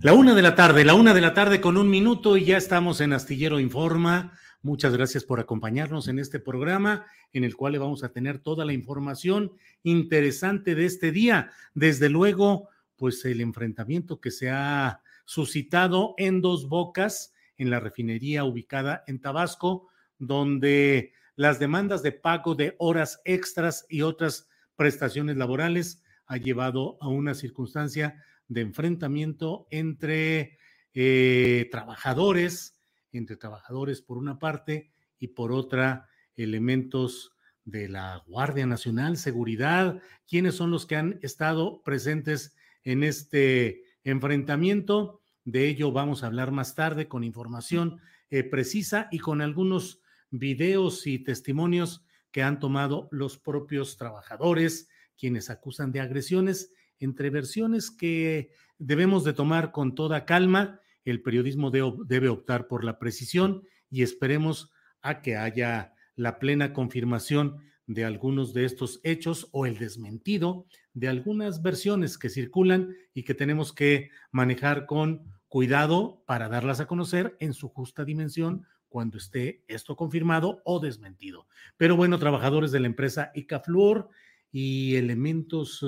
La una de la tarde, la una de la tarde con un minuto y ya estamos en Astillero Informa. Muchas gracias por acompañarnos en este programa en el cual vamos a tener toda la información interesante de este día. Desde luego, pues el enfrentamiento que se ha suscitado en dos bocas en la refinería ubicada en Tabasco, donde las demandas de pago de horas extras y otras prestaciones laborales ha llevado a una circunstancia de enfrentamiento entre eh, trabajadores, entre trabajadores por una parte y por otra elementos de la Guardia Nacional, seguridad, quiénes son los que han estado presentes en este enfrentamiento. De ello vamos a hablar más tarde con información eh, precisa y con algunos videos y testimonios que han tomado los propios trabajadores, quienes acusan de agresiones entre versiones que debemos de tomar con toda calma. El periodismo debe optar por la precisión y esperemos a que haya la plena confirmación de algunos de estos hechos o el desmentido de algunas versiones que circulan y que tenemos que manejar con cuidado para darlas a conocer en su justa dimensión cuando esté esto confirmado o desmentido. Pero bueno, trabajadores de la empresa Icafluor y elementos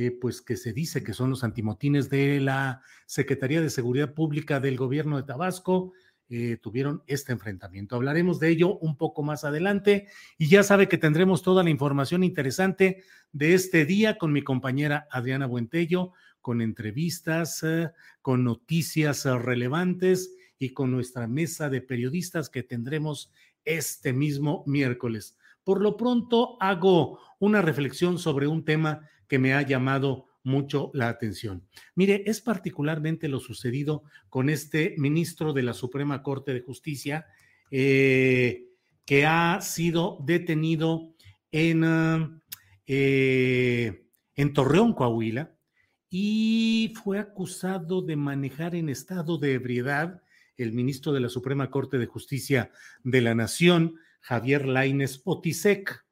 eh, pues que se dice que son los antimotines de la Secretaría de Seguridad Pública del gobierno de Tabasco, eh, tuvieron este enfrentamiento. Hablaremos de ello un poco más adelante y ya sabe que tendremos toda la información interesante de este día con mi compañera Adriana Buentello, con entrevistas, eh, con noticias relevantes y con nuestra mesa de periodistas que tendremos este mismo miércoles. Por lo pronto hago una reflexión sobre un tema que me ha llamado mucho la atención. Mire, es particularmente lo sucedido con este ministro de la Suprema Corte de Justicia eh, que ha sido detenido en, eh, en Torreón, Coahuila, y fue acusado de manejar en estado de ebriedad el ministro de la Suprema Corte de Justicia de la Nación, Javier Laines Otisek.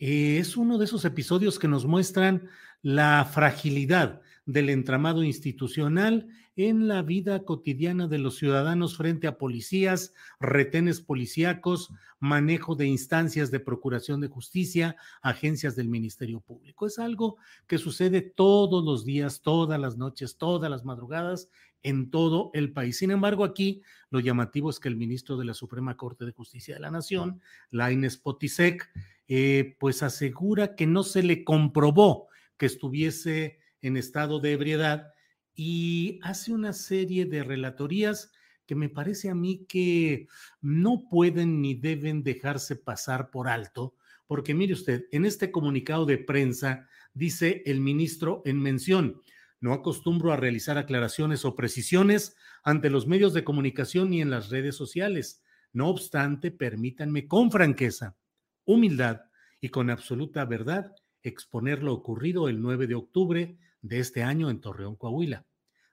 Eh, es uno de esos episodios que nos muestran la fragilidad del entramado institucional en la vida cotidiana de los ciudadanos frente a policías, retenes policíacos, manejo de instancias de procuración de justicia, agencias del Ministerio Público. Es algo que sucede todos los días, todas las noches, todas las madrugadas en todo el país. Sin embargo, aquí lo llamativo es que el ministro de la Suprema Corte de Justicia de la Nación, Laines Potisek, eh, pues asegura que no se le comprobó que estuviese en estado de ebriedad y hace una serie de relatorías que me parece a mí que no pueden ni deben dejarse pasar por alto, porque mire usted, en este comunicado de prensa dice el ministro en mención, no acostumbro a realizar aclaraciones o precisiones ante los medios de comunicación ni en las redes sociales. No obstante, permítanme con franqueza, humildad y con absoluta verdad exponer lo ocurrido el 9 de octubre de este año en Torreón, Coahuila.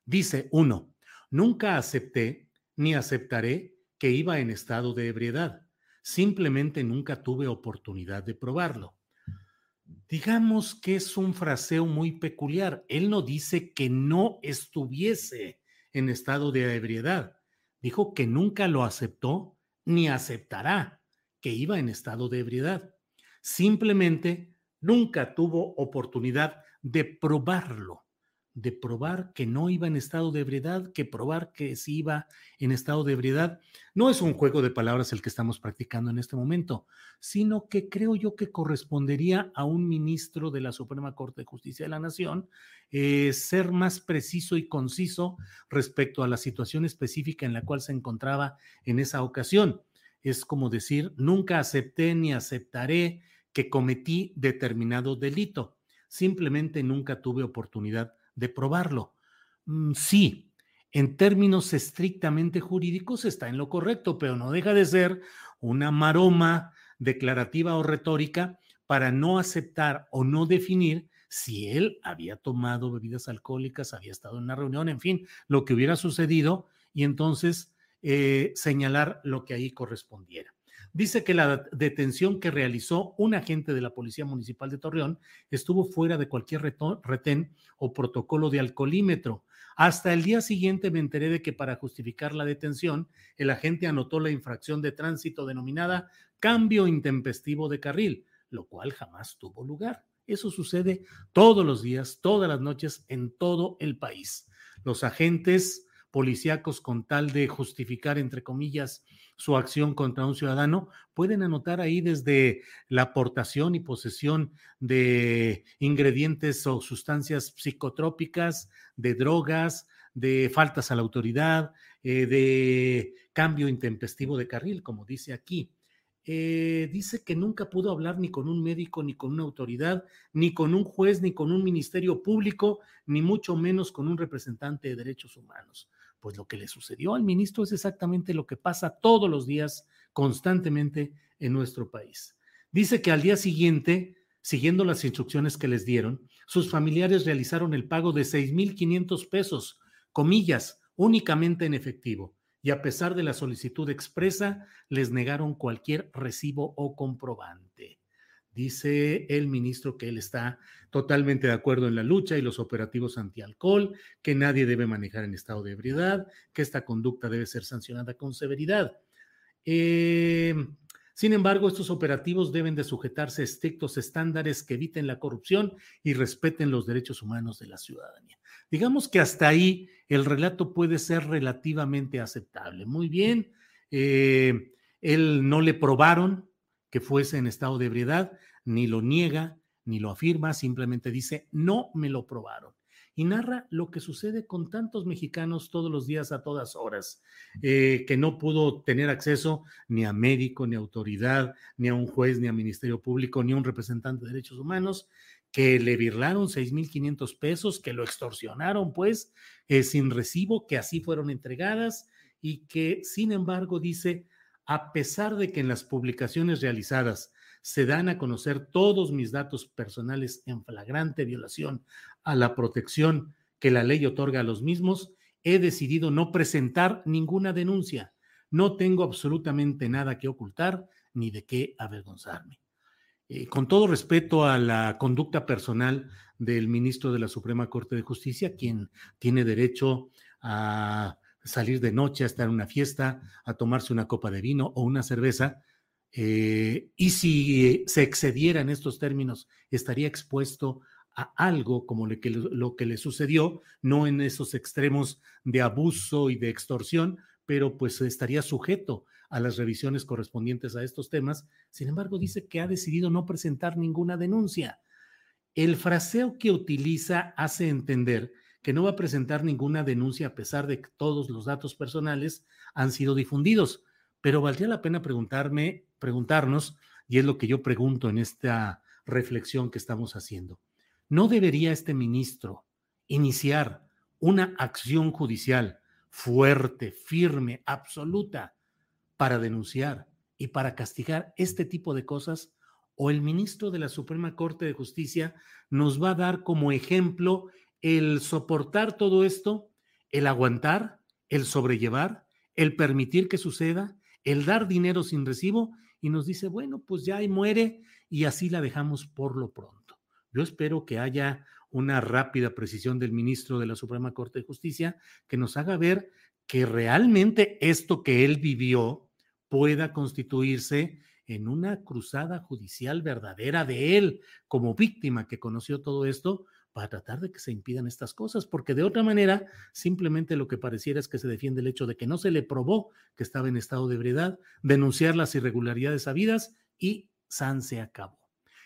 Dice uno, nunca acepté ni aceptaré que iba en estado de ebriedad. simplemente nunca tuve oportunidad de probarlo. Digamos que es un fraseo muy peculiar. Él no dice que no estuviese en estado de ebriedad. Dijo que nunca lo aceptó ni aceptará que iba en estado de ebriedad. Simplemente nunca tuvo oportunidad de probarlo de probar que no iba en estado de ebriedad, que probar que sí iba en estado de ebriedad. No es un juego de palabras el que estamos practicando en este momento, sino que creo yo que correspondería a un ministro de la Suprema Corte de Justicia de la Nación eh, ser más preciso y conciso respecto a la situación específica en la cual se encontraba en esa ocasión. Es como decir, nunca acepté ni aceptaré que cometí determinado delito. Simplemente nunca tuve oportunidad de probarlo. Mm, sí, en términos estrictamente jurídicos está en lo correcto, pero no deja de ser una maroma declarativa o retórica para no aceptar o no definir si él había tomado bebidas alcohólicas, había estado en una reunión, en fin, lo que hubiera sucedido y entonces eh, señalar lo que ahí correspondiera. Dice que la detención que realizó un agente de la Policía Municipal de Torreón estuvo fuera de cualquier retén o protocolo de alcoholímetro. Hasta el día siguiente me enteré de que para justificar la detención, el agente anotó la infracción de tránsito denominada cambio intempestivo de carril, lo cual jamás tuvo lugar. Eso sucede todos los días, todas las noches, en todo el país. Los agentes policíacos con tal de justificar, entre comillas, su acción contra un ciudadano, pueden anotar ahí desde la aportación y posesión de ingredientes o sustancias psicotrópicas, de drogas, de faltas a la autoridad, eh, de cambio intempestivo de carril, como dice aquí. Eh, dice que nunca pudo hablar ni con un médico, ni con una autoridad, ni con un juez, ni con un ministerio público, ni mucho menos con un representante de derechos humanos. Pues lo que le sucedió al ministro es exactamente lo que pasa todos los días, constantemente en nuestro país. Dice que al día siguiente, siguiendo las instrucciones que les dieron, sus familiares realizaron el pago de 6.500 pesos, comillas, únicamente en efectivo, y a pesar de la solicitud expresa, les negaron cualquier recibo o comprobante. Dice el ministro que él está totalmente de acuerdo en la lucha y los operativos antialcohol, que nadie debe manejar en estado de ebriedad, que esta conducta debe ser sancionada con severidad. Eh, sin embargo, estos operativos deben de sujetarse a estrictos estándares que eviten la corrupción y respeten los derechos humanos de la ciudadanía. Digamos que hasta ahí el relato puede ser relativamente aceptable. Muy bien, eh, él no le probaron, que fuese en estado de ebriedad, ni lo niega, ni lo afirma, simplemente dice, no me lo probaron. Y narra lo que sucede con tantos mexicanos todos los días a todas horas, eh, que no pudo tener acceso ni a médico, ni a autoridad, ni a un juez, ni a Ministerio Público, ni a un representante de derechos humanos, que le virlaron 6.500 pesos, que lo extorsionaron, pues, eh, sin recibo, que así fueron entregadas y que, sin embargo, dice, a pesar de que en las publicaciones realizadas se dan a conocer todos mis datos personales en flagrante violación a la protección que la ley otorga a los mismos, he decidido no presentar ninguna denuncia. No tengo absolutamente nada que ocultar ni de qué avergonzarme. Eh, con todo respeto a la conducta personal del ministro de la Suprema Corte de Justicia, quien tiene derecho a salir de noche a estar en una fiesta, a tomarse una copa de vino o una cerveza, eh, y si se excediera en estos términos, estaría expuesto a algo como lo que, lo que le sucedió, no en esos extremos de abuso y de extorsión, pero pues estaría sujeto a las revisiones correspondientes a estos temas. Sin embargo, dice que ha decidido no presentar ninguna denuncia. El fraseo que utiliza hace entender que no va a presentar ninguna denuncia a pesar de que todos los datos personales han sido difundidos. Pero valdría la pena preguntarme, preguntarnos, y es lo que yo pregunto en esta reflexión que estamos haciendo. ¿No debería este ministro iniciar una acción judicial fuerte, firme, absoluta para denunciar y para castigar este tipo de cosas? ¿O el ministro de la Suprema Corte de Justicia nos va a dar como ejemplo el soportar todo esto, el aguantar, el sobrellevar, el permitir que suceda, el dar dinero sin recibo y nos dice, bueno, pues ya ahí muere y así la dejamos por lo pronto. Yo espero que haya una rápida precisión del ministro de la Suprema Corte de Justicia que nos haga ver que realmente esto que él vivió pueda constituirse en una cruzada judicial verdadera de él como víctima que conoció todo esto para tratar de que se impidan estas cosas, porque de otra manera simplemente lo que pareciera es que se defiende el hecho de que no se le probó que estaba en estado de ebriedad, denunciar las irregularidades habidas y San se acabó.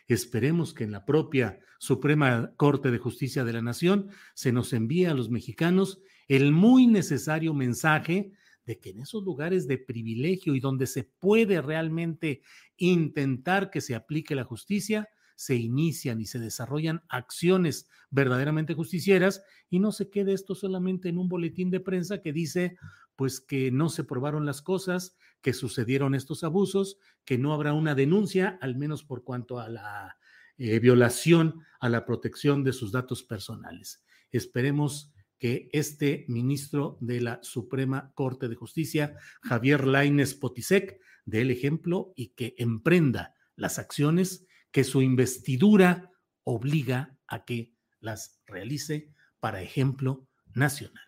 Esperemos que en la propia Suprema Corte de Justicia de la Nación se nos envíe a los mexicanos el muy necesario mensaje de que en esos lugares de privilegio y donde se puede realmente intentar que se aplique la justicia, se inician y se desarrollan acciones verdaderamente justicieras y no se quede esto solamente en un boletín de prensa que dice pues que no se probaron las cosas, que sucedieron estos abusos, que no habrá una denuncia, al menos por cuanto a la eh, violación a la protección de sus datos personales. Esperemos que este ministro de la Suprema Corte de Justicia, Javier Laines Potisek, dé el ejemplo y que emprenda las acciones que su investidura obliga a que las realice para ejemplo nacional.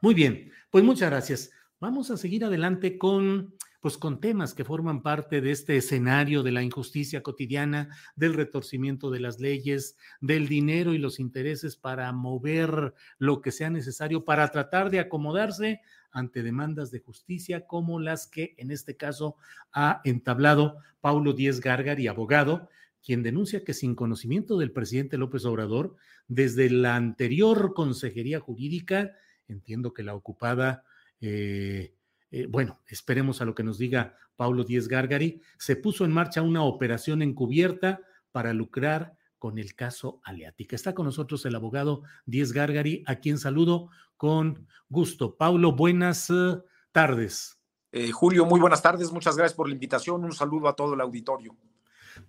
Muy bien, pues muchas gracias. Vamos a seguir adelante con pues con temas que forman parte de este escenario de la injusticia cotidiana, del retorcimiento de las leyes, del dinero y los intereses para mover lo que sea necesario para tratar de acomodarse ante demandas de justicia como las que en este caso ha entablado Paulo Díez Gárgari, abogado, quien denuncia que sin conocimiento del presidente López Obrador, desde la anterior Consejería Jurídica, entiendo que la ocupada, eh, eh, bueno, esperemos a lo que nos diga Paulo Díez Gargari, se puso en marcha una operación encubierta para lucrar con el caso Aleática. Está con nosotros el abogado Díez Gargari, a quien saludo con gusto. Paulo, buenas eh, tardes. Julio, muy buenas tardes. Muchas gracias por la invitación. Un saludo a todo el auditorio.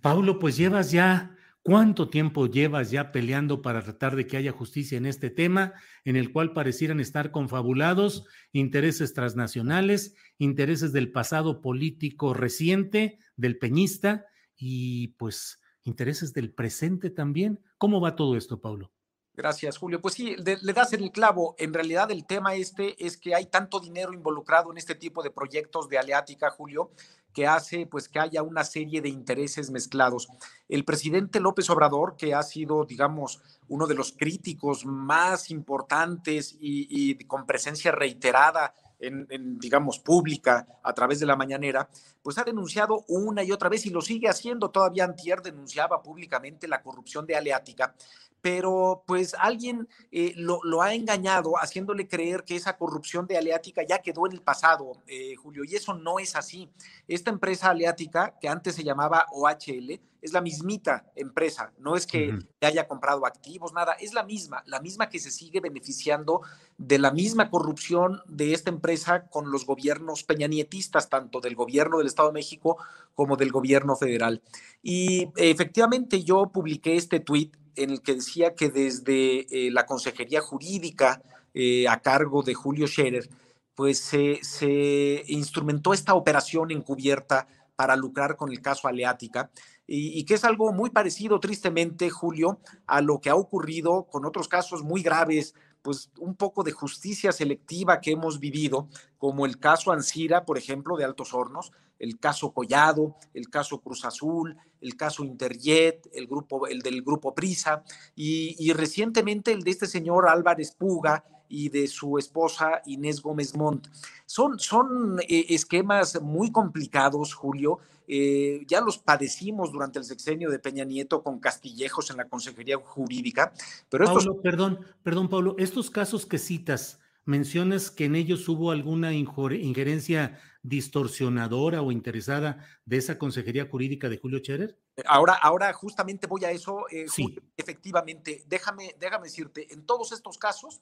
Paulo, pues llevas ya, ¿cuánto tiempo llevas ya peleando para tratar de que haya justicia en este tema, en el cual parecieran estar confabulados intereses transnacionales, intereses del pasado político reciente, del peñista, y pues intereses del presente también? ¿Cómo va todo esto, Paulo? Gracias, Julio. Pues sí, le das en el clavo. En realidad el tema este es que hay tanto dinero involucrado en este tipo de proyectos de Aleática, Julio, que hace pues que haya una serie de intereses mezclados. El presidente López Obrador, que ha sido, digamos, uno de los críticos más importantes y, con presencia reiterada en, digamos, pública a través de la mañanera, pues ha denunciado una y otra vez y lo sigue haciendo. Todavía Antier denunciaba públicamente la corrupción de Aleática pero pues alguien eh, lo, ha engañado haciéndole creer que esa corrupción de Aleática ya quedó en el pasado, eh, Julio, y eso no es así. Esta empresa Aleática, que antes se llamaba OHL, es la mismita empresa, no es que haya comprado activos, nada, es la misma, la misma que se sigue beneficiando de la misma corrupción de esta empresa con los gobiernos peñanietistas, tanto del gobierno del Estado de México como del gobierno federal. Y efectivamente yo publiqué este tuit en el que decía que desde eh, la Consejería Jurídica eh, a cargo de Julio Scherer, pues se, instrumentó esta operación encubierta para lucrar con el caso Aleática. Y, y, que es algo muy parecido, tristemente, Julio, a lo que ha ocurrido con otros casos muy graves pues un poco de justicia selectiva que hemos vivido, como el caso Ansira, por ejemplo, de Altos Hornos, el caso Collado, el caso Cruz Azul, el caso Interjet, el, grupo, el del grupo Prisa, y, recientemente el de este señor Álvarez Puga y de su esposa Inés Gómez Montt. Son, son eh, esquemas muy complicados, Julio, eh, ya los padecimos durante el sexenio de Peña Nieto con Castillejos en la Consejería Jurídica. Pero Pablo, perdón, perdón, Pablo, estos casos que citas, mencionas que en ellos hubo alguna injerencia distorsionadora o interesada de esa Consejería Jurídica de Julio Scherer? Ahora, ahora justamente voy a eso. Eh, sí. efectivamente, déjame, déjame decirte, en todos estos casos,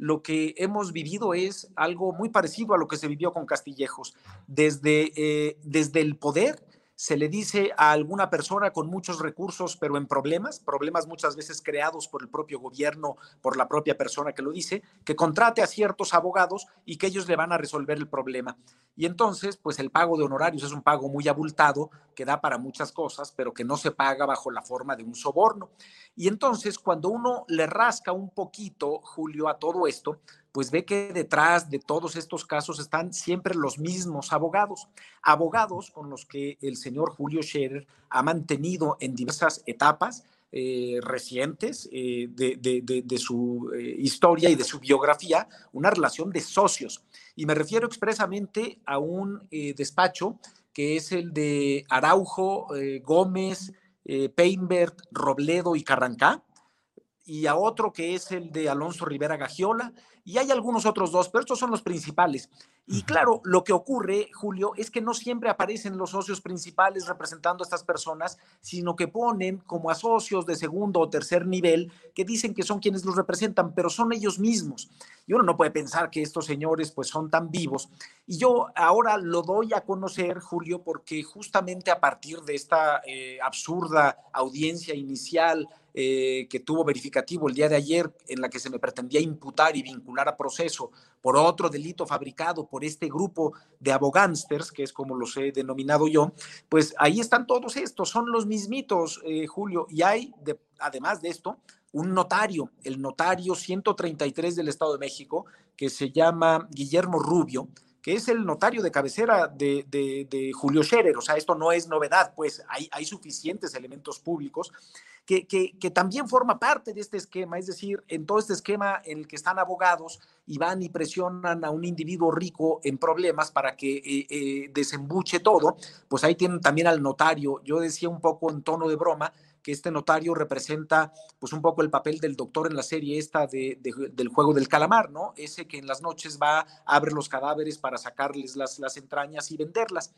lo que hemos vivido es algo muy parecido a lo que se vivió con Castillejos. Desde, eh, desde el poder se le dice a alguna persona con muchos recursos, pero en problemas, problemas muchas veces creados por el propio gobierno, por la propia persona que lo dice, que contrate a ciertos abogados y que ellos le van a resolver el problema. Y entonces, pues el pago de honorarios es un pago muy abultado que da para muchas cosas, pero que no se paga bajo la forma de un soborno. Y entonces, cuando uno le rasca un poquito, Julio, a todo esto, pues ve que detrás de todos estos casos están siempre los mismos abogados, abogados con los que el señor Julio Scherer ha mantenido en diversas etapas eh, recientes eh, de, su eh, historia y de su biografía una relación de socios. Y me refiero expresamente a un despacho que es el de Araujo, Gómez, Peinbert, Robledo y Carrancá, y a otro que es el de Alonso Rivera Gagiola, y hay algunos otros dos, pero estos son los principales. Y claro, lo que ocurre, Julio, es que no siempre aparecen los socios principales representando a estas personas, sino que ponen como a socios de segundo o tercer nivel que dicen que son quienes los representan, pero son ellos mismos. Y uno no puede pensar que estos señores pues son tan vivos. Y yo ahora lo doy a conocer, Julio, porque justamente a partir de esta eh, absurda audiencia inicial eh, que tuvo verificativo el día de ayer, en la que se me pretendía imputar y vincular a proceso por otro delito fabricado por este grupo de abogánsters, que es como los he denominado yo, pues ahí están todos estos, son los mismitos, eh, Julio, y hay, además de esto, un notario, el notario 133 del Estado de México, que se llama Guillermo Rubio, que es el notario de cabecera de, Julio Scherer. O sea, esto no es novedad, pues hay, hay suficientes elementos públicos que, que, también forma parte de este esquema, es decir, en todo este esquema en el que están abogados y van y presionan a un individuo rico en problemas para que eh, eh, desembuche todo, pues ahí tienen también al notario. Yo decía un poco en tono de broma, que este notario representa pues un poco el papel del doctor en la serie esta de, del juego del calamar, ¿no? Ese que en las noches va, abre los cadáveres para sacarles las, las entrañas y venderlas.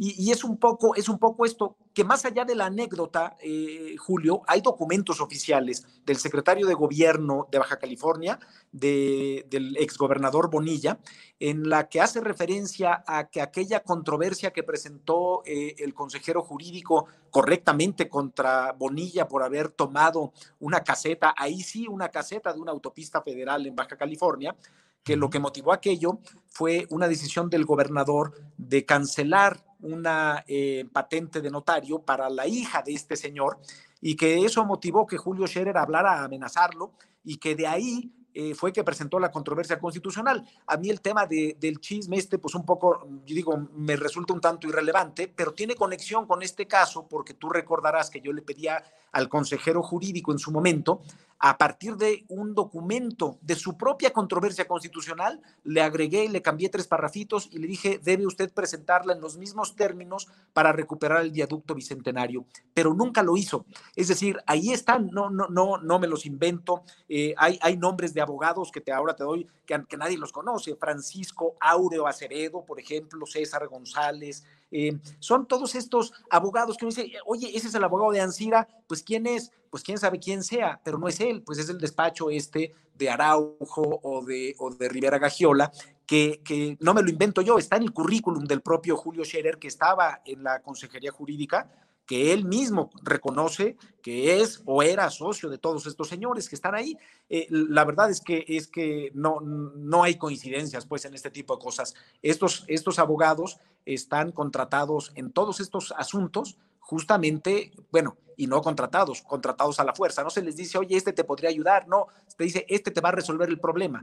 Y, es, un poco, es un poco esto, que más allá de la anécdota, eh, Julio, hay documentos oficiales del secretario de gobierno de Baja California, del exgobernador Bonilla, en la que hace referencia a que aquella controversia que presentó eh, el consejero jurídico correctamente contra Bonilla por haber tomado una caseta, ahí sí, una caseta de una autopista federal en Baja California, que lo que motivó aquello fue una decisión del gobernador de cancelar una eh, patente de notario para la hija de este señor y que eso motivó que Julio Scherer hablara a amenazarlo y que de ahí eh, fue que presentó la controversia constitucional. A mí el tema del chisme este, pues un poco, yo digo, me resulta un tanto irrelevante, pero tiene conexión con este caso porque tú recordarás que yo le pedía al consejero jurídico en su momento a partir de un documento de su propia controversia constitucional, le agregué y le cambié tres parrafitos y le dije, debe usted presentarla en los mismos términos para recuperar el viaducto bicentenario, pero nunca lo hizo. Es decir, ahí están, no, no, no, no me los invento. Eh, hay, hay nombres de abogados que te, ahora te doy, que, que nadie los conoce, Francisco Aureo Acevedo, por ejemplo, César González, eh, son todos estos abogados que uno dice, oye, ese es el abogado de Ansira, pues quién es, pues quién sabe quién sea, pero no es él, pues es el despacho este de Araujo o de, o de Rivera Gagiola, que, que, no me lo invento yo, está en el currículum del propio Julio Scherer, que estaba en la Consejería Jurídica, que él mismo reconoce que es o era socio de todos estos señores que están ahí. Eh, la verdad es que, es que no, no hay coincidencias pues en este tipo de cosas. Estos, estos abogados están contratados en todos estos asuntos justamente, bueno, y no contratados, contratados a la fuerza. No se les dice, oye, este te podría ayudar, no, se dice, este te va a resolver el problema.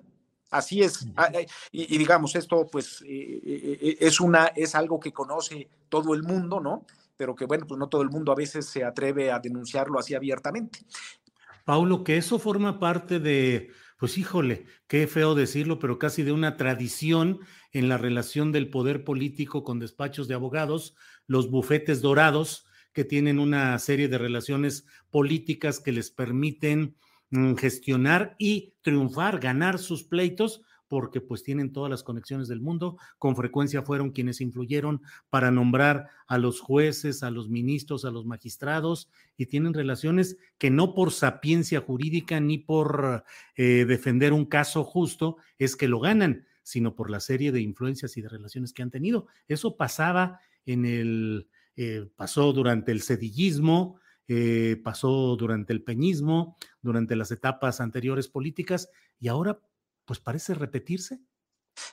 Así es. Ah, eh, y, digamos, esto pues eh, es, una, es algo que conoce todo el mundo, ¿no? Pero que bueno, pues no todo el mundo a veces se atreve a denunciarlo así abiertamente. Paulo, que eso forma parte de, pues híjole, qué feo decirlo, pero casi de una tradición en la relación del poder político con despachos de abogados, los bufetes dorados, que tienen una serie de relaciones políticas que les permiten mm, gestionar y triunfar, ganar sus pleitos porque pues tienen todas las conexiones del mundo, con frecuencia fueron quienes influyeron para nombrar a los jueces, a los ministros, a los magistrados, y tienen relaciones que no por sapiencia jurídica ni por eh, defender un caso justo es que lo ganan, sino por la serie de influencias y de relaciones que han tenido. Eso pasaba en el eh, pasó durante el cedillismo, eh, pasó durante el peñismo, durante las etapas anteriores políticas y ahora pues parece repetirse.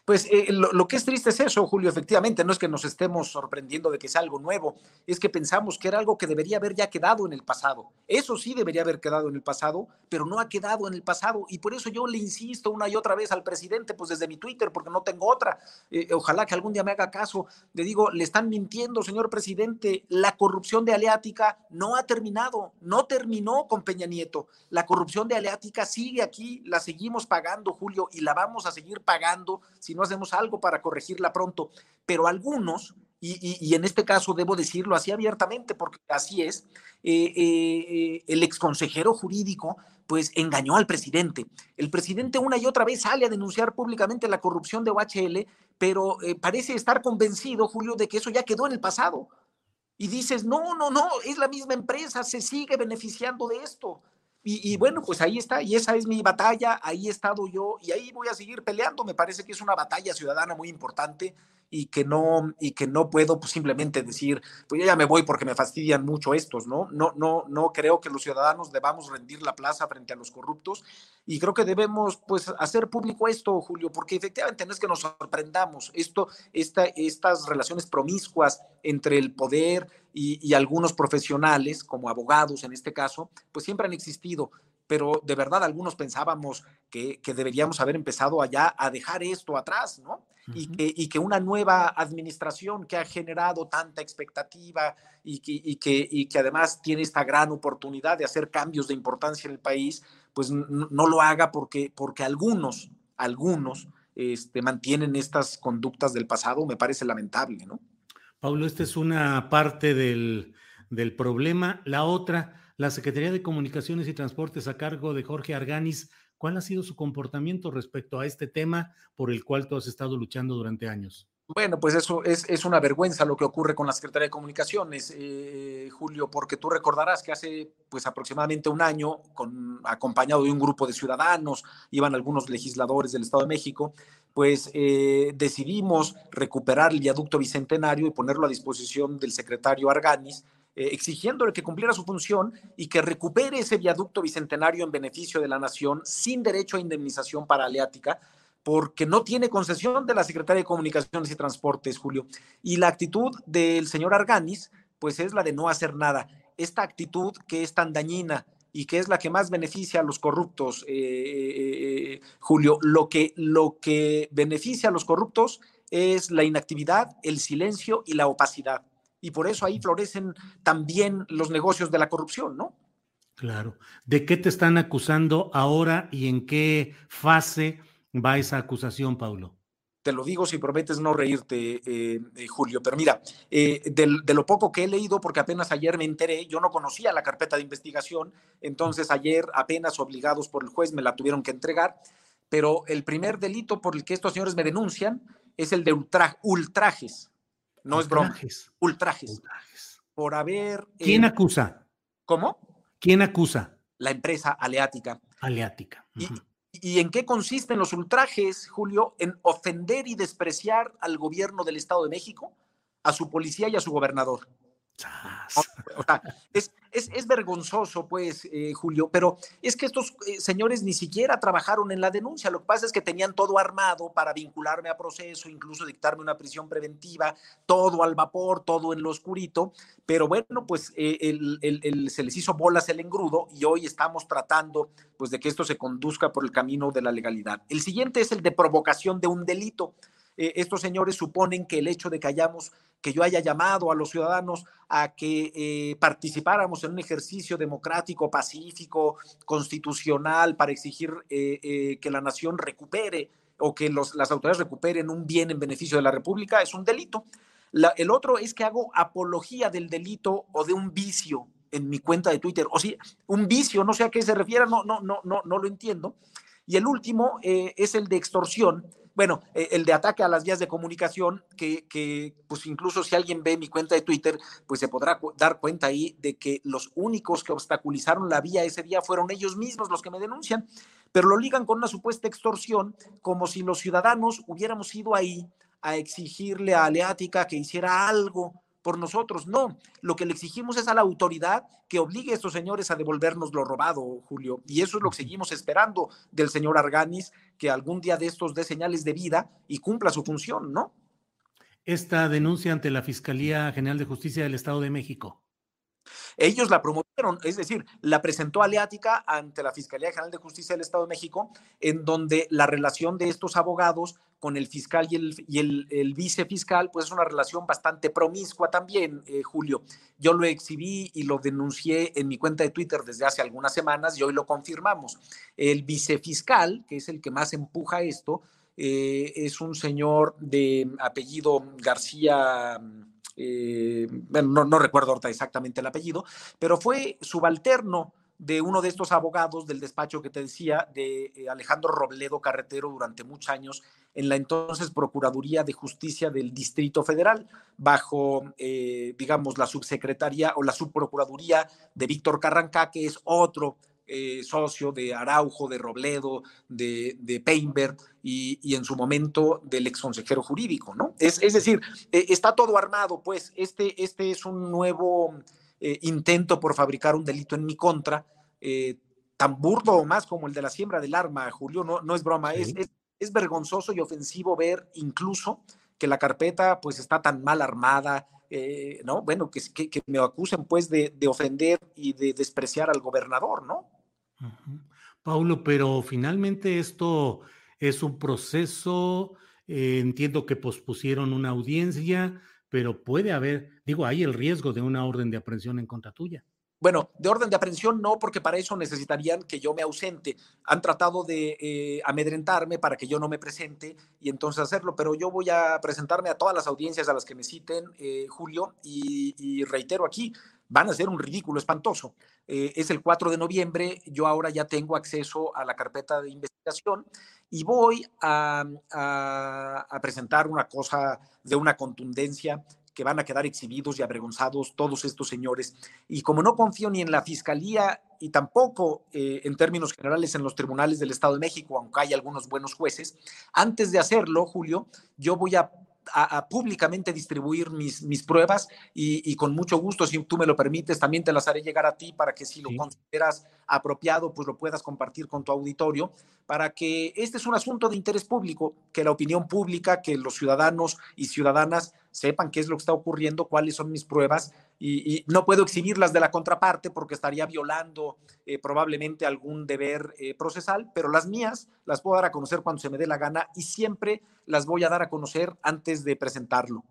Pues eh, lo, que es triste es eso, Julio, efectivamente, no es que nos estemos sorprendiendo de que sea algo nuevo, es que pensamos que era algo que debería haber ya quedado en el pasado. Eso sí debería haber quedado en el pasado, pero no ha quedado en el pasado. Y por eso yo le insisto una y otra vez al presidente, pues desde mi Twitter, porque no tengo otra. Eh, ojalá que algún día me haga caso. Le digo, le están mintiendo, señor presidente, la corrupción de Aleática no ha terminado, no terminó con Peña Nieto. La corrupción de Aleática sigue aquí, la seguimos pagando, Julio, y la vamos a seguir pagando si no hacemos algo para corregirla pronto. Pero algunos, y, en este caso debo decirlo así abiertamente, porque así es, eh, eh, el exconsejero jurídico pues engañó al presidente. El presidente una y otra vez sale a denunciar públicamente la corrupción de OHL, pero eh, parece estar convencido, Julio, de que eso ya quedó en el pasado. Y dices, no, no, no, es la misma empresa, se sigue beneficiando de esto. Y, bueno, pues ahí está, y esa es mi batalla, ahí he estado yo, y ahí voy a seguir peleando. Me parece que es una batalla ciudadana muy importante y que no, y que no puedo pues, simplemente decir, pues ya me voy porque me fastidian mucho estos, ¿no? No, no, no creo que los ciudadanos debamos rendir la plaza frente a los corruptos y creo que debemos pues hacer público esto, Julio, porque efectivamente no es que nos sorprendamos, esto, esta, estas relaciones promiscuas entre el poder y, y algunos profesionales, como abogados en este caso, pues siempre han existido pero de verdad algunos pensábamos que, que, deberíamos haber empezado allá a dejar esto atrás, ¿no? y, que, y, que, una nueva administración que ha generado tanta expectativa y que, y que, y que además tiene esta gran oportunidad de hacer cambios de importancia en el país, pues no, no lo haga porque, porque algunos, algunos este, mantienen estas conductas del pasado, me parece lamentable, ¿no? Pablo, esta es una parte del, del problema. La otra, la Secretaría de Comunicaciones y Transportes a cargo de Jorge Arganis, ¿cuál ha sido su comportamiento respecto a este tema por el cual tú has estado luchando durante años? Bueno, pues eso es, una vergüenza lo que ocurre con la Secretaría de Comunicaciones, eh, Julio, porque tú recordarás que hace pues aproximadamente un año, con, acompañado de un grupo de ciudadanos, iban algunos legisladores del Estado de México, pues eh, decidimos recuperar el viaducto bicentenario y ponerlo a disposición del secretario Arganis eh, exigiéndole que cumpliera su función y que recupere ese viaducto bicentenario en beneficio de la nación sin derecho a indemnización para Aleática, porque no tiene concesión de la Secretaría de Comunicaciones y Transportes, Julio. Y la actitud del señor Arganis, pues es la de no hacer nada. Esta actitud que es tan dañina y que es la que más beneficia a los corruptos, eh, eh, Julio, lo que, lo que beneficia a los corruptos es la inactividad, el silencio y la opacidad y por eso ahí florecen también los negocios de la corrupción, ¿no? Claro. ¿De qué te están acusando ahora y en qué fase va esa acusación, Paulo? Te lo digo si prometes no reírte, eh, eh, Julio, pero mira, eh, de, lo poco que he leído, porque apenas ayer me enteré, yo no conocía la carpeta de investigación, entonces ayer apenas obligados por el juez me la tuvieron que entregar, pero el primer delito por el que estos señores me denuncian es el de ultrajes. No es broma. Ultrajes. Por haber. ¿Quién eh, acusa? ¿Cómo? ¿Quién acusa? La empresa Aleática. Aleática. ¿Y, en qué consisten los ultrajes, Julio? En ofender y despreciar al gobierno del Estado de México, a su policía y a su gobernador. O sea, es, es, vergonzoso, pues, eh, Julio, pero es que estos eh, señores ni siquiera trabajaron en la denuncia. Lo que pasa es que tenían todo armado para vincularme a proceso, incluso dictarme una prisión preventiva, todo al vapor, todo en lo oscurito. Pero bueno, pues eh, el, se les hizo bolas el engrudo y hoy estamos tratando pues, de que esto se conduzca por el camino de la legalidad. El siguiente es el de provocación de un delito. estos señores suponen que el hecho de que hayamos que yo haya llamado a los ciudadanos a que eh, participáramos en un ejercicio democrático, pacífico, constitucional, para exigir eh, eh, que la nación recupere o que las autoridades recuperen un bien en beneficio de la República, es un delito. el otro es que hago apología del delito o de un vicio en mi cuenta de Twitter. O sea, un vicio, no sé a qué se refiere, no, no, no, no, no lo entiendo. Y el último es el de extorsión, bueno, eh, el de ataque a las vías de comunicación, que, pues incluso si alguien ve mi cuenta de Twitter, pues se podrá dar cuenta ahí de que los únicos que obstaculizaron la vía ese día fueron ellos mismos los que me denuncian, pero lo ligan con una supuesta extorsión, como si los ciudadanos hubiéramos ido ahí a exigirle a Aleática que hiciera algo por nosotros. No, lo que le exigimos es a la autoridad que obligue a estos señores a devolvernos lo robado, Julio. Y eso es lo que seguimos esperando del señor Arganis, que algún día de estos dé señales de vida y cumpla su función, ¿no? Esta denuncia ante la Fiscalía General de Justicia del Estado de México. Ellos la promovieron, es decir, la presentó Aleática ante la Fiscalía General de Justicia del Estado de México, en donde la relación de estos abogados con el fiscal y el, y el, vicefiscal, pues es una relación bastante promiscua también, eh, Julio. Yo lo exhibí y lo denuncié en mi cuenta de Twitter desde hace algunas semanas y hoy lo confirmamos. El vicefiscal, que es el que más empuja esto, eh, es un señor de apellido García eh, no, recuerdo exactamente el apellido, pero fue subalterno de uno de estos abogados del despacho que te decía, de eh, Alejandro Robledo Carretero durante muchos años en la entonces Procuraduría de Justicia del Distrito Federal, bajo, eh, digamos, la subsecretaría o la subprocuraduría de Víctor Carrancá, que es otro eh, socio de Araujo, de Robledo, de, de Peinberg y, en su momento del ex consejero jurídico, ¿no? Es, decir, eh, está todo armado, pues este, este es un nuevo eh, intento por fabricar un delito en mi contra, tan burdo o más como el de la siembra del arma, Julio, no, no es broma, es, es, vergonzoso y ofensivo ver incluso que la carpeta pues está tan mal armada, ¿no? Bueno, que, que, que, me acusen pues de, de, ofender y de despreciar al gobernador, ¿no? Paulo, pero finalmente esto es un proceso, eh, entiendo que pospusieron una audiencia, pero puede haber, digo, hay el riesgo de una orden de aprehensión en contra tuya. Bueno, de orden de aprehensión no, porque para eso necesitarían que yo me ausente. Han tratado de eh, amedrentarme para que yo no me presente y entonces hacerlo, pero yo voy a presentarme a todas las audiencias a las que me citen, eh, Julio, y, reitero aquí, van a ser un ridículo espantoso. Eh, es el 4 de noviembre, yo ahora ya tengo acceso a la carpeta de investigación y voy a, presentar una cosa de una contundencia que van a quedar exhibidos y avergonzados todos estos señores. Y como no confío ni en la Fiscalía y tampoco eh, en términos generales en los tribunales del Estado de México, aunque hay algunos buenos jueces, antes de hacerlo, Julio, yo voy a a, públicamente distribuir mis, mis pruebas y, con mucho gusto, si tú me lo permites, también te las haré llegar a ti para que si lo consideras apropiado, pues lo puedas compartir con tu auditorio, para que este es un asunto de interés público, que la opinión pública, que los ciudadanos y ciudadanas sepan qué es lo que está ocurriendo, cuáles son mis pruebas y, no puedo exhibirlas de la contraparte porque estaría violando eh, probablemente algún deber eh, procesal, pero las mías las puedo dar a conocer cuando se me dé la gana y siempre las voy a dar a conocer antes de presentarlo.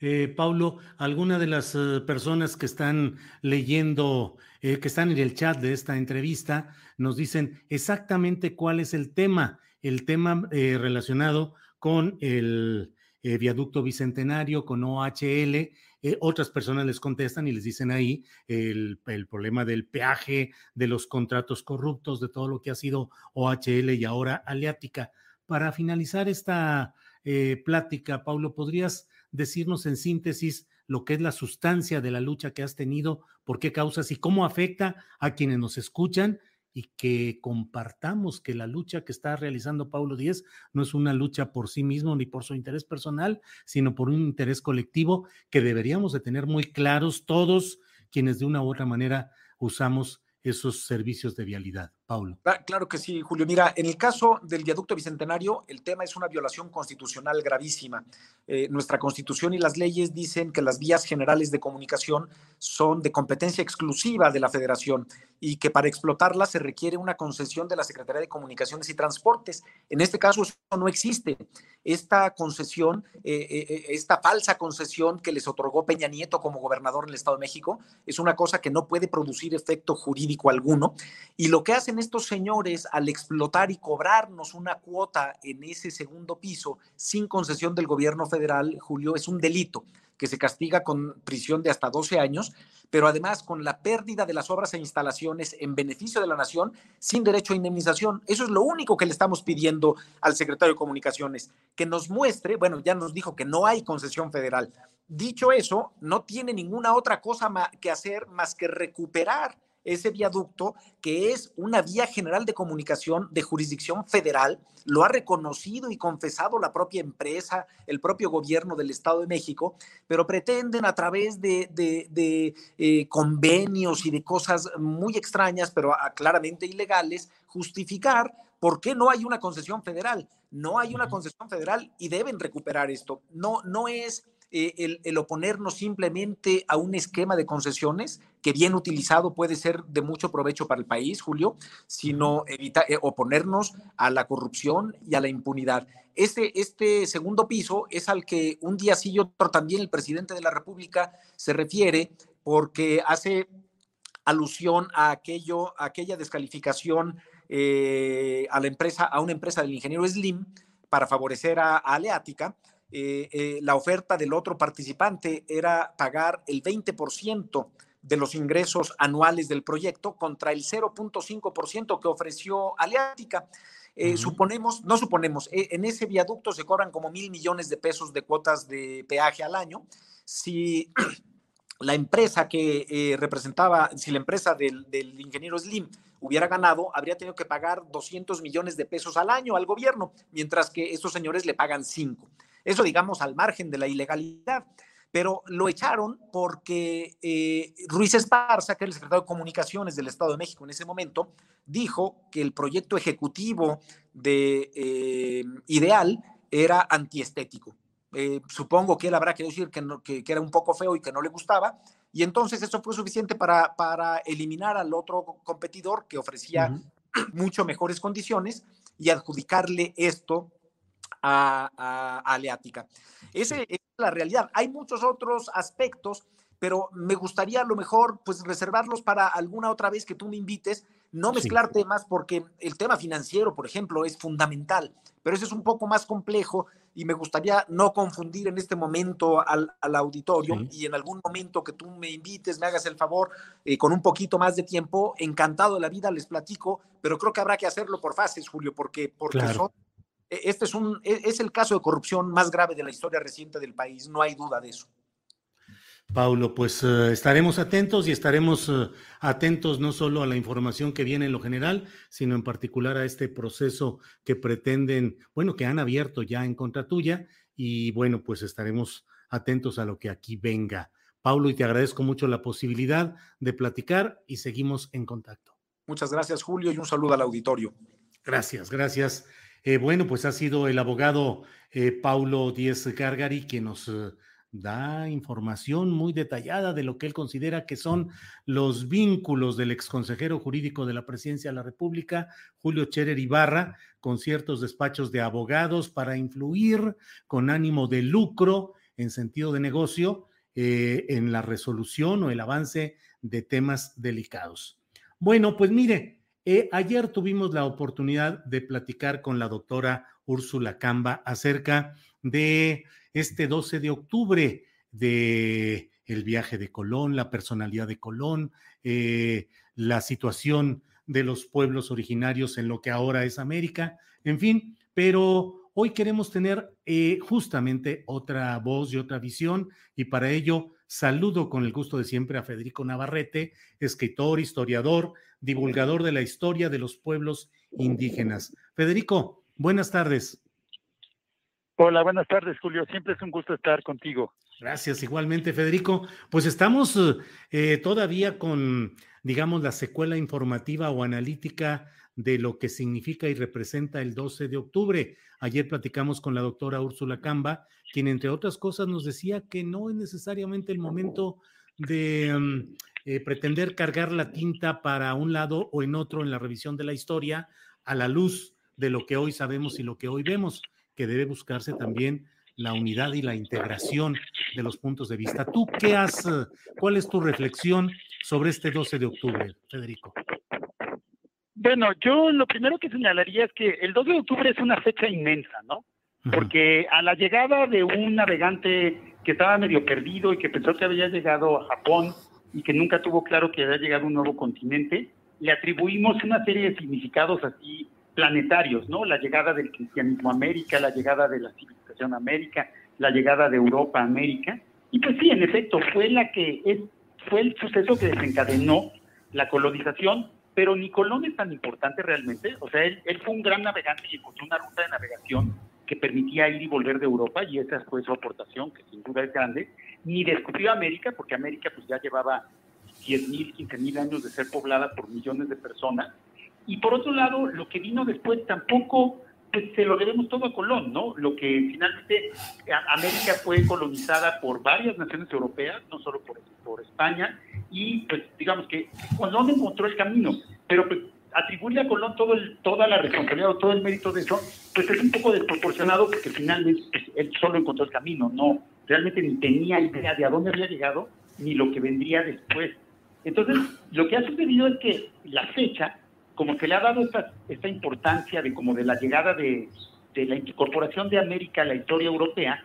Eh, Paulo, alguna de las personas que están leyendo, que están en el chat de esta entrevista, nos dicen exactamente cuál es el tema, el tema relacionado con el viaducto bicentenario, con OHL eh, otras personas les contestan y les dicen ahí el, problema del peaje, de los contratos corruptos, de todo lo que ha sido OHL y ahora Aleática. Para finalizar esta eh, plática, Paulo, ¿podrías decirnos en síntesis lo que es la sustancia de la lucha que has tenido, por qué causas y cómo afecta a quienes nos escuchan y que compartamos que la lucha que está realizando Paulo Díez no es una lucha por sí mismo ni por su interés personal, sino por un interés colectivo que deberíamos de tener muy claros todos quienes de una u otra manera usamos esos servicios de vialidad. Paulo. Claro que sí, Julio. Mira, en el caso del viaducto bicentenario, el tema es una violación constitucional gravísima. Eh, nuestra constitución y las leyes dicen que las vías generales de comunicación son de competencia exclusiva de la federación y que para explotarlas se requiere una concesión de la Secretaría de Comunicaciones y Transportes. En este caso eso no existe. Esta concesión, eh, eh, esta falsa concesión que les otorgó Peña Nieto como gobernador en el Estado de México, es una cosa que no puede producir efecto jurídico alguno. Y lo que hacen estos señores al explotar y cobrarnos una cuota en ese segundo piso sin concesión del gobierno federal, Julio, es un delito que se castiga con prisión de hasta 12 años, pero además con la pérdida de las obras e instalaciones en beneficio de la nación sin derecho a indemnización. Eso es lo único que le estamos pidiendo al secretario de Comunicaciones, que nos muestre, bueno, ya nos dijo que no hay concesión federal. Dicho eso, no tiene ninguna otra cosa que hacer más que recuperar ese viaducto, que es una vía general de comunicación de jurisdicción federal, lo ha reconocido y confesado la propia empresa, el propio gobierno del Estado de México, pero pretenden a través de, eh, convenios y de cosas muy extrañas, pero claramente ilegales, justificar por qué no hay una concesión federal. No hay una concesión federal y deben recuperar esto. No, no es eh, el, oponernos simplemente a un esquema de concesiones que bien utilizado puede ser de mucho provecho para el país, Julio, sino evita, eh, oponernos a la corrupción y a la impunidad. Este, este segundo piso es al que un día sí y otro también el presidente de la República se refiere porque hace alusión a aquello, a aquella descalificación eh, a la empresa, a una empresa del ingeniero Slim para favorecer a Aleática eh, eh, la oferta del otro participante era pagar el 20% de los ingresos anuales del proyecto contra el 0.5% que ofreció Aleática. Eh, suponemos, no suponemos, en ese viaducto se cobran como mil millones de pesos de cuotas de peaje al año. Si la empresa que representaba, si la empresa del, del, ingeniero Slim hubiera ganado, habría tenido que pagar 200 millones de pesos al año al gobierno, mientras que estos señores le pagan 5. Eso, digamos, al margen de la ilegalidad. Pero lo echaron porque eh, Ruiz Esparza, que era el secretario de Comunicaciones del Estado de México en ese momento, dijo que el proyecto ejecutivo de eh, Ideal era antiestético. Eh, supongo que él habrá que decir que, era un poco feo y que no le gustaba, y entonces eso fue suficiente para, para eliminar al otro competidor que ofrecía mucho mejores condiciones y adjudicarle esto a, Aleática. Esa es la realidad. Hay muchos otros aspectos, pero me gustaría a lo mejor pues reservarlos para alguna otra vez que tú me invites, no mezclar temas porque el tema financiero, por ejemplo, es fundamental, pero ese es un poco más complejo y me gustaría no confundir en este momento al, auditorio y en algún momento que tú me invites, me hagas el favor, eh, con un poquito más de tiempo, encantado de la vida les platico, pero creo que habrá que hacerlo por fases, Julio, porque, porque son e, este es, un, e, es el caso de corrupción más grave de la historia reciente del país, no hay duda de eso. Paulo, pues eh, estaremos atentos y estaremos eh, atentos no solo a la información que viene en lo general, sino en particular a este proceso que pretenden, bueno, que han abierto ya en contra tuya y bueno, pues estaremos atentos a lo que aquí venga. Paulo, y te agradezco mucho la posibilidad de platicar y seguimos en contacto. Muchas gracias, Julio, y un saludo al auditorio. Gracias, gracias. Eh, bueno, pues ha sido el abogado eh, Paulo Díez Gargari quien nos eh, da información muy detallada de lo que él considera que son los vínculos del exconsejero jurídico de la Presidencia de la República, Julio Cherer Ibarra, con ciertos despachos de abogados para influir con ánimo de lucro en sentido de negocio en la resolución o el avance de temas delicados. Bueno, pues mire, eh, ayer tuvimos la oportunidad de platicar con la doctora Úrsula Camba acerca de este 12 de octubre de el viaje de Colón, la personalidad de Colón, eh, la situación de los pueblos originarios en lo que ahora es América, en fin, pero hoy queremos tener eh, justamente otra voz y otra visión y para ello saludo con el gusto de siempre a Federico Navarrete, escritor, historiador, divulgador de la historia de los pueblos indígenas. Federico, buenas tardes. Hola, buenas tardes, Julio. Siempre es un gusto estar contigo. Gracias, igualmente, Federico. Pues estamos eh, todavía con, digamos, la secuela informativa o analítica de lo que significa y representa el 12 de octubre. Ayer platicamos con la doctora Úrsula Camba, quien, entre otras cosas, nos decía que no es necesariamente el momento de mm, eh, pretender cargar la tinta para un lado o en otro en la revisión de la historia a la luz de lo que hoy sabemos y lo que hoy vemos, que debe buscarse también la unidad y la integración de los puntos de vista. ¿Tú qué has, cuál es tu reflexión sobre este 12 de octubre, Federico? Bueno, yo lo primero que señalaría es que el 12 de octubre es una fecha inmensa, ¿no? Porque a la llegada de un navegante que estaba medio perdido y que pensó que había llegado a Japón y que nunca tuvo claro que había llegado a un nuevo continente, le atribuimos una serie de significados así planetarios, ¿no? La llegada del cristianismo a América, la llegada de la civilización a América, la llegada de Europa a América. Y pues sí, en efecto, fue la que es, fue el suceso que desencadenó la colonización, pero ni Colón es tan importante realmente. O sea, él, él fue un gran navegante y encontró una ruta de navegación que permitía ir y volver de Europa, y esa fue su aportación, que sin duda es grande. Ni descubrió América, porque América pues ya llevaba 10.000, 15.000 años de ser poblada por millones de personas. Y por otro lado, lo que vino después tampoco pues se lo debemos todo a Colón, ¿no? Lo que finalmente América fue colonizada por varias naciones europeas, no solo por, por España, y pues digamos que Colón encontró el camino, pero pues atribuirle a Colón todo el, toda la responsabilidad o todo el mérito de eso, pues es un poco desproporcionado porque finalmente pues, él solo encontró el camino, no, realmente ni tenía idea de a dónde había llegado ni lo que vendría después. Entonces, lo que ha sucedido es que la fecha como que le ha dado esta, esta importancia de como de la llegada de, la incorporación de América a la historia europea,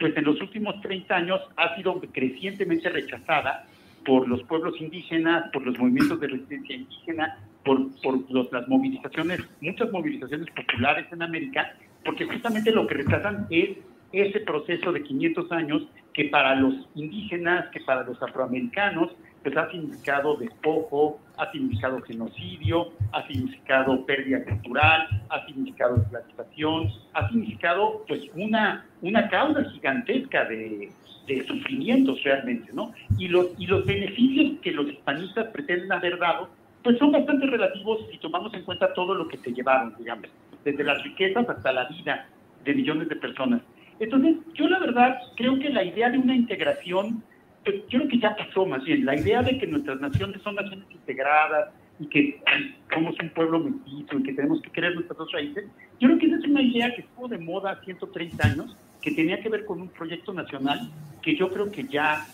pues en los últimos 30 años ha sido crecientemente rechazada por los pueblos indígenas, por los movimientos de resistencia indígena, por, por las movilizaciones, muchas movilizaciones populares en América, porque justamente lo que rechazan es ese proceso de 500 años que para los indígenas, que para los afroamericanos, pues ha significado despojo, ha significado genocidio, ha significado pérdida cultural, ha significado esclavización, ha significado pues una, una causa gigantesca de, de sufrimientos realmente, ¿no? Y los, y los beneficios que los hispanistas pretenden haber dado, pues son bastante relativos si tomamos en cuenta todo lo que se llevaron, digamos, desde las riquezas hasta la vida de millones de personas. Entonces, yo la verdad creo que la idea de una integración pues, yo creo que ya pasó más bien. La idea de que nuestras naciones son naciones integradas y que somos un pueblo mestizo y que tenemos que querer nuestras dos raíces, yo creo que esa es una idea que estuvo de moda hace 130 años, que tenía que ver con un proyecto nacional que yo creo que ya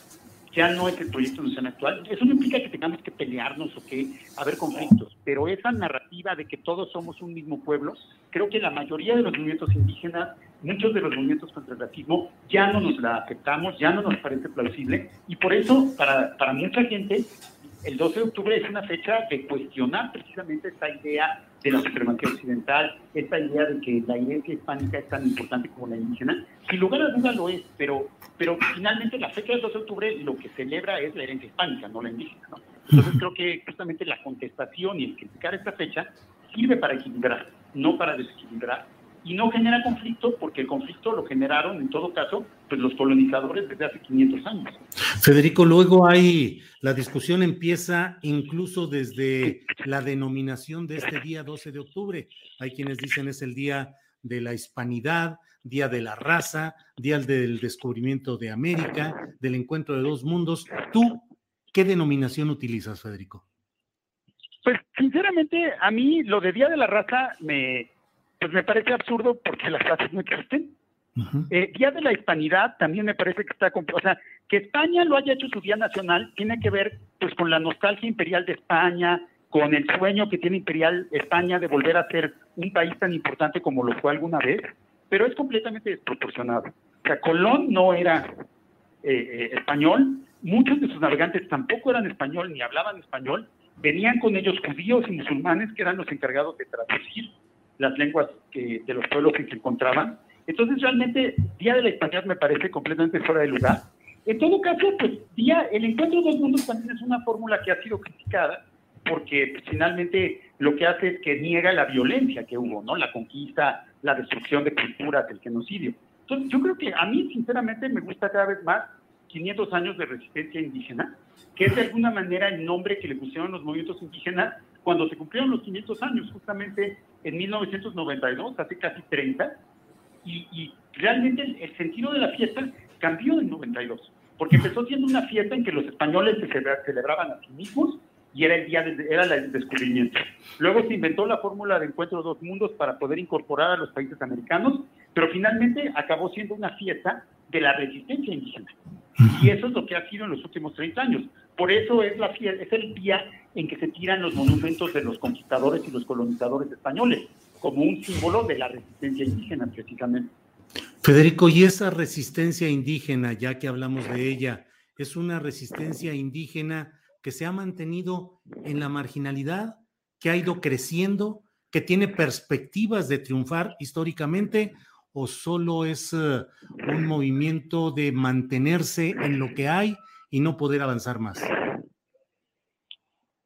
ya no es el proyecto nacional actual. Eso no implica que tengamos que pelearnos o que haber conflictos, pero esa narrativa de que todos somos un mismo pueblo, creo que la mayoría de los movimientos indígenas, muchos de los movimientos contra el racismo, ya no nos la aceptamos, ya no nos parece plausible, y por eso, para, para mucha gente, el 12 de octubre es una fecha de cuestionar precisamente esta idea de la supremacía occidental, esta idea de que la herencia hispánica es tan importante como la indígena. Sin lugar a duda lo es, pero, pero finalmente la fecha del 12 de octubre lo que celebra es la herencia hispánica, no la indígena. ¿no? Entonces creo que justamente la contestación y el criticar esta fecha sirve para equilibrar, no para desequilibrar y no genera conflicto porque el conflicto lo generaron en todo caso pues los colonizadores desde hace 500 años. Federico, luego hay, la discusión empieza incluso desde la denominación de este día 12 de octubre. Hay quienes dicen es el día de la hispanidad, día de la raza, día del descubrimiento de América, del encuentro de dos mundos. ¿Tú qué denominación utilizas, Federico? Pues sinceramente a mí lo de Día de la Raza me, pues me parece absurdo porque las razas no existen. Eh, día de la Hispanidad también me parece que está, o sea, que España lo haya hecho su día nacional tiene que ver pues con la nostalgia imperial de España, con el sueño que tiene imperial España de volver a ser un país tan importante como lo fue alguna vez, pero es completamente desproporcionado. O sea, Colón no era eh, eh, español, muchos de sus navegantes tampoco eran español ni hablaban español, venían con ellos judíos y musulmanes que eran los encargados de traducir las lenguas que, de los pueblos que se encontraban. Entonces, realmente, Día de la Hispanidad me parece completamente fuera de lugar. En todo caso, pues, día, el encuentro de dos mundos también es una fórmula que ha sido criticada, porque pues, finalmente lo que hace es que niega la violencia que hubo, ¿no? La conquista, la destrucción de culturas, el genocidio. Entonces, yo creo que a mí, sinceramente, me gusta cada vez más 500 años de resistencia indígena, que es de alguna manera el nombre que le pusieron los movimientos indígenas cuando se cumplieron los 500 años, justamente en 1992, hace casi 30, y, realmente el, sentido de la fiesta cambió en 92, porque empezó siendo una fiesta en que los españoles se celebraban a sí mismos y era el día de, era el descubrimiento. Luego se inventó la fórmula de encuentro de dos mundos para poder incorporar a los países americanos, pero finalmente acabó siendo una fiesta de la resistencia indígena. Y eso es lo que ha sido en los últimos 30 años. Por eso es, la, es el día en que se tiran los monumentos de los conquistadores y los colonizadores españoles, como un símbolo de la resistencia indígena precisamente. Federico, ¿y esa resistencia indígena, ya que hablamos de ella, es una resistencia indígena que se ha mantenido en la marginalidad, que ha ido creciendo, que tiene perspectivas de triunfar históricamente, o solo es eh, un movimiento de mantenerse en lo que hay y no poder avanzar más?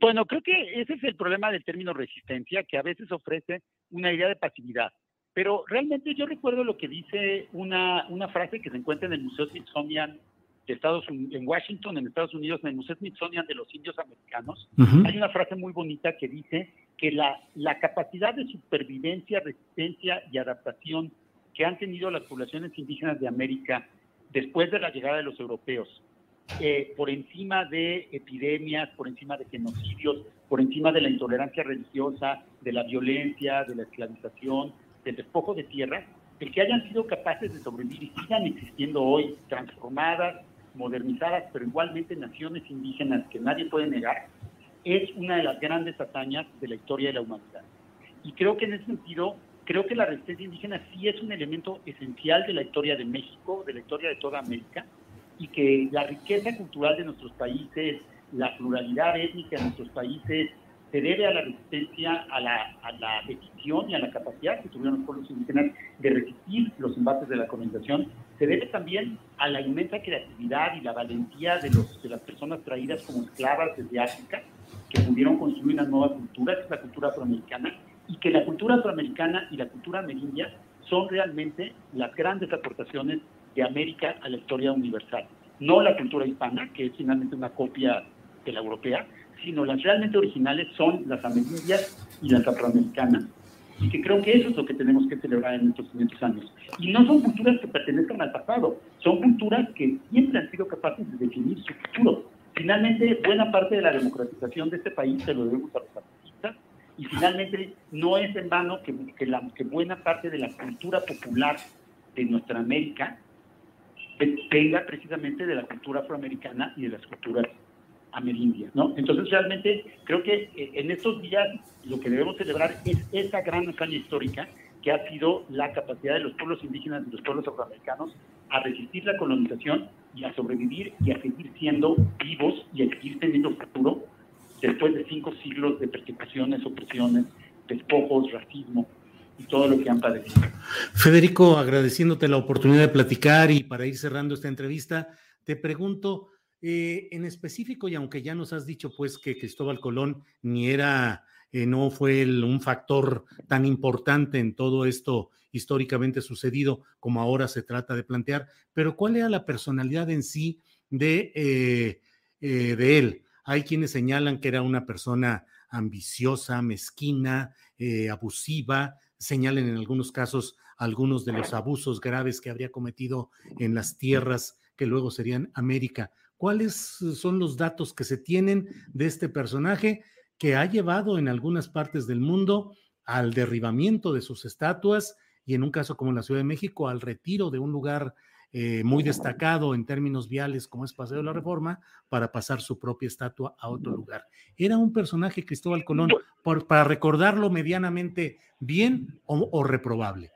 Bueno, creo que ese es el problema del término resistencia, que a veces ofrece una idea de pasividad. Pero realmente yo recuerdo lo que dice una, una frase que se encuentra en el Museo Smithsonian de Estados Unidos, en Washington, en Estados Unidos, en el Museo Smithsonian de los Indios Americanos. Hay una frase muy bonita que dice que la, la capacidad de supervivencia, resistencia y adaptación que han tenido las poblaciones indígenas de América después de la llegada de los europeos, eh, por encima de epidemias, por encima de genocidios, por encima de la intolerancia religiosa, de la violencia, de la esclavización, del despojo de tierra, el que hayan sido capaces de sobrevivir y sigan existiendo hoy transformadas, modernizadas, pero igualmente naciones indígenas que nadie puede negar, es una de las grandes hazañas de la historia de la humanidad. Y creo que en ese sentido, creo que la resistencia indígena sí es un elemento esencial de la historia de México, de la historia de toda América, y que la riqueza cultural de nuestros países, la pluralidad étnica de nuestros países, se debe a la resistencia, a la, a la decisión y a la capacidad que tuvieron los pueblos indígenas de resistir los embates de la colonización, se debe también a la inmensa creatividad y la valentía de, los, de las personas traídas como esclavas desde África, que pudieron construir una nueva cultura, que es la cultura afroamericana, y que la cultura afroamericana y la cultura amerindia son realmente las grandes aportaciones de América a la historia universal. No la cultura hispana, que es finalmente una copia de la europea, sino las realmente originales son las amerindias y las afroamericanas. Y que creo que eso es lo que tenemos que celebrar en estos 500 años. Y no son culturas que pertenezcan al pasado, son culturas que siempre han sido capaces de definir su futuro. Finalmente, buena parte de la democratización de este país se lo debemos a los artistas. Y finalmente, no es en vano que, que, la, que buena parte de la cultura popular de nuestra América venga precisamente de la cultura afroamericana y de las culturas amerindias, ¿no? Entonces realmente creo que eh, en estos días lo que debemos celebrar es esa gran hazaña histórica que ha sido la capacidad de los pueblos indígenas y los pueblos afroamericanos a resistir la colonización y a sobrevivir y a seguir siendo vivos y a seguir teniendo futuro después de cinco siglos de persecuciones, opresiones, despojos, racismo, y todo lo que han padecido. Federico, agradeciéndote la oportunidad de platicar y para ir cerrando esta entrevista, te pregunto, eh, en específico, y aunque ya nos has dicho pues que Cristóbal Colón ni era, eh, no fue un factor tan importante en todo esto históricamente sucedido como ahora se trata de plantear, pero ¿cuál era la personalidad en sí de, eh, de él? Hay quienes señalan que era una persona ambiciosa, mezquina, abusiva, señalen en algunos casos algunos de los abusos graves que habría cometido en las tierras que luego serían América. ¿Cuáles son los datos que se tienen de este personaje que ha llevado en algunas partes del mundo al derribamiento de sus estatuas y en un caso como la Ciudad de México al retiro de un lugar eh, muy destacado en términos viales como es Paseo de la Reforma para pasar su propia estatua a otro lugar. Era un personaje, Cristóbal Colón, por, para recordarlo medianamente bien o, reprobable.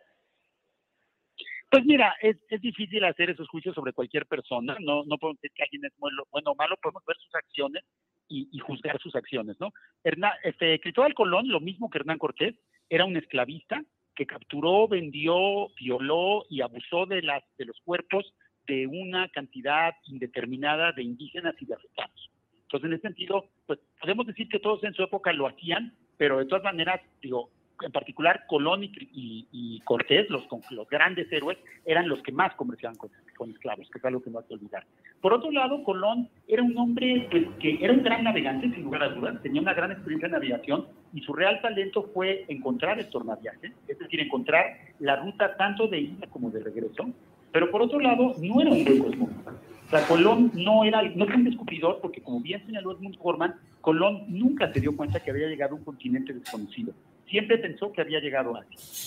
Pues mira, es, difícil hacer esos juicios sobre cualquier persona, no, no podemos decir que alguien es bueno, o malo, podemos ver sus acciones y, juzgar sus acciones, ¿no? este, Cristóbal Colón, lo mismo que Hernán Cortés, era un esclavista, que capturó, vendió, violó y abusó de, las, de los cuerpos de una cantidad indeterminada de indígenas y de africanos. Entonces, en ese sentido, pues podemos decir que todos en su época lo hacían, pero de todas maneras, digo, en particular Colón y, Cortés, los, los, grandes héroes, eran los que más comerciaban con, esclavos, que es algo que no hay que olvidar. Por otro lado, Colón era un hombre pues, que era un gran navegante, sin lugar a dudas, tenía una gran experiencia en navegación y su real talento fue encontrar estos naviajes, es decir, encontrar la ruta tanto de ida como de regreso. Pero por otro lado, no era un buen cosmonauta. O sea, Colón no era, no fue un descubridor, porque como bien señaló Edmund Gorman, Colón nunca se dio cuenta que había llegado a un continente desconocido siempre pensó que había llegado a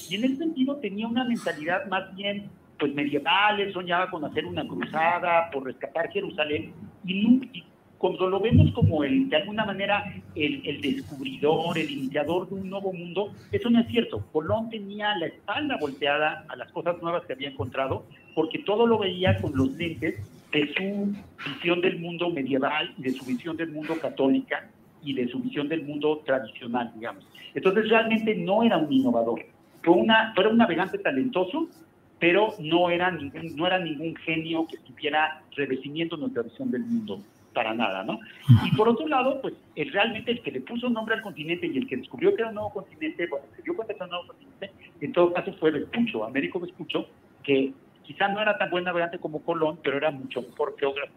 Y en ese sentido tenía una mentalidad más bien pues medieval, él soñaba con hacer una cruzada por rescatar Jerusalén y, cuando lo vemos como el, de alguna manera el, el, descubridor, el iniciador de un nuevo mundo, eso no es cierto. Colón tenía la espalda volteada a las cosas nuevas que había encontrado, porque todo lo veía con los lentes de su visión del mundo medieval de su visión del mundo católica y de su visión del mundo tradicional, digamos. Entonces realmente no era un innovador, fue, una, fue un navegante talentoso, pero no era, ningún, no era ningún genio que estuviera revestimiento nuestra visión del mundo para nada, ¿no? Y por otro lado, pues el, realmente el que le puso nombre al continente y el que descubrió que era un nuevo continente, bueno, se dio cuenta que era un nuevo continente, en todo caso fue Vespucho, Américo Vespucho, que quizá no era tan buen navegante como Colón, pero era mucho mejor geógrafo.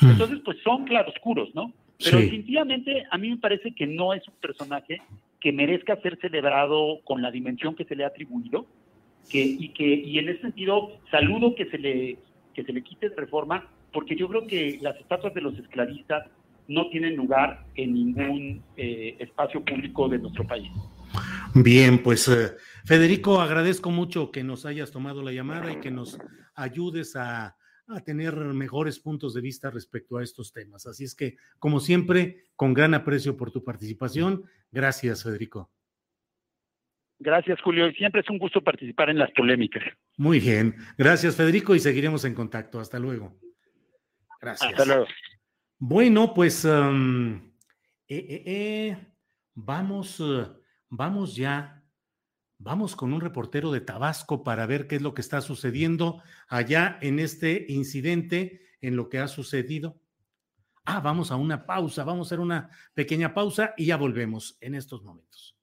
Entonces, pues son claroscuros, ¿no? Pero definitivamente a mí me parece que no es un personaje que merezca ser celebrado con la dimensión que se le ha atribuido, que, y que y en ese sentido saludo que se le que se le quite de reforma, porque yo creo que las estatuas de los esclavistas no tienen lugar en ningún eh, espacio público de nuestro país. Bien, pues eh, Federico, agradezco mucho que nos hayas tomado la llamada y que nos ayudes a, a, tener mejores puntos de vista respecto a estos temas. Así es que, como siempre, con gran aprecio por tu participación. Gracias, Federico. Gracias, Julio. Y siempre es un gusto participar en las polémicas. Muy bien. Gracias, Federico, y seguiremos en contacto. Hasta luego. Gracias. Hasta luego. Bueno, pues um, eh, eh, eh, vamos, vamos ya, vamos con un reportero de Tabasco para ver qué es lo que está sucediendo allá en este incidente, en lo que ha sucedido. Ah, vamos a una pausa, vamos a hacer una pequeña pausa y ya volvemos en estos momentos.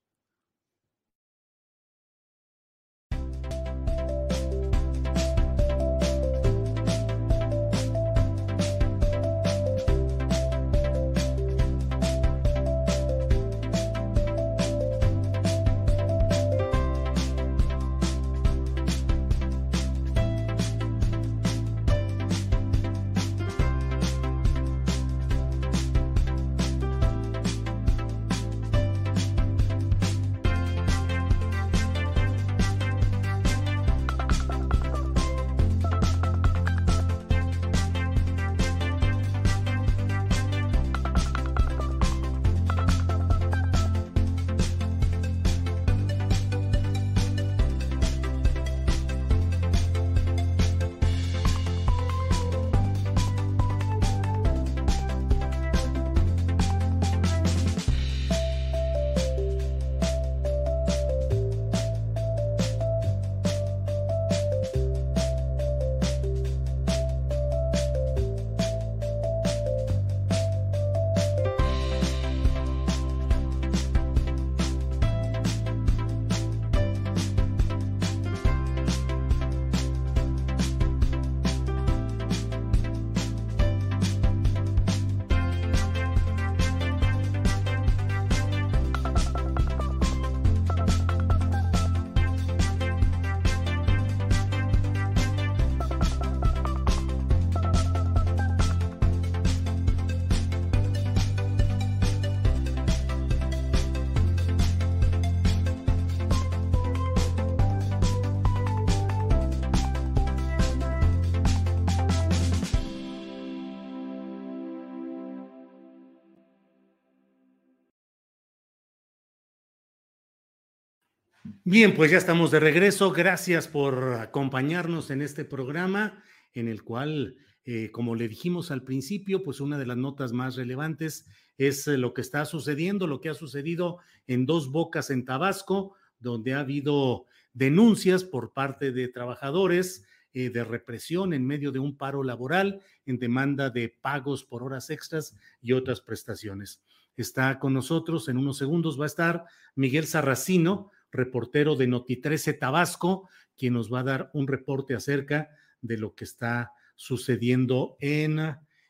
Bien, pues ya estamos de regreso. Gracias por acompañarnos en este programa en el cual, eh, como le dijimos al principio, pues una de las notas más relevantes es eh, lo que está sucediendo, lo que ha sucedido en Dos Bocas en Tabasco, donde ha habido denuncias por parte de trabajadores eh, de represión en medio de un paro laboral en demanda de pagos por horas extras y otras prestaciones. Está con nosotros en unos segundos, va a estar Miguel Sarracino, reportero de Noti 13 Tabasco, quien nos va a dar un reporte acerca de lo que está sucediendo en,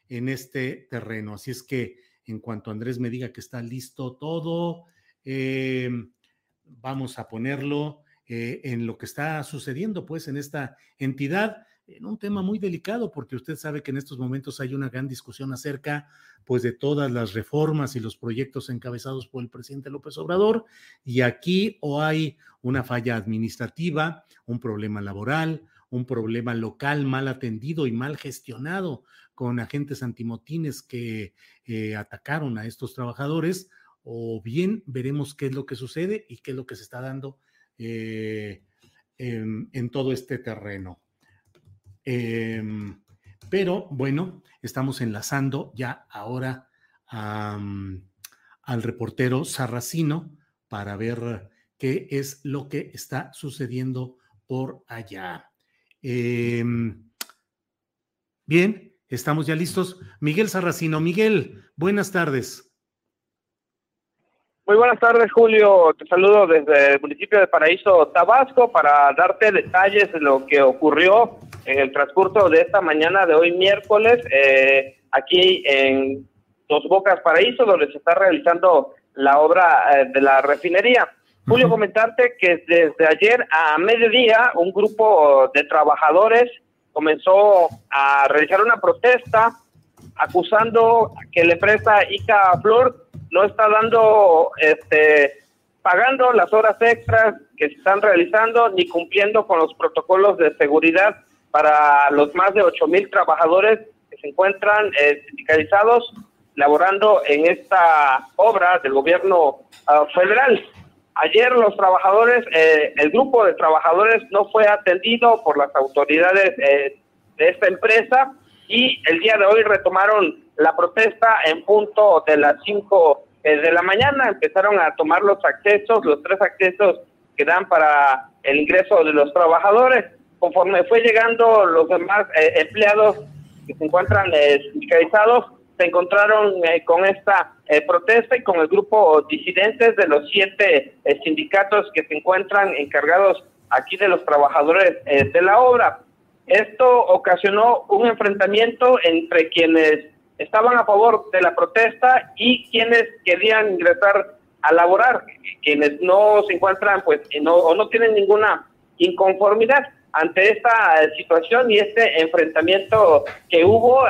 en este terreno. Así es que en cuanto Andrés me diga que está listo todo, eh, vamos a ponerlo eh, en lo que está sucediendo pues en esta entidad en un tema muy delicado, porque usted sabe que en estos momentos hay una gran discusión acerca, pues, de todas las reformas y los proyectos encabezados por el presidente López Obrador, y aquí o hay una falla administrativa, un problema laboral, un problema local mal atendido y mal gestionado con agentes antimotines que eh, atacaron a estos trabajadores, o bien veremos qué es lo que sucede y qué es lo que se está dando eh, en todo este terreno. Em, pero bueno, estamos enlazando ya ahora al reportero Sarracino para ver qué es lo que está sucediendo por allá. Em, bien, Estamos ya listos. Miguel Sarracino. Miguel, buenas tardes. Muy buenas tardes, Julio. Te saludo desde el municipio de Paraíso, Tabasco, para darte detalles de lo que ocurrió en el transcurso de esta mañana de hoy miércoles, eh, aquí en Dos Bocas Paraíso, donde se está realizando la obra eh, de la refinería. Julio, comentarte que desde ayer a mediodía un grupo de trabajadores comenzó a realizar una protesta acusando que la empresa Ica Flor no está dando, este, pagando las horas extras que se están realizando ni cumpliendo con los protocolos de seguridad para los más de ocho mil trabajadores que se encuentran eh, sindicalizados laborando en esta obra del gobierno ah, federal. Ayer los trabajadores, eh, el grupo de trabajadores no fue atendido por las autoridades eh, de esta empresa y el día de hoy retomaron la protesta en punto de las 5 eh, de la mañana. Empezaron a tomar los accesos, los tres accesos que dan para el ingreso de los trabajadores. Conforme fue llegando los demás empleados que se encuentran sindicalizados, se encontraron eh, con esta eh, protesta y con el grupo disidentes de los siete eh, sindicatos que se encuentran encargados aquí de los trabajadores de la obra. Esto ocasionó un enfrentamiento entre quienes estaban a favor de la protesta y quienes querían ingresar a laborar, quienes no se encuentran pues no, o no tienen ninguna inconformidad ante esta situación y este enfrentamiento que hubo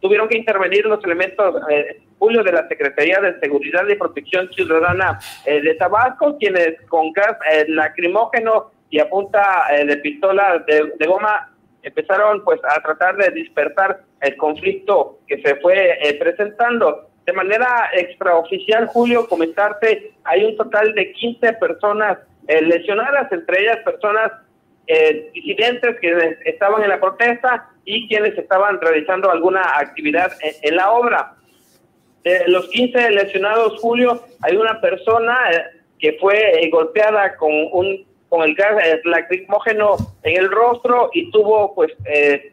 tuvieron que intervenir los elementos, eh, Julio, de la Secretaría de Seguridad y Protección Ciudadana eh, de Tabasco, quienes con gas eh, lacrimógeno y a punta eh, de pistola de, goma empezaron pues a tratar de dispersar el conflicto que se fue presentando. De manera extraoficial, Julio, comentarte, hay un total de 15 personas lesionadas, entre ellas personas eh, disidentes que estaban en la protesta y quienes estaban realizando alguna actividad en, la obra. De los 15 lesionados, Julio, hay una persona eh, que fue eh, golpeada con un con el gas lacrimógeno en el rostro y tuvo pues eh,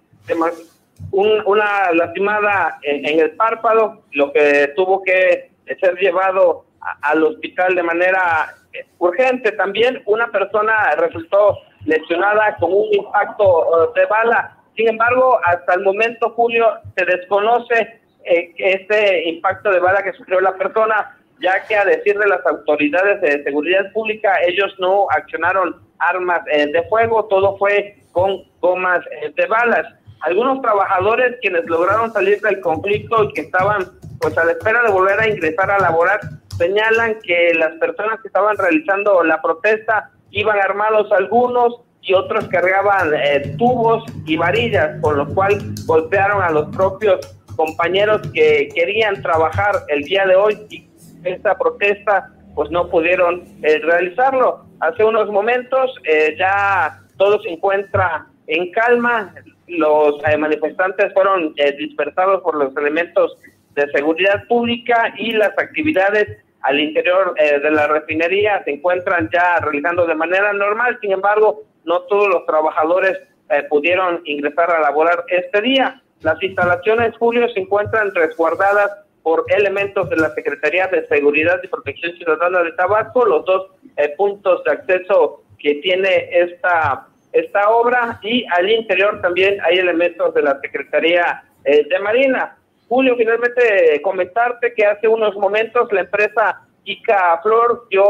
una lastimada en, el párpado, lo que tuvo que ser llevado al hospital de manera urgente. También una persona resultó lesionada con un impacto eh, de bala. Sin embargo, hasta el momento, Julio, se desconoce eh, este impacto de bala que sufrió la persona, ya que a decir de las autoridades de seguridad pública, ellos no accionaron armas eh, de fuego, todo fue con gomas de balas. Algunos trabajadores quienes lograron salir del conflicto y que estaban pues a la espera de volver a ingresar a laborar, señalan que las personas que estaban realizando la protesta iban armados algunos y otros cargaban eh, tubos y varillas, con lo cual golpearon a los propios compañeros que querían trabajar el día de hoy y esta protesta pues no pudieron eh, realizarlo. Hace unos momentos eh, ya todo se encuentra en calma, los manifestantes fueron dispersados por los elementos de seguridad pública y las actividades al interior eh, de la refinería se encuentran ya realizando de manera normal, sin embargo, no todos los trabajadores eh, pudieron ingresar a laborar este día. Las instalaciones, Julio, se encuentran resguardadas por elementos de la Secretaría de Seguridad y Protección Ciudadana de Tabasco, los dos eh, puntos de acceso que tiene esta, esta obra, y al interior también hay elementos de la Secretaría de Marina. Julio, finalmente comentarte que hace unos momentos la empresa Ica Flor dio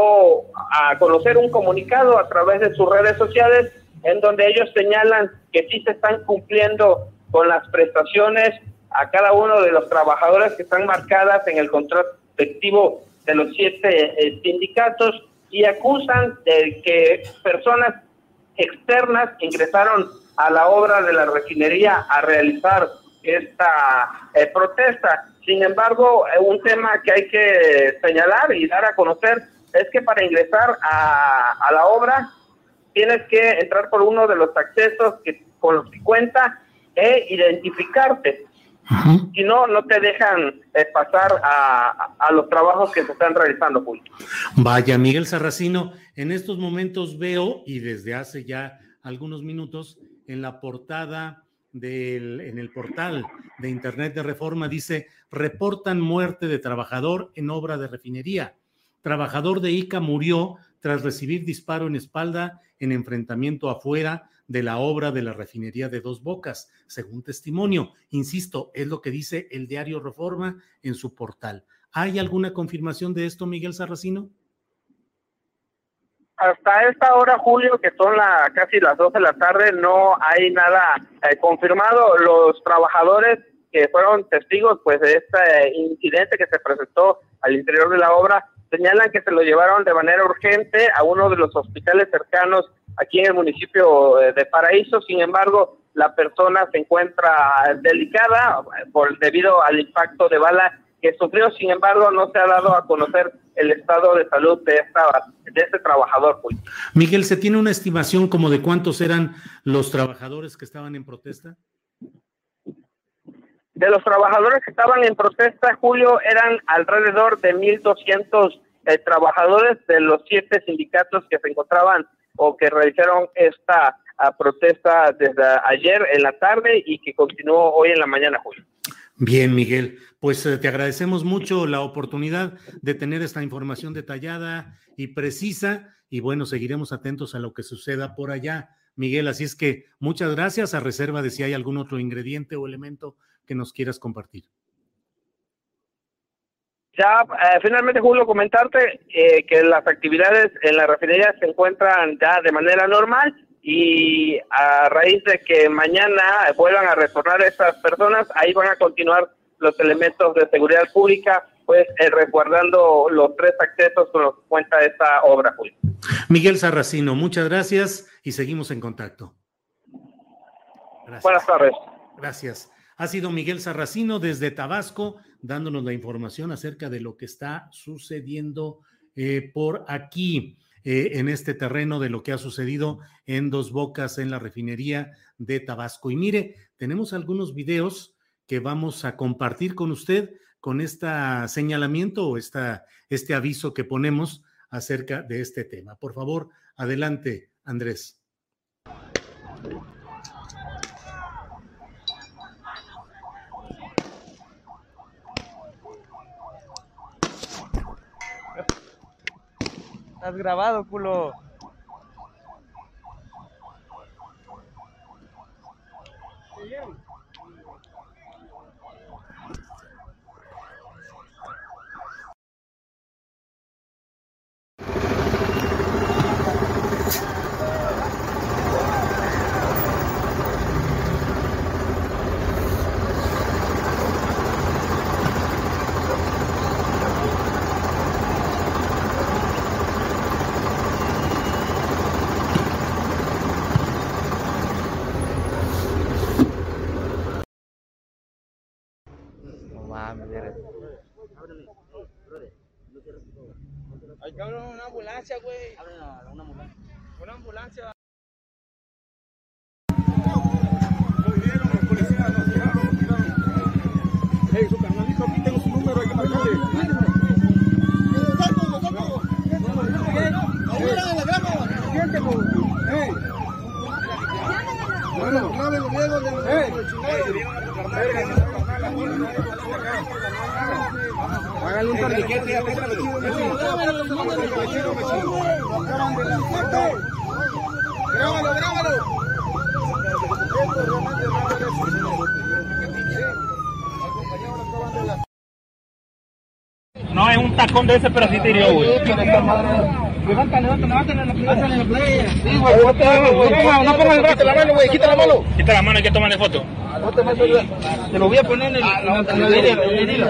a conocer un comunicado a través de sus redes sociales en donde ellos señalan que sí se están cumpliendo con las prestaciones a cada uno de los trabajadores que están marcadas en el contrato efectivo de los siete eh, sindicatos y acusan de que personas externas ingresaron a la obra de la refinería a realizar esta eh, protesta. Sin embargo, eh, un tema que hay que señalar y dar a conocer es que para ingresar a, la obra tienes que entrar por uno de los accesos que, con los que cuenta e identificarte. Si no, no te dejan eh, pasar a, a, los trabajos que se están realizando, Julio. Vaya, Miguel Sarracino, en estos momentos veo, y desde hace ya algunos minutos, en la portada del, en el portal de Internet de Reforma dice, reportan muerte de trabajador en obra de refinería. Trabajador de ICA murió tras recibir disparo en espalda en enfrentamiento afuera de la obra de la refinería de Dos Bocas, según testimonio. Insisto, es lo que dice el diario Reforma en su portal. ¿Hay alguna confirmación de esto, Miguel Sarracino? hasta esta hora, Julio, que son la, casi las 12 de la tarde, no hay nada eh, confirmado. Los trabajadores que fueron testigos pues de este incidente que se presentó al interior de la obra señalan que se lo llevaron de manera urgente a uno de los hospitales cercanos aquí en el municipio eh, de Paraíso. Sin embargo, la persona se encuentra delicada por debido al impacto de bala que sufrió, sin embargo, no se ha dado a conocer el estado de salud de, esta, de este trabajador. Miguel, ¿se tiene una estimación como de cuántos eran los trabajadores que estaban en protesta? De los trabajadores que estaban en protesta, Julio, eran alrededor de 1.200 eh, trabajadores de los siete sindicatos que se encontraban o que realizaron esta ah, protesta desde ayer en la tarde y que continuó hoy en la mañana, Julio. Bien, Miguel, pues eh, te agradecemos mucho la oportunidad de tener esta información detallada y precisa y bueno, seguiremos atentos a lo que suceda por allá, Miguel. Así es que muchas gracias a reserva de si hay algún otro ingrediente o elemento que nos quieras compartir. Ya, eh, finalmente, Julio, comentarte eh, que las actividades en la refinería se encuentran ya de manera normal y a raíz de que mañana vuelvan a retornar estas personas, ahí van a continuar los elementos de seguridad pública, pues eh, resguardando los tres accesos con los que cuenta esta obra. Julio. Miguel Sarracino, muchas gracias y seguimos en contacto. Buenas tardes. Gracias. Ha sido Miguel Sarracino desde Tabasco dándonos la información acerca de lo que está sucediendo eh, por aquí. Eh, en este terreno de lo que ha sucedido en Dos Bocas en la refinería de Tabasco. Y mire, tenemos algunos videos que vamos a compartir con usted con este señalamiento o esta, este aviso que ponemos acerca de este tema. Por favor, adelante, Andrés. Estás grabado, culo que ambulancia, güey. una ambulancia. Una ambulancia. Hey, su carnalito, aquí tengo su número, hay que marcarle. Bueno, grábelo, Diego, Háganle un torniquete, Grábalo, grábalo. No es un tacón de ese, pero sí te hirió, güey. Levanta, levanta, levanta en la playa. en la playa. Sí, güey, no pongas el brazo, la mano, güey, quita la mano. Quita la mano, hay que tomarle foto. Te lo voy a poner en el,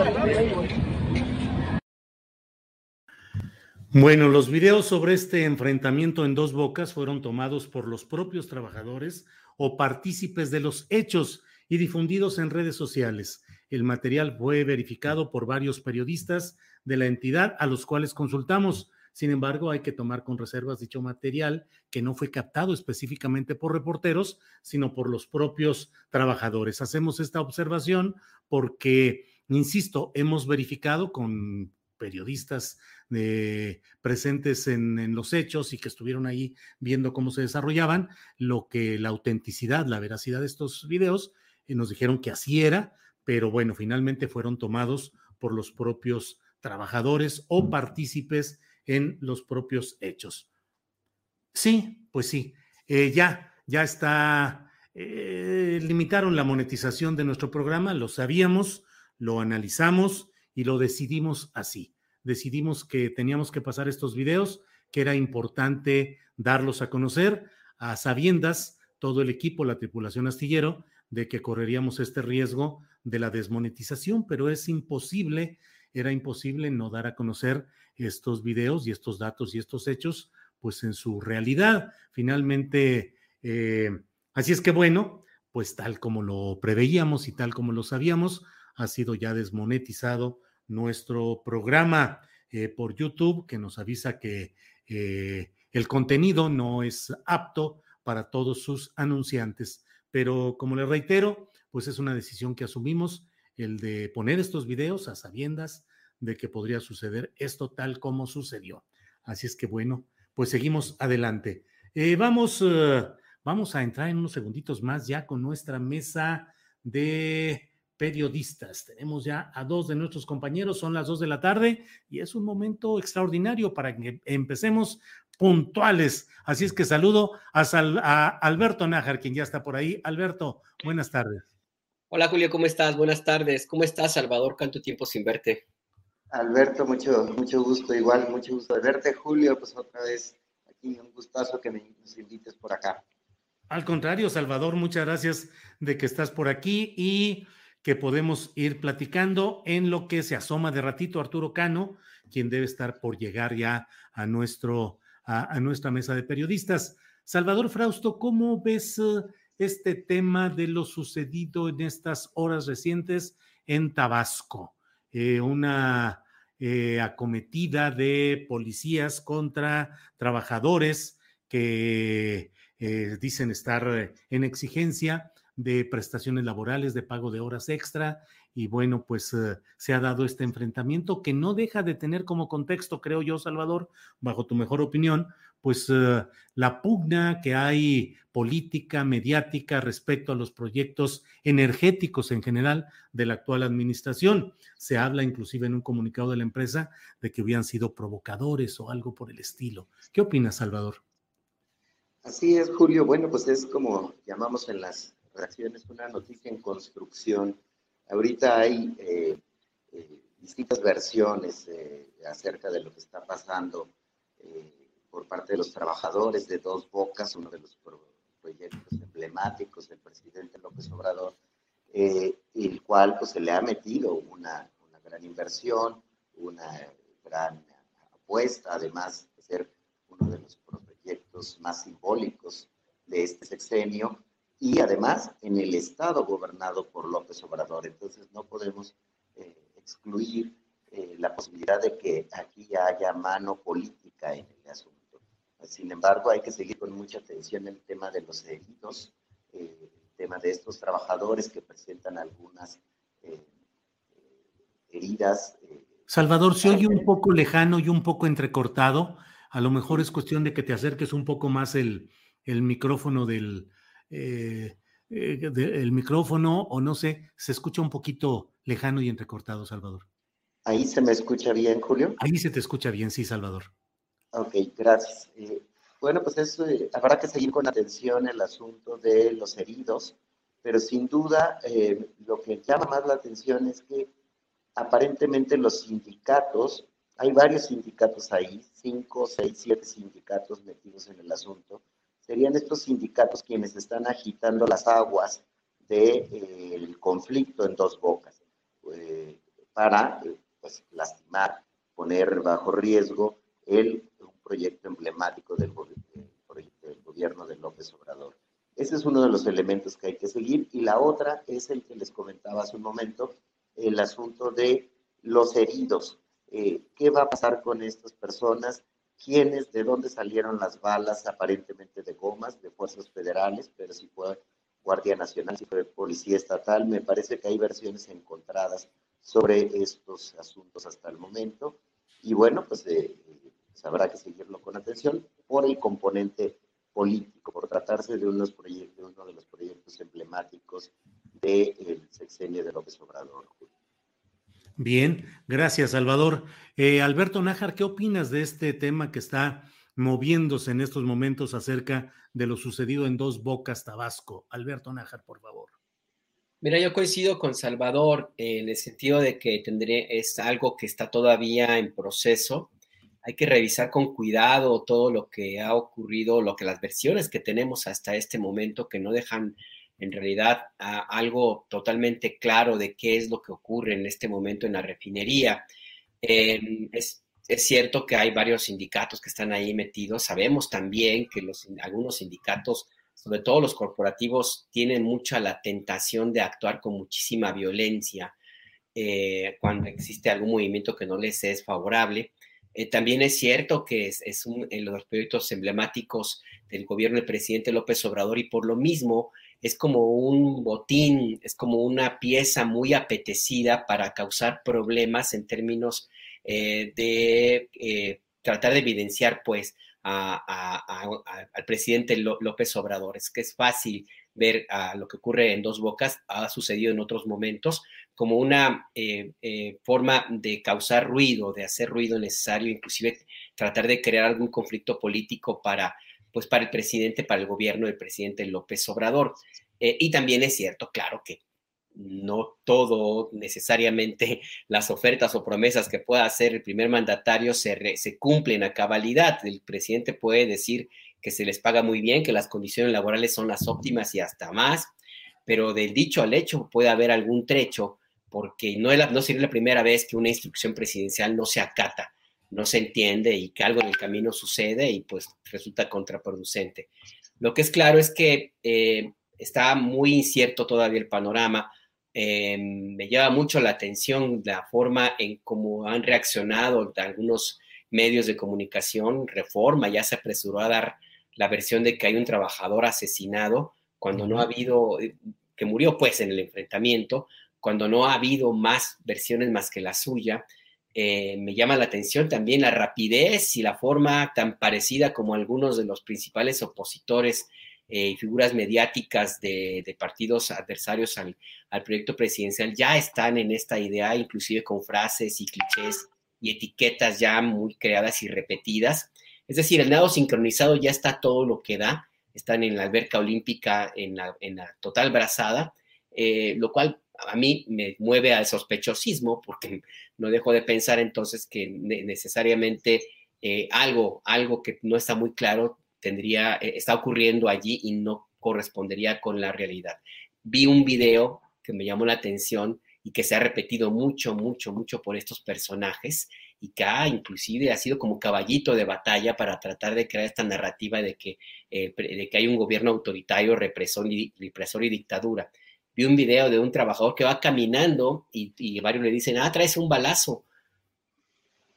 Bueno, los videos sobre este enfrentamiento en dos bocas fueron tomados por los propios trabajadores o partícipes de los hechos y difundidos en redes sociales. El material fue verificado por varios periodistas de la entidad a los cuales consultamos. Sin embargo, hay que tomar con reservas dicho material que no fue captado específicamente por reporteros, sino por los propios trabajadores. Hacemos esta observación porque, insisto, hemos verificado con periodistas eh, presentes en, los hechos y que estuvieron ahí viendo cómo se desarrollaban, lo que la autenticidad, la veracidad de estos videos, y nos dijeron que así era, pero bueno, finalmente fueron tomados por los propios trabajadores o partícipes en los propios hechos. Sí, pues sí, eh, ya, ya está, eh, limitaron la monetización de nuestro programa, lo sabíamos, lo analizamos y lo decidimos así. Decidimos que teníamos que pasar estos videos, que era importante darlos a conocer a sabiendas todo el equipo, la tripulación astillero, de que correríamos este riesgo de la desmonetización, pero es imposible, era imposible no dar a conocer estos videos y estos datos y estos hechos, pues en su realidad. Finalmente, eh, así es que bueno, pues tal como lo preveíamos y tal como lo sabíamos, ha sido ya desmonetizado nuestro programa eh, por YouTube, que nos avisa que eh, el contenido no es apto para todos sus anunciantes. Pero como le reitero, pues es una decisión que asumimos, el de poner estos videos a sabiendas de que podría suceder esto tal como sucedió. Así es que bueno, pues seguimos adelante. Eh, vamos, uh, vamos a entrar en unos segunditos más ya con nuestra mesa de periodistas. Tenemos ya a dos de nuestros compañeros, son las dos de la tarde y es un momento extraordinario para que empecemos puntuales. Así es que saludo a, a, Alberto Nájar, quien ya está por ahí. Alberto, buenas tardes. Hola Julio, ¿cómo estás? Buenas tardes. ¿Cómo estás, Salvador? ¿Cuánto tiempo sin verte? Alberto, mucho, mucho gusto, igual, mucho gusto de verte. Julio, pues otra vez aquí, un gustazo que me, nos invites por acá. Al contrario, Salvador, muchas gracias de que estás por aquí y que podemos ir platicando en lo que se asoma de ratito Arturo Cano, quien debe estar por llegar ya a nuestro a, nuestra mesa de periodistas. Salvador Frausto, ¿cómo ves eh, este tema de lo sucedido en estas horas recientes en Tabasco? Eh, una eh, acometida de policías contra trabajadores que dicen estar en exigencia de prestaciones laborales, de pago de horas extra, y bueno, pues se ha dado este enfrentamiento que no deja de tener como contexto, creo yo, Salvador, bajo tu mejor opinión, pues uh, la pugna que hay política, mediática respecto a los proyectos energéticos en general de la actual administración. Se habla inclusive en un comunicado de la empresa de que hubieran sido provocadores o algo por el estilo. ¿Qué opinas, Salvador? Así es, Julio. Bueno, pues es como llamamos en las reacciones una noticia en construcción Ahorita hay eh, eh, distintas versiones eh, acerca de lo que está pasando por parte de los trabajadores de Dos Bocas, uno de los proyectos emblemáticos del presidente López Obrador, el cual pues, se le ha metido una, una gran inversión, una gran apuesta, además de ser uno de los proyectos más simbólicos de este sexenio, y además en el estado gobernado por López Obrador. Entonces no podemos eh, excluir eh, la posibilidad de que aquí haya mano política en el asunto. Sin embargo, hay que seguir con mucha atención el tema de los heridos, eh, el tema de estos trabajadores que presentan algunas heridas. Salvador, se oye un poco lejano y un poco entrecortado. A lo mejor es cuestión de que te acerques un poco más el, el micrófono del, eh, eh el micrófono o no sé, se escucha un poquito lejano y entrecortado, Salvador. Ahí se me escucha bien, Julio. Ahí se te escucha bien, sí, Salvador. Ok, gracias. Eh, bueno, pues eso, eh, habrá que seguir con atención el asunto de los heridos, pero sin duda lo que llama más la atención es que aparentemente los sindicatos, hay varios sindicatos ahí, cinco, seis, siete sindicatos metidos en el asunto, serían estos sindicatos quienes están agitando las aguas del de, conflicto en dos bocas eh, para eh, pues, lastimar, poner bajo riesgo el, proyecto emblemático del, del gobierno de López Obrador. Ese es uno de los elementos que hay que seguir y la otra es el que les comentaba hace un momento, el asunto de los heridos. Eh, ¿Qué va a pasar con estas personas? quiénes, de dónde salieron las balas aparentemente de gomas, de fuerzas federales, pero si fue Guardia Nacional, si fue Policía Estatal, me parece que hay versiones encontradas sobre estos asuntos hasta el momento. Y bueno, pues, eh, pues habrá que seguirlo con atención por el componente político, por tratarse de unos proyectos, uno de los proyectos emblemáticos del sexenio de López Obrador. Bien, gracias, Salvador. Eh, Alberto Nájar, ¿qué opinas de este tema que está moviéndose en estos momentos acerca de lo sucedido en Dos Bocas, Tabasco? Alberto Nájar, por favor. Mira, yo coincido con Salvador en el sentido de que tendré, es algo que está todavía en proceso. Hay que revisar con cuidado todo lo que ha ocurrido, lo que las versiones que tenemos hasta este momento que no dejan en realidad algo totalmente claro de qué es lo que ocurre en este momento en la refinería. Em, es, cierto que hay varios sindicatos que están ahí metidos. Sabemos también que algunos sindicatos, sobre todo los corporativos, tienen mucha la tentación de actuar con muchísima violencia eh, cuando existe algún movimiento que no les es favorable. Eh, también es cierto que es, es un, en los proyectos emblemáticos del gobierno del presidente López Obrador y por lo mismo es como un botín, es como una pieza muy apetecida para causar problemas en términos eh, de eh, tratar de evidenciar, pues, al presidente López Obrador. Es que es fácil ver a lo que ocurre en dos bocas, ha sucedido en otros momentos, como una eh, forma de causar ruido, de hacer ruido necesario, inclusive tratar de crear algún conflicto político para pues para el presidente, para el gobierno del presidente López Obrador. Eh, y también es cierto, claro, que no todo necesariamente las ofertas o promesas que pueda hacer el primer mandatario se cumplen a cabalidad. El presidente puede decir que se les paga muy bien, que las condiciones laborales son las óptimas y hasta más, pero del dicho al hecho puede haber algún trecho porque no, es no sería la primera vez que una instrucción presidencial no se acata no se entiende y que algo en el camino sucede y pues resulta contraproducente. Lo que es claro es que eh, está muy incierto todavía el panorama. Eh, me llama mucho la atención la forma en cómo han reaccionado algunos medios de comunicación. Reforma ya se apresuró a dar la versión de que hay un trabajador asesinado cuando no ha habido, eh, que murió pues en el enfrentamiento, cuando no ha habido más versiones más que la suya. Eh, me llama la atención también la rapidez y la forma tan parecida como algunos de los principales opositores eh, y figuras mediáticas de, partidos adversarios al, proyecto presidencial ya están en esta idea, inclusive con frases y clichés y etiquetas ya muy creadas y repetidas. Es decir, el nado sincronizado ya está todo lo que da, están en la alberca olímpica en la, total brazada, eh, lo cual a mí me mueve al sospechosismo porque no dejo de pensar entonces que necesariamente eh, algo, algo que no está muy claro eh, está ocurriendo allí y no correspondería con la realidad. Vi un video que me llamó la atención y que se ha repetido mucho, mucho, mucho por estos personajes y que ha inclusive ha sido como caballito de batalla para tratar de crear esta narrativa de que, eh, de que hay un gobierno autoritario, represor y, represor y dictadura vi un video de un trabajador que va caminando y, varios le dicen, ah, traes un balazo.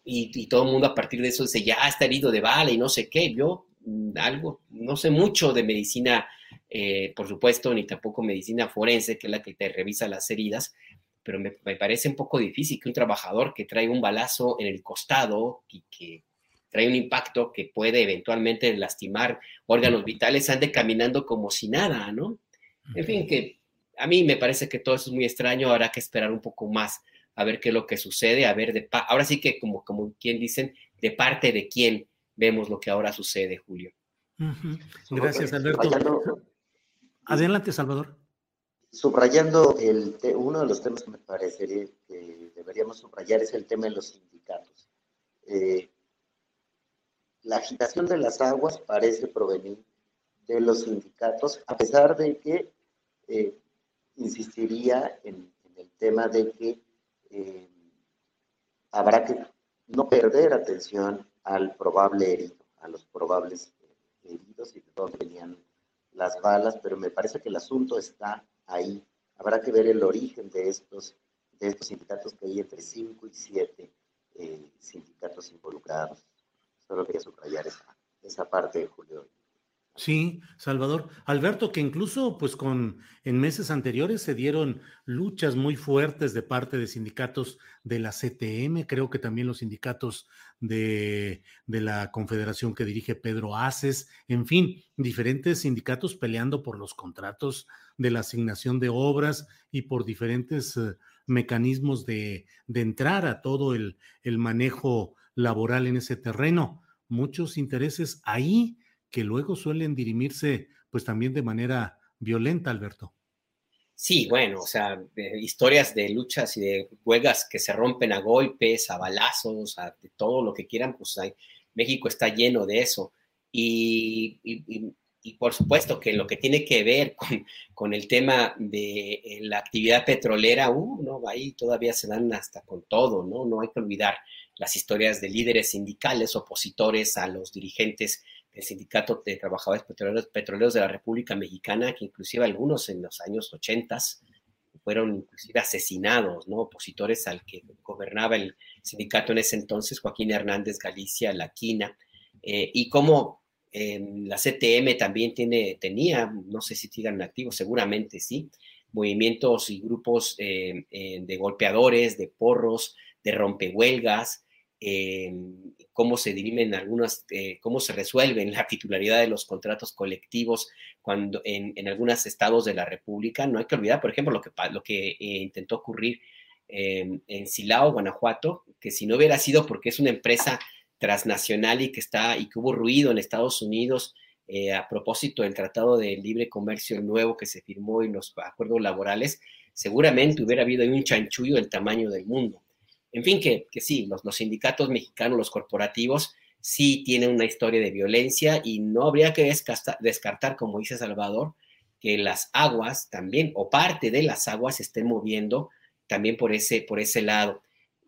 Y, todo el mundo a partir de eso dice, ya está herido de bala y no sé qué. Yo mm, algo, no sé mucho de medicina, eh, por supuesto, ni tampoco medicina forense, que es la que te revisa las heridas, pero me, me, parece un poco difícil que un trabajador que trae un balazo en el costado y que trae un impacto que puede eventualmente lastimar órganos vitales, ande caminando como si nada, ¿no? En fin, que a mí me parece que todo eso es muy extraño, habrá que esperar un poco más a ver qué es lo que sucede, a ver, de ahora sí que como, como quien dicen, de parte de quién vemos lo que ahora sucede, Julio. Gracias, Alberto. Adelante, Salvador. Subrayando el uno de los temas que me parecería que deberíamos subrayar es el tema de los sindicatos. Eh, la agitación de las aguas parece provenir de los sindicatos, a pesar de que eh, insistiría en, el tema de que eh, habrá que no perder atención al probable herido, a los probables eh, heridos y de dónde venían las balas, pero me parece que el asunto está ahí. Habrá que ver el origen de estos, de estos sindicatos que hay entre 5 y 7 eh, sindicatos involucrados. Solo quería subrayar esa, esa parte, Julio. Sí, Salvador. Alberto, que incluso pues con en meses anteriores se dieron luchas muy fuertes de parte de sindicatos de la CTM, creo que también los sindicatos de, de la confederación que dirige Pedro Aces, en fin, diferentes sindicatos peleando por los contratos de la asignación de obras y por diferentes eh, mecanismos de, de, entrar a todo el, el manejo laboral en ese terreno. Muchos intereses ahí que luego suelen dirimirse pues también de manera violenta, Alberto. Sí, bueno, o sea, historias de luchas y de huelgas que se rompen a golpes, a balazos, a de todo lo que quieran, pues hay, México está lleno de eso. Y, y, y, por supuesto que lo que tiene que ver con, con el tema de eh, la actividad petrolera, uh, no, ahí todavía se dan hasta con todo, ¿no? No hay que olvidar las historias de líderes sindicales opositores a los dirigentes el Sindicato de Trabajadores Petroleros, de la República Mexicana, que inclusive algunos en los años 80 fueron inclusive asesinados, ¿no? Opositores al que gobernaba el sindicato en ese entonces, Joaquín Hernández Galicia, La Quina, eh, y como eh, la CTM también tiene, tenía, no sé si sigan activos, seguramente sí, movimientos y grupos eh, de golpeadores, de porros, de rompehuelgas, cómo se dirimen algunas, eh, cómo se resuelven la titularidad de los contratos colectivos cuando en, en, algunos estados de la República. No hay que olvidar, por ejemplo, lo que, lo que eh, intentó ocurrir eh, en Silao, Guanajuato, que si no hubiera sido porque es una empresa transnacional y que está y que hubo ruido en Estados Unidos eh, a propósito del Tratado de Libre Comercio nuevo que se firmó y los acuerdos laborales, seguramente hubiera habido un chanchullo del tamaño del mundo. En fin, que, que sí, los, los, sindicatos mexicanos, los corporativos, sí tienen una historia de violencia y no habría que descartar, como dice Salvador, que las aguas también, o parte de las aguas, se estén moviendo también por ese, por ese lado.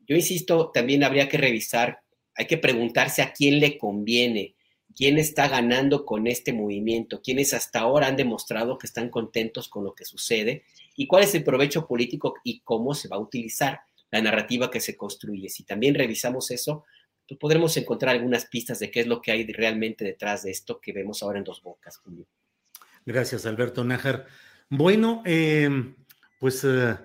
Yo insisto, también habría que revisar, hay que preguntarse a quién le conviene, quién está ganando con este movimiento, quiénes hasta ahora han demostrado que están contentos con lo que sucede y cuál es el provecho político y cómo se va a utilizar la narrativa que se construye. Si también revisamos eso, pues podremos encontrar algunas pistas de qué es lo que hay realmente detrás de esto que vemos ahora en Dos Bocas, Julio. Gracias, Alberto Nájar. Bueno, eh, pues eh,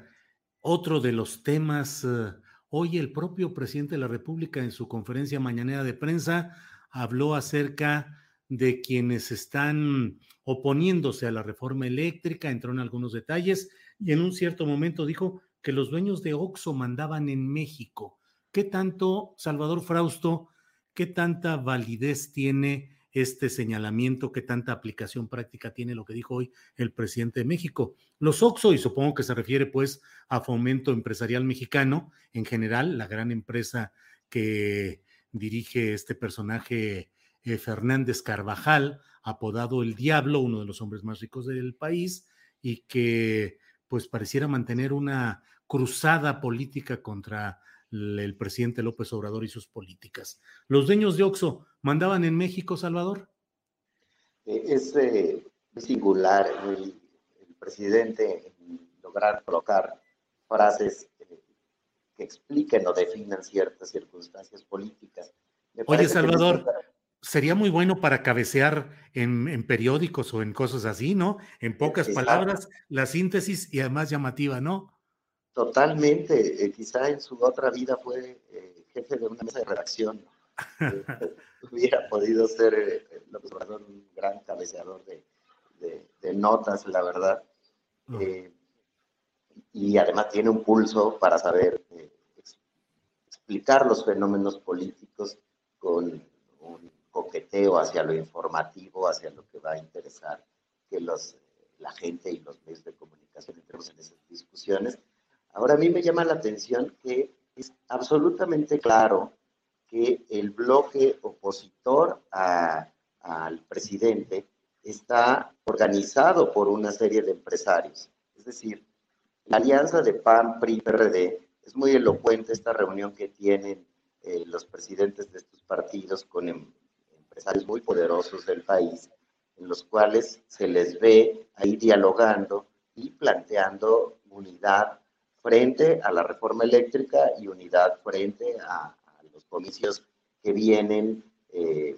otro de los temas, eh, hoy el propio presidente de la República en su conferencia mañanera de prensa habló acerca de quienes están oponiéndose a la reforma eléctrica, entró en algunos detalles y en un cierto momento dijo que los dueños de Oxo mandaban en México. ¿Qué tanto, Salvador Frausto, qué tanta validez tiene este señalamiento, qué tanta aplicación práctica tiene lo que dijo hoy el presidente de México? Los Oxo, y supongo que se refiere pues a Fomento Empresarial Mexicano, en general, la gran empresa que dirige este personaje eh, Fernández Carvajal, apodado El Diablo, uno de los hombres más ricos del país, y que pues pareciera mantener una cruzada política contra el presidente López Obrador y sus políticas. ¿Los dueños de Oxo mandaban en México, Salvador? Eh, es eh, singular el, el, presidente lograr colocar frases eh, que expliquen o definan ciertas circunstancias políticas. Oye, Salvador, sería muy bueno para cabecear en, en, periódicos o en cosas así, ¿no? En pocas Exacto. palabras, la síntesis y además llamativa, ¿no? Totalmente. Eh, quizá en su otra vida fue eh, jefe de una mesa de redacción. Eh, hubiera podido ser eh, López Obrador un gran cabeceador de, de, de notas, la verdad. Uh -huh. y además tiene un pulso para saber ex explicar los fenómenos políticos con un coqueteo hacia lo informativo, hacia lo que va a interesar que los, la gente y los medios de comunicación entremos en esas discusiones Ahora a mí me llama la atención que es absolutamente claro que el bloque opositor a, al presidente está organizado por una serie de empresarios. Es decir, la alianza de PAN, PRI, PRD, es muy elocuente esta reunión que tienen eh, los presidentes de estos partidos con em, empresarios muy poderosos del país, en los cuales se les ve ahí dialogando y planteando unidad frente a la reforma eléctrica y unidad frente a, los comicios que vienen eh,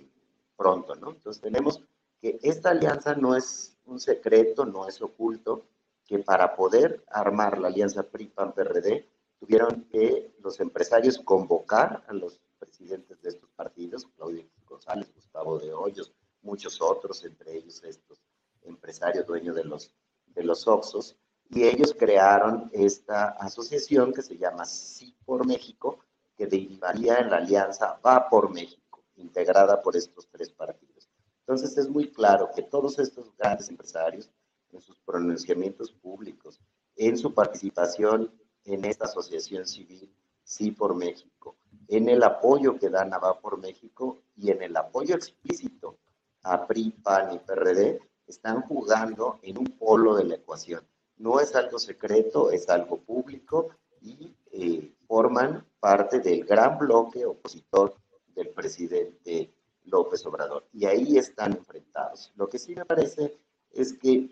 pronto, ¿no? Entonces tenemos que esta alianza no es un secreto, no es oculto, que para poder armar la alianza PRI-PAN-PRD tuvieron que los empresarios convocar a los presidentes de estos partidos, Claudio González, Gustavo de Hoyos, muchos otros, entre ellos estos empresarios dueños de los, de los Oxos, y ellos crearon esta asociación que se llama Sí por México, que derivaría en la alianza Va por México, integrada por estos tres partidos. Entonces es muy claro que todos estos grandes empresarios, en sus pronunciamientos públicos, en su participación en esta asociación civil Sí por México, en el apoyo que dan a Va por México y en el apoyo explícito a PRI, PAN y PRD, están jugando en un polo de la ecuación. No es algo secreto, es algo público y eh, forman parte del gran bloque opositor del presidente López Obrador. Y ahí están enfrentados. Lo que sí me parece es que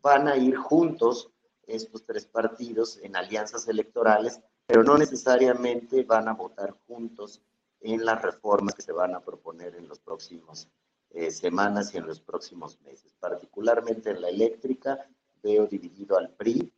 van a ir juntos estos tres partidos en alianzas electorales, pero no necesariamente van a votar juntos en las reformas que se van a proponer en los próximos eh, semanas y en los próximos meses. Particularmente en la eléctrica, veo dividido al PRI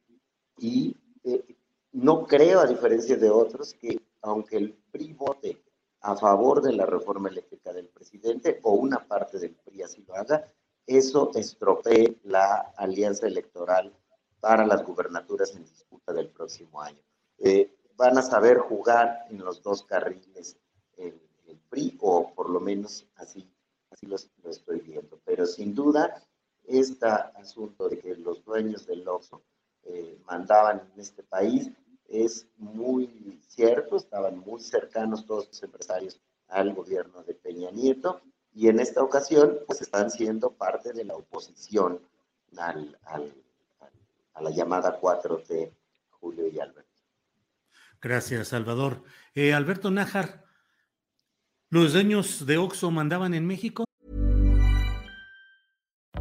y eh, no creo, a diferencia de otros, que aunque el PRI vote a favor de la reforma eléctrica del presidente o una parte del PRI así lo haga, eso estropee la alianza electoral para las gubernaturas en disputa del próximo año. Eh, van a saber jugar en los dos carriles el, el PRI, o por lo menos así, así lo, lo, estoy viendo. Pero sin duda, este asunto de que los dueños del Oxxo eh, mandaban en este país es muy cierto, estaban muy cercanos todos los empresarios al gobierno de Peña Nieto y en esta ocasión pues están siendo parte de la oposición al, al, a la llamada 4T, Julio y Alberto. Gracias, Salvador. Eh, Alberto Nájar, ¿los dueños de Oxxo mandaban en México?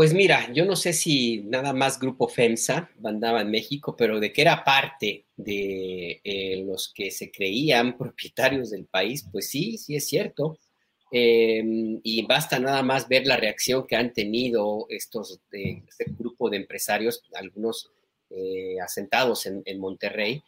Pues mira, yo no sé si nada más Grupo FEMSA mandaba en México, pero de que era parte de eh, los que se creían propietarios del país, pues sí, sí es cierto. Eh, y basta nada más ver la reacción que han tenido estos, eh, este grupo de empresarios, algunos eh, asentados en, Monterrey,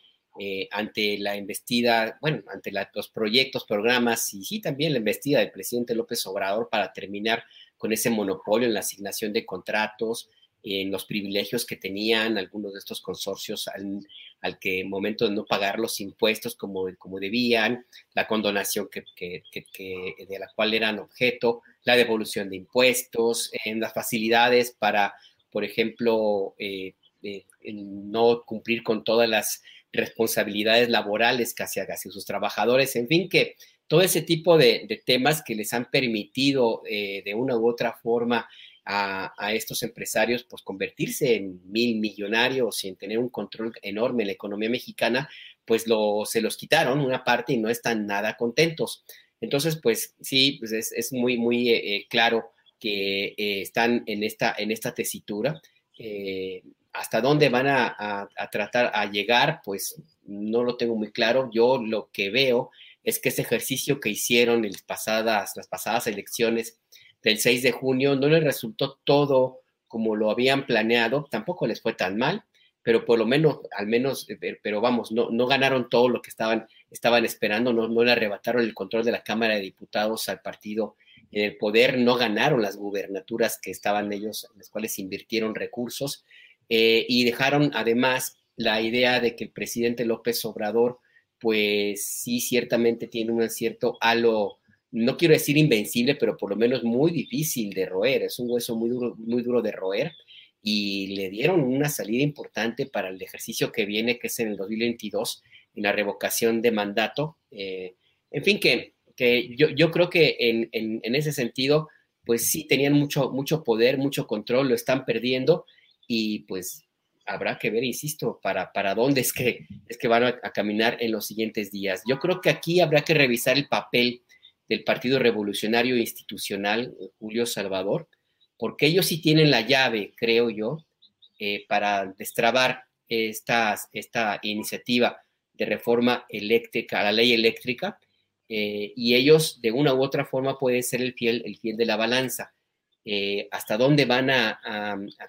ante la investida, bueno, ante los proyectos, programas y sí también la investida del presidente López Obrador para terminar con ese monopolio en la asignación de contratos, en los privilegios que tenían algunos de estos consorcios al, que momento de no pagar los impuestos como, como debían, la condonación que, de la cual eran objeto, la devolución de impuestos, en las facilidades para, por ejemplo, eh, eh, no cumplir con todas las responsabilidades laborales que hacia sus trabajadores, en fin, que todo ese tipo de, temas que les han permitido eh, de una u otra forma a, estos empresarios pues convertirse en mil millonarios y en tener un control enorme en la economía mexicana, pues lo, se los quitaron una parte y no están nada contentos. Entonces, pues sí, pues es, muy, muy eh, claro que eh, están en esta, en esta tesitura. Eh, hasta dónde van a, a, a, tratar a llegar, pues no lo tengo muy claro. Yo lo que veo es que ese ejercicio que hicieron las pasadas, las pasadas elecciones del 6 de junio no les resultó todo como lo habían planeado, tampoco les fue tan mal, pero por lo menos, al menos, eh, pero vamos, no, no ganaron todo lo que estaban, estaban esperando, no, no le arrebataron el control de la Cámara de Diputados al partido en el poder, no ganaron las gubernaturas que estaban ellos, en las cuales invirtieron recursos, eh, y dejaron además la idea de que el presidente López Obrador pues sí, ciertamente tiene un cierto halo, no quiero decir invencible, pero por lo menos muy difícil de roer, es un hueso muy duro, muy duro de roer y le dieron una salida importante para el ejercicio que viene, que es en el 2022, en la revocación de mandato. Eh, en fin, que, que yo, yo, creo que en, en, en, ese sentido, pues sí tenían mucho, mucho poder, mucho control, lo están perdiendo y pues habrá que ver, insisto, para, para dónde es que, es que van a, caminar en los siguientes días. Yo creo que aquí habrá que revisar el papel del Partido Revolucionario Institucional, Julio Salvador, porque ellos sí tienen la llave, creo yo, eh, para destrabar esta, esta iniciativa de reforma eléctrica, la ley eléctrica, eh, y ellos de una u otra forma pueden ser el fiel, el fiel de la balanza. Eh, hasta dónde van a,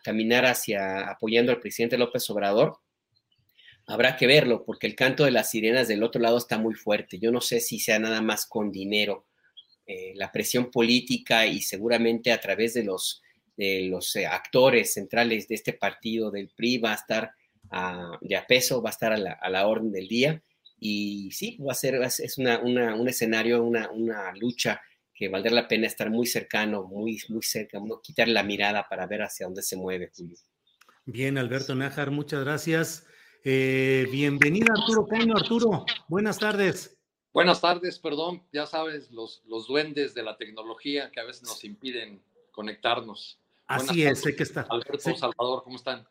caminar hacia apoyando al presidente López Obrador, habrá que verlo, porque el canto de las sirenas del otro lado está muy fuerte. Yo no sé si sea nada más con dinero, eh, la presión política y seguramente a través de los, eh, actores centrales de este partido del PRI va a estar a, de a peso, va a estar a la, orden del día. Y sí, va a ser, es una, un escenario, una, una lucha que valdrá la pena estar muy cercano, muy, muy cerca, no quitar la mirada para ver hacia dónde se mueve, Julio. Bien, Alberto Nájar, muchas gracias. Eh, bienvenida, Arturo Caño. Arturo, buenas tardes. Buenas tardes, perdón, ya sabes, los, los duendes de la tecnología que a veces nos impiden conectarnos. Así buenas es, tardes, sé que está. Alberto, sé, Salvador, ¿cómo están?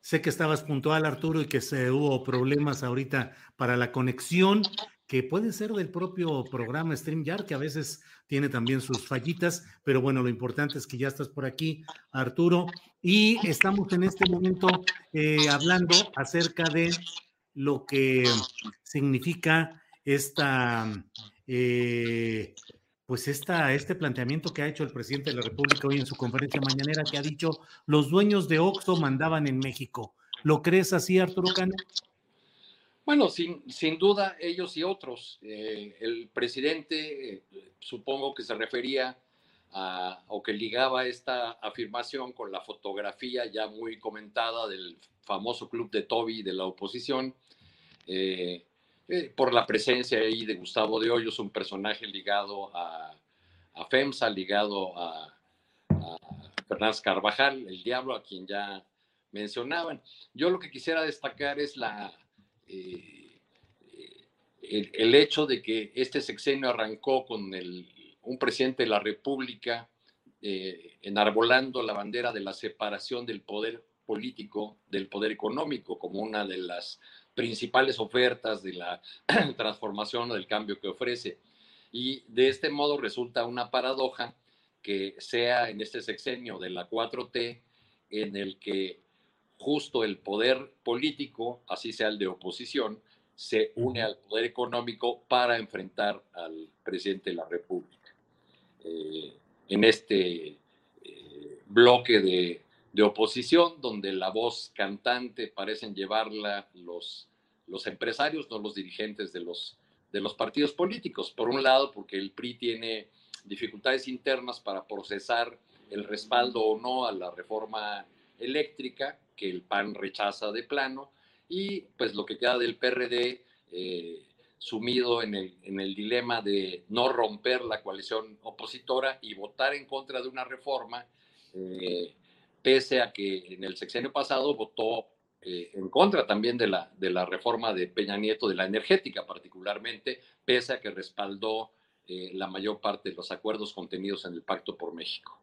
Sé que estabas puntual, Arturo, y que se hubo problemas ahorita para la conexión que puede ser del propio programa StreamYard, que a veces tiene también sus fallitas, pero bueno, lo importante es que ya estás por aquí, Arturo, y estamos en este momento eh, hablando acerca de lo que significa esta, eh, pues esta, este planteamiento que ha hecho el presidente de la República hoy en su conferencia mañanera, que ha dicho, los dueños de Oxxo mandaban en México. ¿Lo crees así, Arturo Cano? Bueno, sin, sin duda, ellos y otros. Eh, el presidente, eh, supongo que se refería a, o que ligaba esta afirmación con la fotografía ya muy comentada del famoso club de Toby de la oposición, eh, por la presencia ahí de Gustavo de Hoyos, un personaje ligado a, FEMSA, ligado a, a Fernández Carvajal, el diablo, a quien ya mencionaban. Yo lo que quisiera destacar es la eh, el, el, hecho de que este sexenio arrancó con un presidente de la República eh, enarbolando la bandera de la separación del poder político del poder económico como una de las principales ofertas de la transformación o del cambio que ofrece. Y de este modo resulta una paradoja que sea en este sexenio de la 4T en el que justo el poder político, así sea el de oposición, se une al poder económico para enfrentar al presidente de la República. Eh, en este eh, bloque de, de, oposición, donde la voz cantante parecen llevarla los, los empresarios, no los dirigentes de los, de los partidos políticos. Por un lado, porque el PRI tiene dificultades internas para procesar el respaldo o no a la reforma eléctrica que el PAN rechaza de plano y pues lo que queda del PRD eh, sumido en el, en el dilema de no romper la coalición opositora y votar en contra de una reforma, eh, pese a que en el sexenio pasado votó eh, en contra también de la, de la reforma de Peña Nieto, de la energética particularmente, pese a que respaldó eh, la mayor parte de los acuerdos contenidos en el Pacto por México.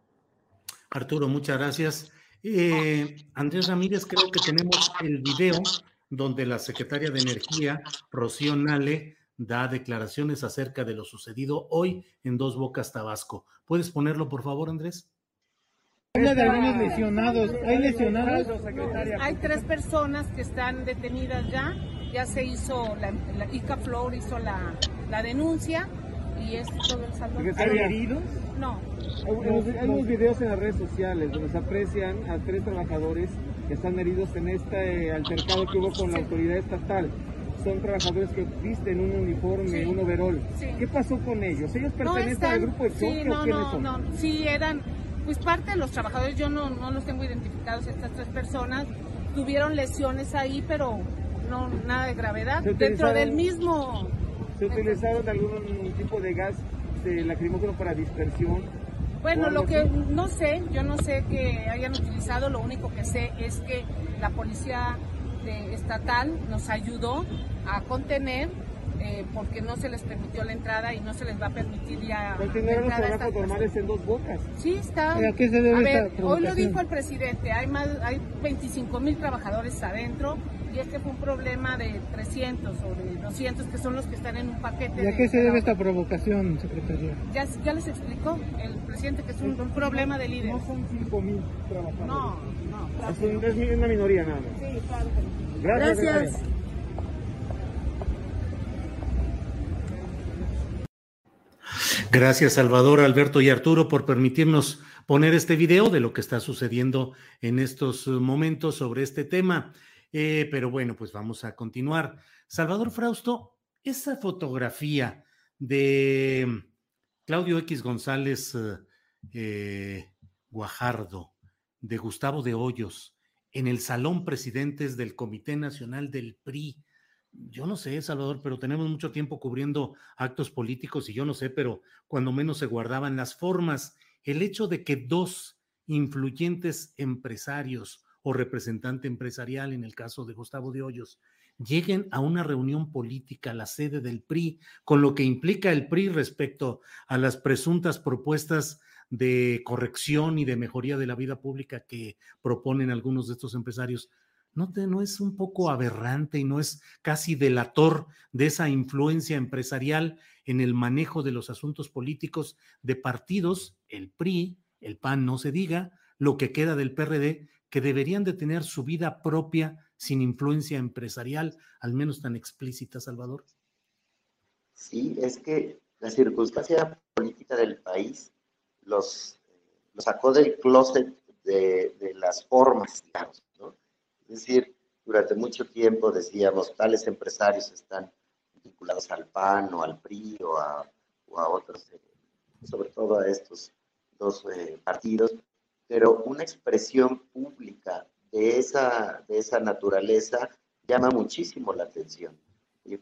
Arturo, muchas gracias. Eh, Andrés Ramírez, creo que tenemos el video donde la secretaria de Energía, Rocío Nale, da declaraciones acerca de lo sucedido hoy en Dos Bocas, Tabasco. ¿Puedes ponerlo, por favor, Andrés? Habla de algunos lesionados. ¿Hay lesionados? Hay tres personas que están detenidas ya. Ya se hizo, la, la ICA Flor hizo la, la denuncia y es todo el saldo. ¿Hay heridos? No. Hay, unos videos en las redes sociales donde se aprecian a tres trabajadores que están heridos en este altercado que hubo con la autoridad estatal. Son trabajadores que visten un uniforme, sí. un overol. Sí. ¿Qué pasó con ellos? ¿Ellos pertenecen no están, al grupo de choque sí, no, o quiénes no, son? No, sí, eran pues parte de los trabajadores, yo no, no los tengo identificados, estas tres personas tuvieron lesiones ahí, pero no nada de gravedad. Dentro del mismo... ¿Se utilizaron algún tipo de gas de lacrimógeno para dispersión? Bueno, lo que no sé, yo no sé que hayan utilizado, lo único que sé es que la policía estatal nos ayudó a contener eh, porque no se les permitió la entrada y no se les va a permitir ya. Continuaron los trabajos normales en dos bocas. Sí, está. ¿A qué se debe a ver, hoy lo dijo el presidente, hay más, hay 25 mil trabajadores adentro y este fue un problema de 300 o de 200 que son los que están en un paquete. ¿Y a qué se debe esta provocación, secretaria? Ya, ya les explicó el presidente que es un, un problema de líderes. No son 5 mil trabajadores. No, no. Claro es, un, es, una minoría nada más. Sí, claro. Gracias. Gracias. Gracias, Salvador, Alberto y Arturo, por permitirnos poner este video de lo que está sucediendo en estos momentos sobre este tema. Eh, pero bueno, pues vamos a continuar. Salvador Frausto, esa fotografía de Claudio X González eh, Guajardo, de Gustavo de Hoyos, en el Salón Presidentes del Comité Nacional del PRI, yo no sé, Salvador, pero tenemos mucho tiempo cubriendo actos políticos y yo no sé, pero cuando menos se guardaban las formas. El hecho de que dos influyentes empresarios representante empresarial, en el caso de Gustavo de Hoyos, lleguen a una reunión política, la sede del PRI, con lo que implica el PRI respecto a las presuntas propuestas de corrección y de mejoría de la vida pública que proponen algunos de estos empresarios, ¿no, te, ¿no es un poco aberrante y no es casi delator de esa influencia empresarial en el manejo de los asuntos políticos de partidos, el PRI, el PAN no se diga, lo que queda del PRD, que deberían de tener su vida propia sin influencia empresarial, al menos tan explícita, Salvador? Sí, es que la circunstancia política del país los, los sacó del closet de, de las formas, digamos, ¿no? Es decir, durante mucho tiempo decíamos, tales empresarios están vinculados al PAN o al PRI o a, o a otros, eh, sobre todo a estos dos eh, partidos, pero una expresión pública de esa, de esa naturaleza llama muchísimo la atención.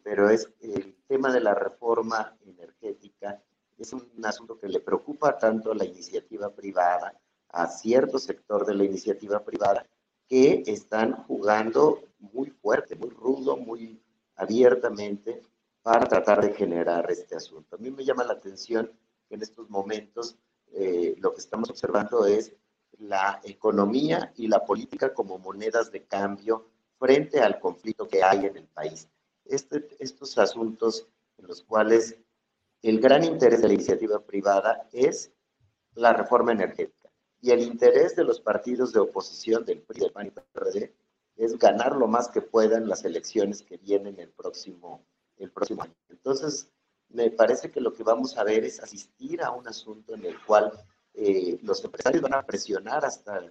pero es el tema de la reforma energética es un asunto que le preocupa tanto a la iniciativa privada, a cierto sector de la iniciativa privada, que están jugando muy fuerte, muy rudo, muy abiertamente para tratar de generar este asunto. A mí me llama la atención que en estos momentos eh, lo que estamos observando es la economía y la política como monedas de cambio frente al conflicto que hay en el país. Este, estos asuntos en los cuales el gran interés de la iniciativa privada es la reforma energética y el interés de los partidos de oposición del PRI, del PAN y PRD es ganar lo más que puedan las elecciones que vienen el próximo, el próximo año. Entonces, me parece que lo que vamos a ver es asistir a un asunto en el cual eh, los empresarios van a presionar hasta,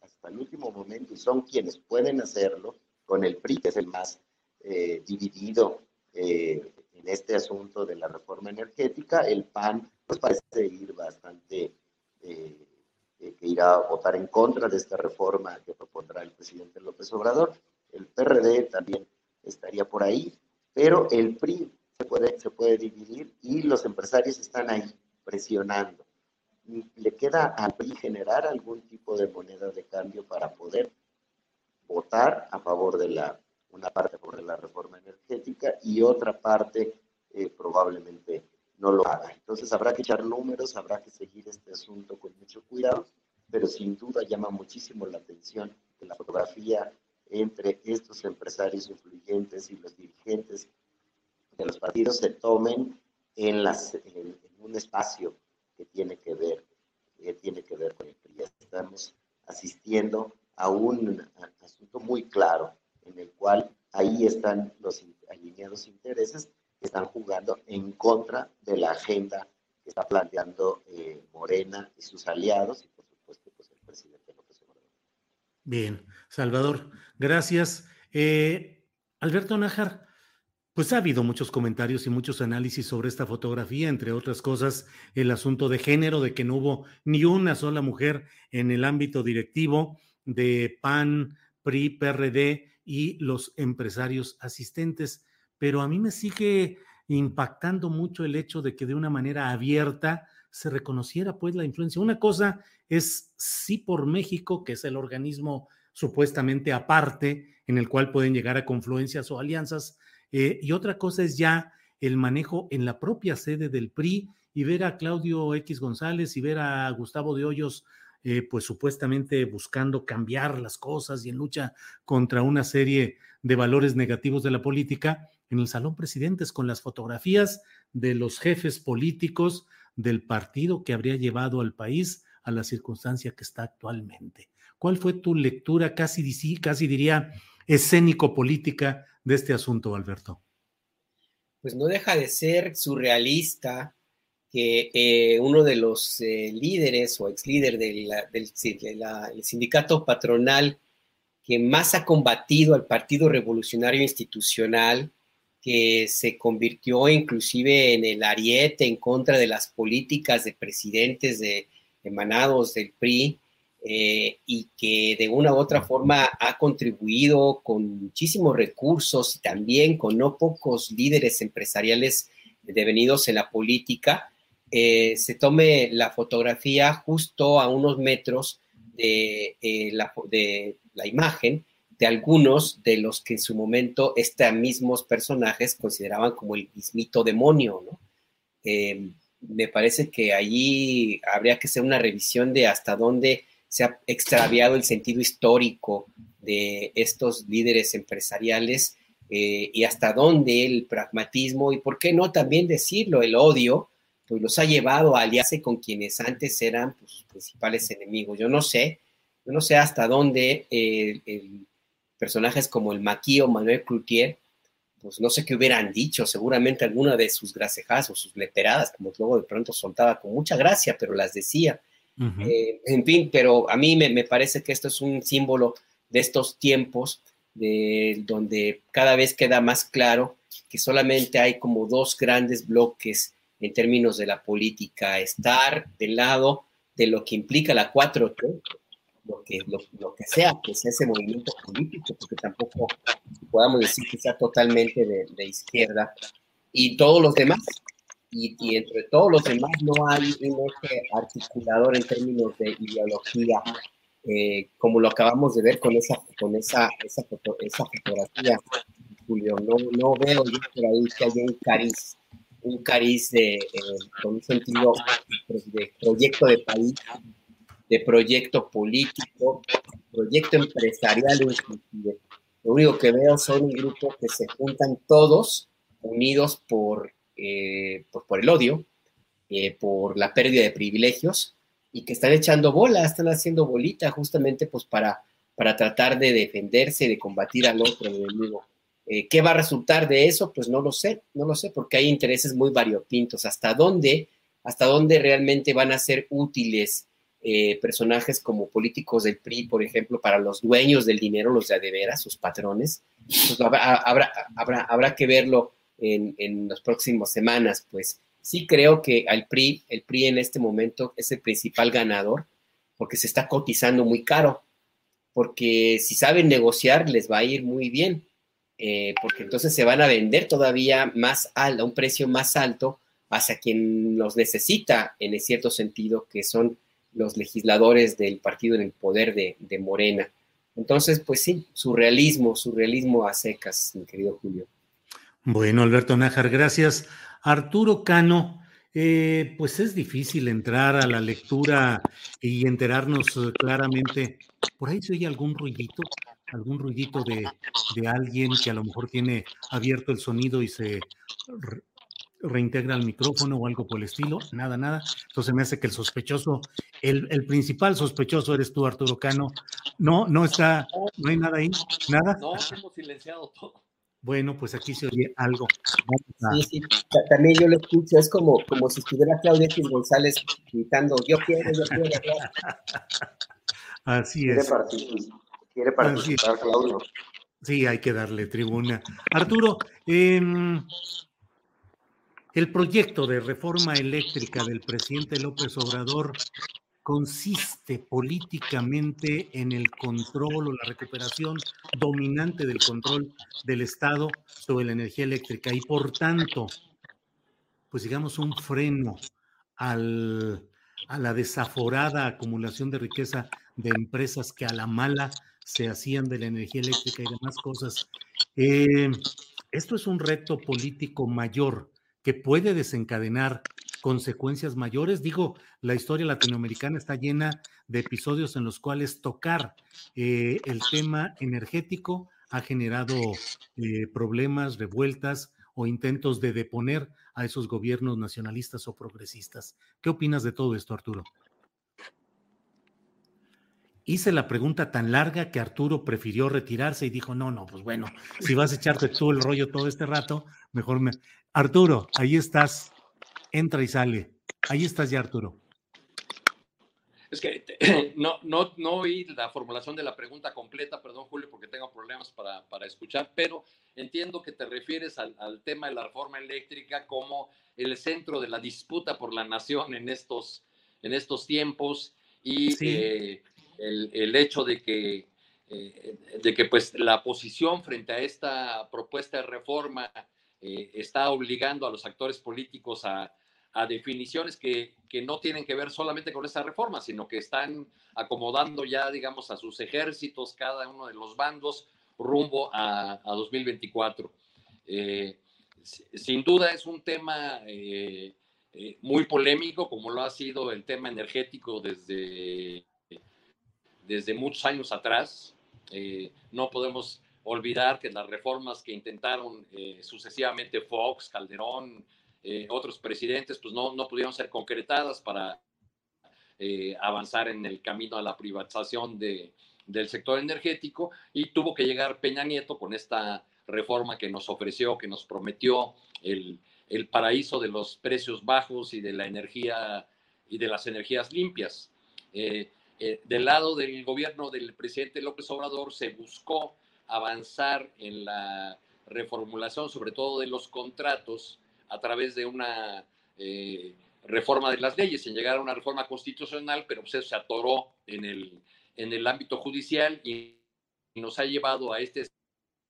hasta el último momento y son quienes pueden hacerlo con el PRI, que es el más eh, dividido eh, en este asunto de la reforma energética. El PAN, pues parece ir bastante que irá a votar en contra de esta reforma que propondrá el presidente López Obrador. El PRD también estaría por ahí, pero el PRI se puede, se puede dividir y los empresarios están ahí presionando. Le queda al PRI generar algún tipo de moneda de cambio para poder votar a favor de la, una parte a favor de la reforma energética y otra parte eh, probablemente no lo haga. Entonces habrá que echar números, habrá que seguir este asunto con mucho cuidado, pero sin duda llama muchísimo la atención que la fotografía entre estos empresarios influyentes y los dirigentes de los partidos se tomen en, un espacio que tiene que ver, que tiene que ver con el PRI. Estamos asistiendo a un asunto muy claro en el cual ahí están los alineados intereses están jugando en contra de la agenda que está planteando eh, Morena y sus aliados y por supuesto pues, el presidente López Obrador. Bien, Salvador, gracias. Eh, Alberto Nájar, pues ha habido muchos comentarios y muchos análisis sobre esta fotografía, entre otras cosas el asunto de género, de que no hubo ni una sola mujer en el ámbito directivo de PAN, PRI, PRD y los empresarios asistentes. Pero a mí me sigue impactando mucho el hecho de que de una manera abierta se reconociera pues la influencia. Una cosa es sí por México, que es el organismo supuestamente aparte en el cual pueden llegar a confluencias o alianzas, eh, y otra cosa es ya el manejo en la propia sede del PRI y ver a Claudio X González y ver a Gustavo de Hoyos, eh, pues supuestamente buscando cambiar las cosas y en lucha contra una serie de valores negativos de la política en el Salón Presidentes con las fotografías de los jefes políticos del partido que habría llevado al país a la circunstancia que está actualmente. ¿Cuál fue tu lectura casi, casi diría escénico-política de este asunto, Alberto? Pues no deja de ser surrealista que eh, uno de los eh, líderes o ex líder del, sindicato patronal que más ha combatido al Partido Revolucionario Institucional, que se convirtió inclusive en el ariete en contra de las políticas de presidentes de, emanados del PRI, eh, y que de una u otra forma ha contribuido con muchísimos recursos y también con no pocos líderes empresariales devenidos en la política, eh, se tome la fotografía justo a unos metros de, eh, la, de la imagen de algunos de los que en su momento estos mismos personajes consideraban como el mismito demonio, ¿no? me parece que allí habría que hacer una revisión de hasta dónde se ha extraviado el sentido histórico de estos líderes empresariales eh, y hasta dónde el pragmatismo y, ¿por qué no también decirlo, el odio, pues los ha llevado a aliarse con quienes antes eran pues, sus principales enemigos. Yo no sé, yo no sé hasta dónde eh, personajes como el Maquío Manuel Cloutier, pues no sé qué hubieran dicho, seguramente alguna de sus gracejas o sus leperadas, como luego de pronto soltaba con mucha gracia, pero las decía. Eh, en fin, pero a mí me, parece que esto es un símbolo de estos tiempos, de, donde cada vez queda más claro que solamente hay como dos grandes bloques en términos de la política, estar del lado de lo que implica la 4T, lo que, lo, que sea que sea ese movimiento político, porque tampoco podamos decir que sea totalmente de, de izquierda, y todos los demás, y, entre todos los demás no hay un eje articulador en términos de ideología, eh, como lo acabamos de ver con esa, con esa, esa, esa fotografía, Julio. No, no veo yo por ahí que haya un cariz, un cariz de, eh, con un sentido de proyecto de país, de proyecto político, proyecto empresarial inclusive. Lo único que veo son un grupo que se juntan todos unidos por eh, pues, por el odio, eh, por la pérdida de privilegios y que están echando bola, están haciendo bolita justamente pues para, para tratar de defenderse, de combatir al otro enemigo. Eh, ¿Qué va a resultar de eso? Pues no lo sé, no lo sé, porque hay intereses muy variopintos. ¿Hasta dónde, hasta dónde realmente van a ser útiles personajes como políticos del PRI, por ejemplo, para los dueños del dinero, los de adevera, sus patrones? Pues habrá, habrá, habrá que verlo en, las próximas semanas, pues sí creo que al PRI, el PRI en este momento es el principal ganador porque se está cotizando muy caro, porque si saben negociar les va a ir muy bien, eh, porque entonces se van a vender todavía más alto, a un precio más alto hacia quien los necesita en cierto sentido, que son los legisladores del partido en el poder de, de Morena. Entonces, pues sí, surrealismo, surrealismo a secas, mi querido Julio. Bueno, Alberto Nájar, gracias. Arturo Cano, eh, pues es difícil entrar a la lectura y enterarnos eh, claramente. Por ahí se oye algún ruidito, algún ruidito de, alguien que a lo mejor tiene abierto el sonido y se reintegra el micrófono o algo por el estilo. Nada, nada. Entonces me hace que el sospechoso, el, el, principal sospechoso eres tú, Arturo Cano. No, no está, no hay nada ahí, nada. No, hemos silenciado todo. Bueno, pues aquí se oye algo. Sí, sí, también yo lo escucho, es como, como si estuviera Claudia X González gritando, yo quiero, yo quiero. Así es. Quiere participar, Claudio. Sí, hay que darle tribuna. Arturo, el proyecto de reforma eléctrica del presidente López Obrador, consiste políticamente en el control o la recuperación dominante del control del Estado sobre la energía eléctrica y por tanto, pues digamos un freno al, a la desaforada acumulación de riqueza de empresas que a la mala se hacían de la energía eléctrica y demás cosas. Eh, esto es un reto político mayor que puede desencadenar consecuencias mayores. Digo, la historia latinoamericana está llena de episodios en los cuales tocar eh, el tema energético ha generado eh, problemas, revueltas o intentos de deponer a esos gobiernos nacionalistas o progresistas. ¿Qué opinas de todo esto, Arturo? Hice la pregunta tan larga que Arturo prefirió retirarse y dijo, no, no, pues bueno, si vas a echarte tú el rollo todo este rato, mejor me... Arturo, ahí estás, entra y sale. Ahí estás ya, Arturo. Es que no, no, no oí la formulación de la pregunta completa, perdón Julio, porque tengo problemas para, para escuchar, pero entiendo que te refieres al, al, tema de la reforma eléctrica como el centro de la disputa por la nación en estos, en estos tiempos y sí. eh, el, el, hecho de que, eh, de que pues, la posición frente a esta propuesta de reforma eh, está obligando a los actores políticos a, a definiciones que, que, no tienen que ver solamente con esta reforma, sino que están acomodando ya, digamos, a sus ejércitos, cada uno de los bandos, rumbo a, a 2024. Eh, sin duda es un tema eh, muy polémico, como lo ha sido el tema energético desde, desde muchos años atrás. No podemos olvidar que las reformas que intentaron eh, sucesivamente Fox, Calderón, eh, otros presidentes, pues no, no pudieron ser concretadas para eh, avanzar en el camino a la privatización de, del sector energético y tuvo que llegar Peña Nieto con esta reforma que nos ofreció, que nos prometió el, el paraíso de los precios bajos y de la energía y de las energías limpias. Del lado del gobierno del presidente López Obrador se buscó avanzar en la reformulación, sobre todo de los contratos, a través de una eh, reforma de las leyes, en llegar a una reforma constitucional, pero pues se atoró en el, en el ámbito judicial y nos ha llevado a este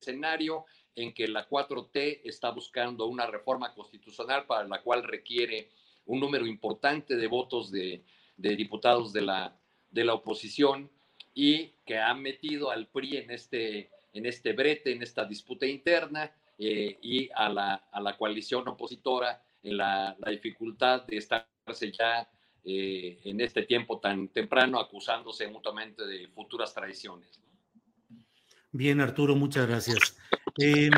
escenario en que la 4T está buscando una reforma constitucional para la cual requiere un número importante de votos de, de diputados de la, de la oposición y que ha metido al PRI en este, en este brete, en esta disputa interna eh, y a la, a la, coalición opositora en la, dificultad de estarse ya eh, en este tiempo tan temprano acusándose mutuamente de futuras traiciones. Bien, Arturo, muchas gracias. Eh,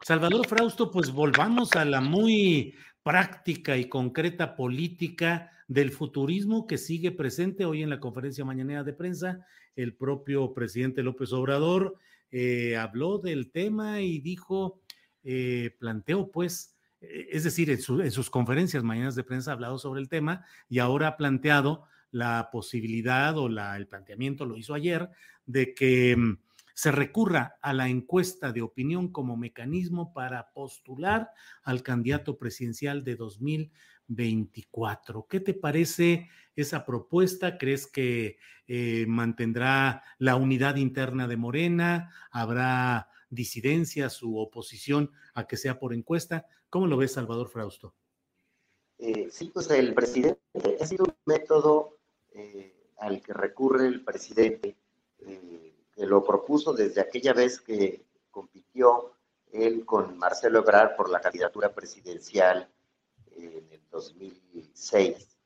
Salvador Frausto, pues volvamos a la muy práctica y concreta política del futurismo que sigue presente hoy en la conferencia mañanera de prensa. El propio presidente López Obrador eh, habló del tema y dijo, eh, planteó pues, eh, es decir, en, su, en, sus conferencias mañanas de prensa ha hablado sobre el tema y ahora ha planteado la posibilidad o la, el planteamiento, lo hizo ayer, de que mm, se recurra a la encuesta de opinión como mecanismo para postular al candidato presidencial de 2024. ¿Qué te parece esa propuesta? ¿Crees que eh, mantendrá la unidad interna de Morena? ¿Habrá disidencias u oposición a que sea por encuesta? ¿Cómo lo ves, Salvador Frausto? Eh, sí, pues el presidente ha sido un método eh, al que recurre el presidente que lo propuso desde aquella vez que compitió él con Marcelo Ebrard por la candidatura presidencial 2006.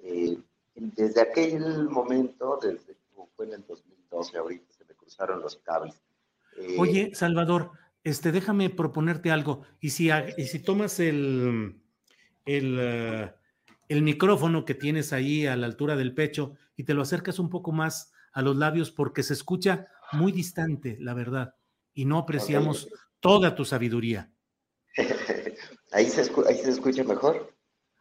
Eh, desde aquel momento, desde fue en el 2012, ahorita se me cruzaron los cables. Eh, Oye, Salvador, este, déjame proponerte algo. Y si, y si tomas el, el, uh, el micrófono que tienes ahí a la altura del pecho y te lo acercas un poco más a los labios porque se escucha muy distante, la verdad, y no apreciamos toda tu sabiduría. ¿Ahí se, ¿Ahí se escucha mejor?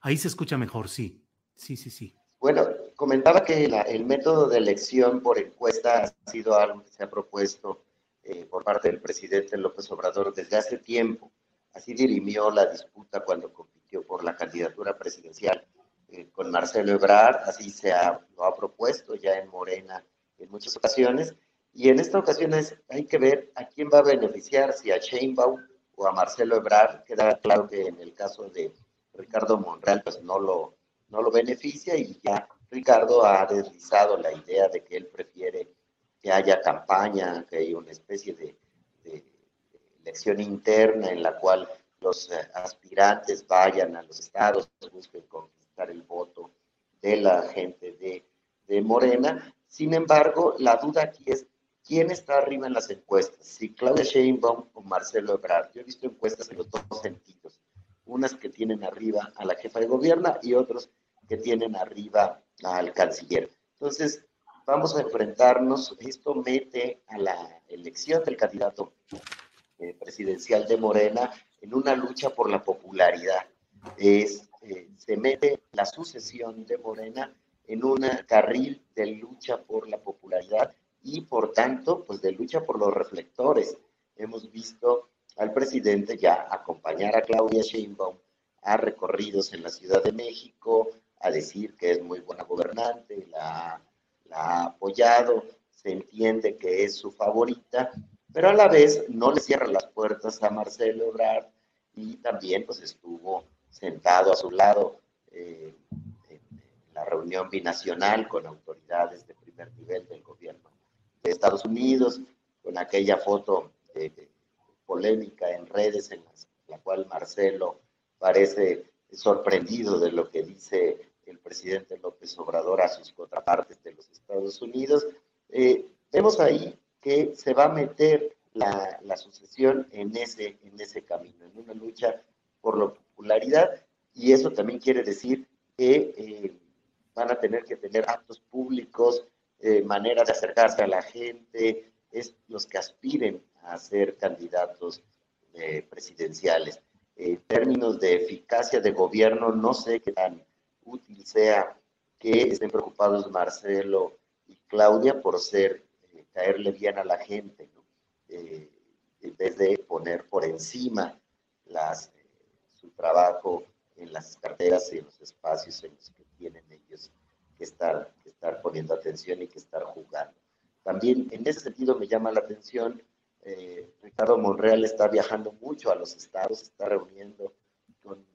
Ahí se escucha mejor, sí. Sí, sí, sí. Bueno, comentaba que la, el método de elección por encuesta ha sido algo que se ha propuesto eh, por parte del presidente López Obrador desde hace tiempo. Así dirimió la disputa cuando compitió por la candidatura presidencial eh, con Marcelo Ebrard, así se ha, lo ha propuesto ya en Morena en muchas ocasiones, y en esta ocasión hay que ver a quién va a beneficiar, si a Sheinbaum o a Marcelo Ebrard, queda claro que en el caso de Ricardo Monreal, pues no lo, no lo beneficia y ya Ricardo ha deslizado la idea de que él prefiere que haya campaña, que haya una especie de, elección interna en la cual los eh, aspirantes vayan a los estados, busquen conquistar el voto de la gente de, de Morena. Sin embargo, la duda aquí es quién está arriba en las encuestas, si Claudia Sheinbaum o Marcelo Ebrard. Yo he visto encuestas en los dos sentidos, unas que tienen arriba a la jefa de gobierno y otros que tienen arriba al canciller. Entonces, vamos a enfrentarnos, esto mete a la elección del candidato eh, presidencial de Morena en una lucha por la popularidad. Es, eh, se mete la sucesión de Morena en un carril de lucha por la popularidad y por tanto, pues de lucha por los reflectores. Hemos visto al presidente ya acompañar a Claudia Sheinbaum a recorridos en la Ciudad de México, a decir que es muy buena gobernante, la, ha apoyado, se entiende que es su favorita, pero a la vez no le cierra las puertas a Marcelo Ebrard y también pues estuvo sentado a su lado eh, en la reunión binacional con autoridades de primer nivel del gobierno de Estados Unidos, con aquella foto polémica en redes en la cual Marcelo parece sorprendido de lo que dice el presidente López Obrador a sus contrapartes de los Estados Unidos. Eh, vemos ahí que se va a meter la, sucesión en ese, en ese camino, en una lucha por la popularidad, y eso también quiere decir que eh, van a tener que tener actos públicos, eh, de acercarse a la gente, es los que aspiren a ser candidatos presidenciales. En términos de eficacia de gobierno, no sé qué tan útil sea que estén preocupados Marcelo y Claudia por ser, eh, caerle bien a la gente, eh, en vez de poner por encima las, eh, su trabajo en las carteras y en los espacios en los que tienen ellos que estar, que estar poniendo atención y que estar jugando. También en ese sentido me llama la atención, Ricardo Monreal está viajando mucho a los estados, está reuniendo con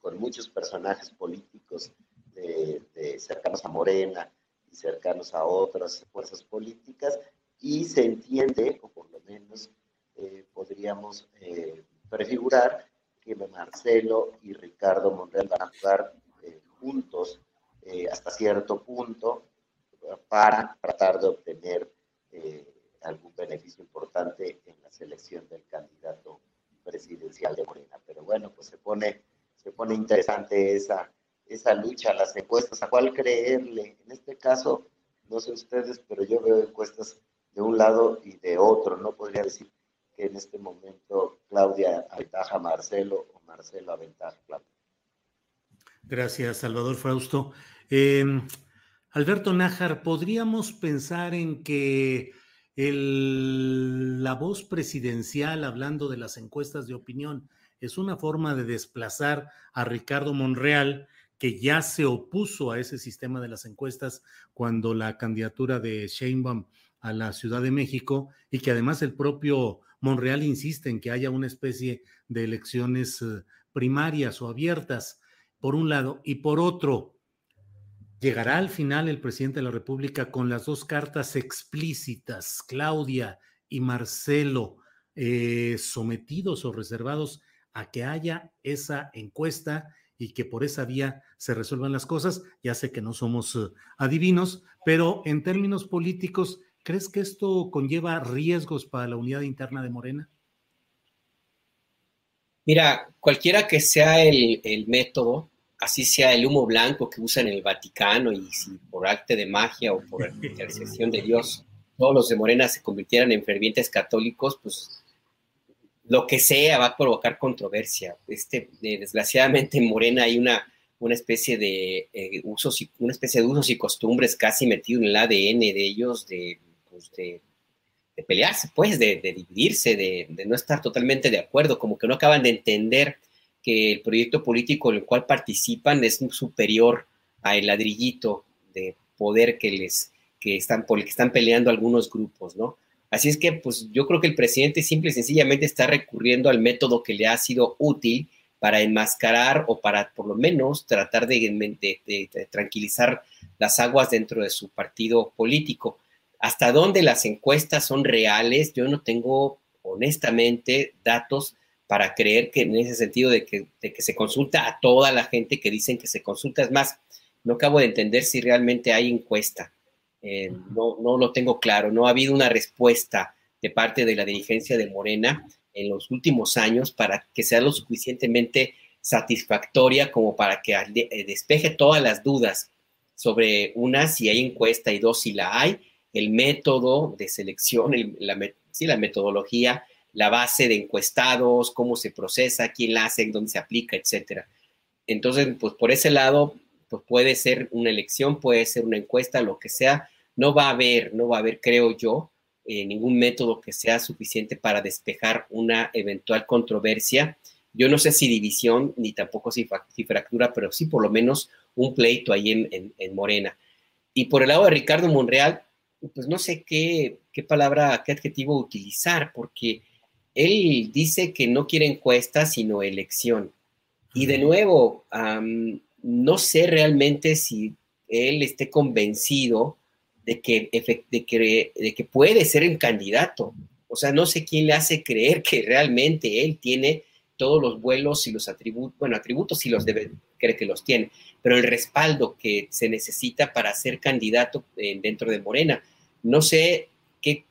con muchos personajes políticos de, cercanos a Morena y cercanos a otras fuerzas políticas, y se entiende, o por lo menos eh, podríamos eh, prefigurar, que Marcelo y Ricardo Monreal van a jugar eh, juntos hasta cierto punto para tratar de obtener algún beneficio importante en la selección del candidato presidencial de Morena. Pero bueno, pues se pone se pone interesante esa, esa lucha, las encuestas, a cuál creerle. En este caso, no sé ustedes, pero yo veo encuestas de un lado y de otro. No podría decir que en este momento Claudia aventaja a Marcelo o Marcelo aventaja a Claudia. Gracias, Salvador Frausto. Em, Alberto Nájar, ¿podríamos pensar en que la voz presidencial, hablando de las encuestas de opinión, es una forma de desplazar a Ricardo Monreal, que ya se opuso a ese sistema de las encuestas cuando la candidatura de Sheinbaum a la Ciudad de México y que además el propio Monreal insiste en que haya una especie de elecciones eh, primarias o abiertas, por un lado, y por otro, llegará al final el presidente de la República con las dos cartas explícitas, Claudia y Marcelo, eh, sometidos o reservados a que haya esa encuesta y que por esa vía se resuelvan las cosas. Ya sé que no somos eh, adivinos, pero en términos políticos, ¿crees que esto conlleva riesgos para la unidad interna de Morena? Mira, cualquiera que sea el, método, así sea el humo blanco que usan en el Vaticano y si por arte de magia o por intercesión de Dios todos los de Morena se convirtieran en fervientes católicos, pues lo que sea va a provocar controversia. Este, eh, desgraciadamente en Morena hay una, una especie de eh, usos y una especie de usos y costumbres casi metido en el ADN de ellos de, pues, de, pelearse, pues, de, dividirse, de, no estar totalmente de acuerdo, como que no acaban de entender el proyecto político en el cual participan es superior al ladrillito de poder que les que están por el que están peleando algunos grupos, ¿no? Así es que, pues, yo creo que el presidente simple y sencillamente está recurriendo al método que le ha sido útil para enmascarar o para, por lo menos, tratar de, tranquilizar las aguas dentro de su partido político. Hasta dónde las encuestas son reales, yo no tengo, honestamente, datos para creer que en ese sentido de que, de que se consulta a toda la gente que dicen que se consulta. Es más, no acabo de entender si realmente hay encuesta. Eh, no, no lo tengo claro. No ha habido una respuesta de parte de la dirigencia de Morena en los últimos años para que sea lo suficientemente satisfactoria como para que eh, despeje todas las dudas sobre una, si hay encuesta y dos, si la hay, el método de selección, la, la metodología, la base de encuestados, cómo se procesa, quién la hace, dónde se aplica, etcétera. Entonces, pues por ese lado, pues puede ser una elección, puede ser una encuesta, lo que sea, no va a haber, no va a haber, creo yo, eh, ningún método que sea suficiente para despejar una eventual controversia. Yo no sé si división, ni tampoco si, fractura, pero sí por lo menos un pleito ahí en, en, Morena. Y por el lado de Ricardo Monreal, pues no sé qué, qué palabra, qué adjetivo utilizar, porque él dice que no quiere encuesta, sino elección. Y de nuevo, no sé realmente si él esté convencido de que, de que, de que puede ser el candidato. O sea, no sé quién le hace creer que realmente él tiene todos los vuelos y los atributos, bueno, atributos sí los debe, cree que los tiene, pero el respaldo que se necesita para ser candidato eh, dentro de Morena. No sé qué,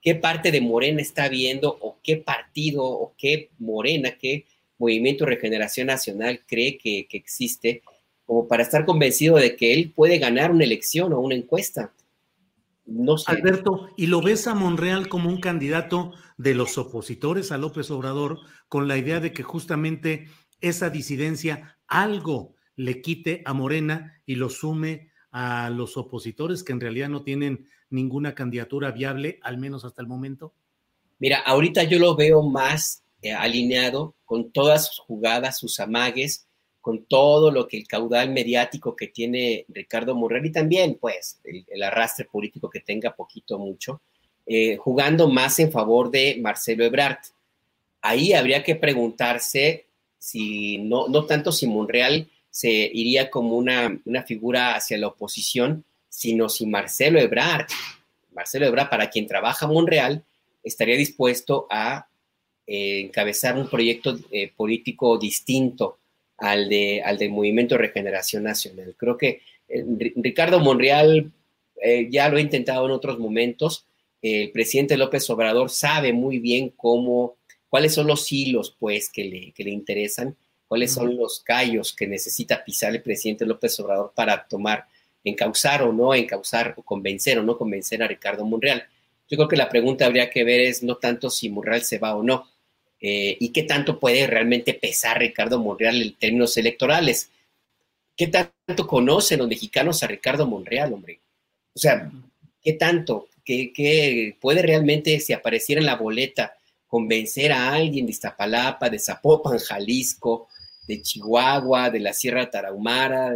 qué parte de Morena está viendo o qué partido o qué Morena, qué Movimiento Regeneración Nacional cree que, que existe como para estar convencido de que él puede ganar una elección o una encuesta. No sé. Alberto, ¿y lo ves a Monreal como un candidato de los opositores a López Obrador con la idea de que justamente esa disidencia algo le quite a Morena y lo sume a los opositores que en realidad no tienen ninguna candidatura viable, al menos hasta el momento? Mira, ahorita yo lo veo más eh, alineado con todas sus jugadas, sus amagues, con todo lo que el caudal mediático que tiene Ricardo Monreal y también, pues, el, arrastre político que tenga poquito mucho, eh, jugando más en favor de Marcelo Ebrard. Ahí habría que preguntarse si, no, no tanto si Monreal se iría como una, una figura hacia la oposición, sino si Marcelo Ebrard, Marcelo Ebrard, para quien trabaja Monreal, estaría dispuesto a eh, encabezar un proyecto eh, político distinto al, de, al del Movimiento de Regeneración Nacional. Creo que eh, Ricardo Monreal ya lo ha intentado en otros momentos. el presidente López Obrador sabe muy bien cómo, cuáles son los hilos, pues, que le, que le interesan, cuáles son los callos que necesita pisar el presidente López Obrador para tomar, encauzar o no encauzar, o convencer o no convencer a Ricardo Monreal. Yo creo que la pregunta habría que ver es no tanto si Monreal se va o no, eh, y qué tanto puede realmente pesar Ricardo Monreal en términos electorales. ¿Qué tanto conocen los mexicanos a Ricardo Monreal, hombre? O sea, ¿qué tanto? ¿Qué, puede realmente, si apareciera en la boleta, convencer a alguien de Iztapalapa, de Zapopan, Jalisco, de Chihuahua, de la Sierra Tarahumara?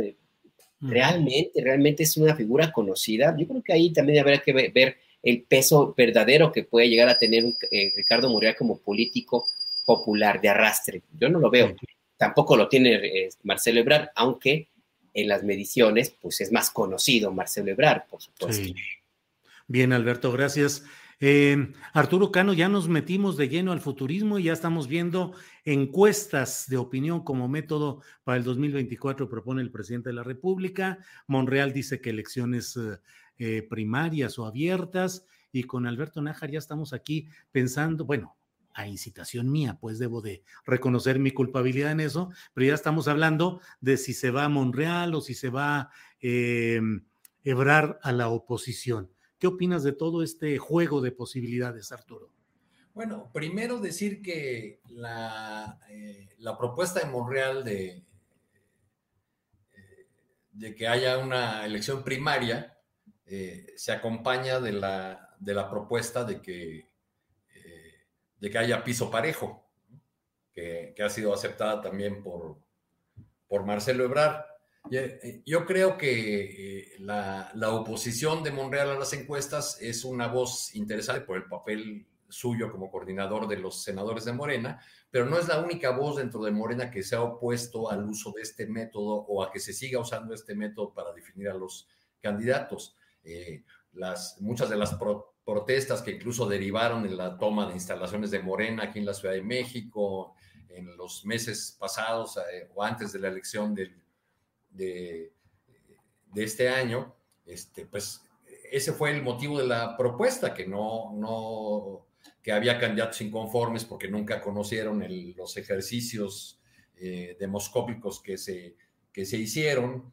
Realmente, realmente es una figura conocida. Yo creo que ahí también habría que ver el peso verdadero que puede llegar a tener eh, Ricardo Monreal como político popular de arrastre. Yo no lo veo. Tampoco lo tiene eh, Marcelo Ebrard, aunque en las mediciones, pues es más conocido Marcelo Ebrard, por supuesto. Bien, Alberto, gracias. Eh, Arturo Cano, ya nos metimos de lleno al futurismo y ya estamos viendo encuestas de opinión como método para el 2024, propone el presidente de la República. Monreal dice que elecciones eh, primarias o abiertas, y con Alberto Nájar ya estamos aquí pensando, bueno, a incitación mía, pues debo de reconocer mi culpabilidad en eso, pero ya estamos hablando de si se va a Monreal o si se va a eh, hebrar a la oposición. ¿Qué opinas de todo este juego de posibilidades, Arturo? Bueno, primero decir que la, eh, la propuesta de Monreal de, de que haya una elección primaria eh, se acompaña de la, de la propuesta de que, eh, de que haya piso parejo, que, que ha sido aceptada también por, por Marcelo Ebrard. Eh, yo creo que eh, la, oposición de Monreal a las encuestas es una voz interesante por el papel suyo como coordinador de los senadores de Morena, pero no es la única voz dentro de Morena que se ha opuesto al uso de este método o a que se siga usando este método para definir a los candidatos. Eh, las, muchas de las protestas que incluso derivaron en la toma de instalaciones de Morena aquí en la Ciudad de México en los meses pasados o antes de la elección del de, este año, este, pues ese fue el motivo de la propuesta, que no, no, que había candidatos inconformes porque nunca conocieron los ejercicios eh, demoscópicos que se, que se hicieron.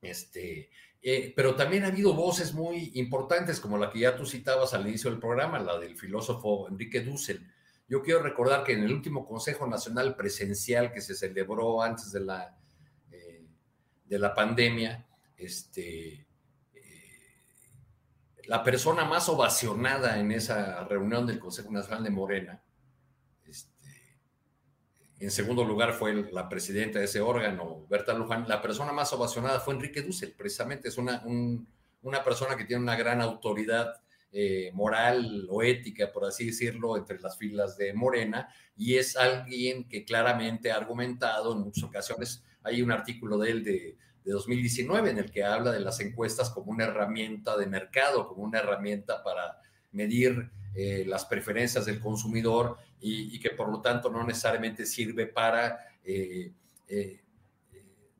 Este, eh, pero también ha habido voces muy importantes, como la que ya tú citabas al inicio del programa, la del filósofo Enrique Dussel. Yo quiero recordar que en el último Consejo Nacional Presencial que se celebró antes de la de la pandemia, este, eh, la persona más ovacionada en esa reunión del Consejo Nacional de Morena, este, en segundo lugar fue la presidenta de ese órgano, Berta Luján, la persona más ovacionada fue Enrique Dussel, precisamente. Es una, una persona que tiene una gran autoridad eh, moral o ética, por así decirlo, entre las filas de Morena, y es alguien que claramente ha argumentado en muchas ocasiones hay un artículo de él de, 2019 en el que habla de las encuestas como una herramienta de mercado, como una herramienta para medir eh, las preferencias del consumidor y, que por lo tanto no necesariamente sirve para eh, eh,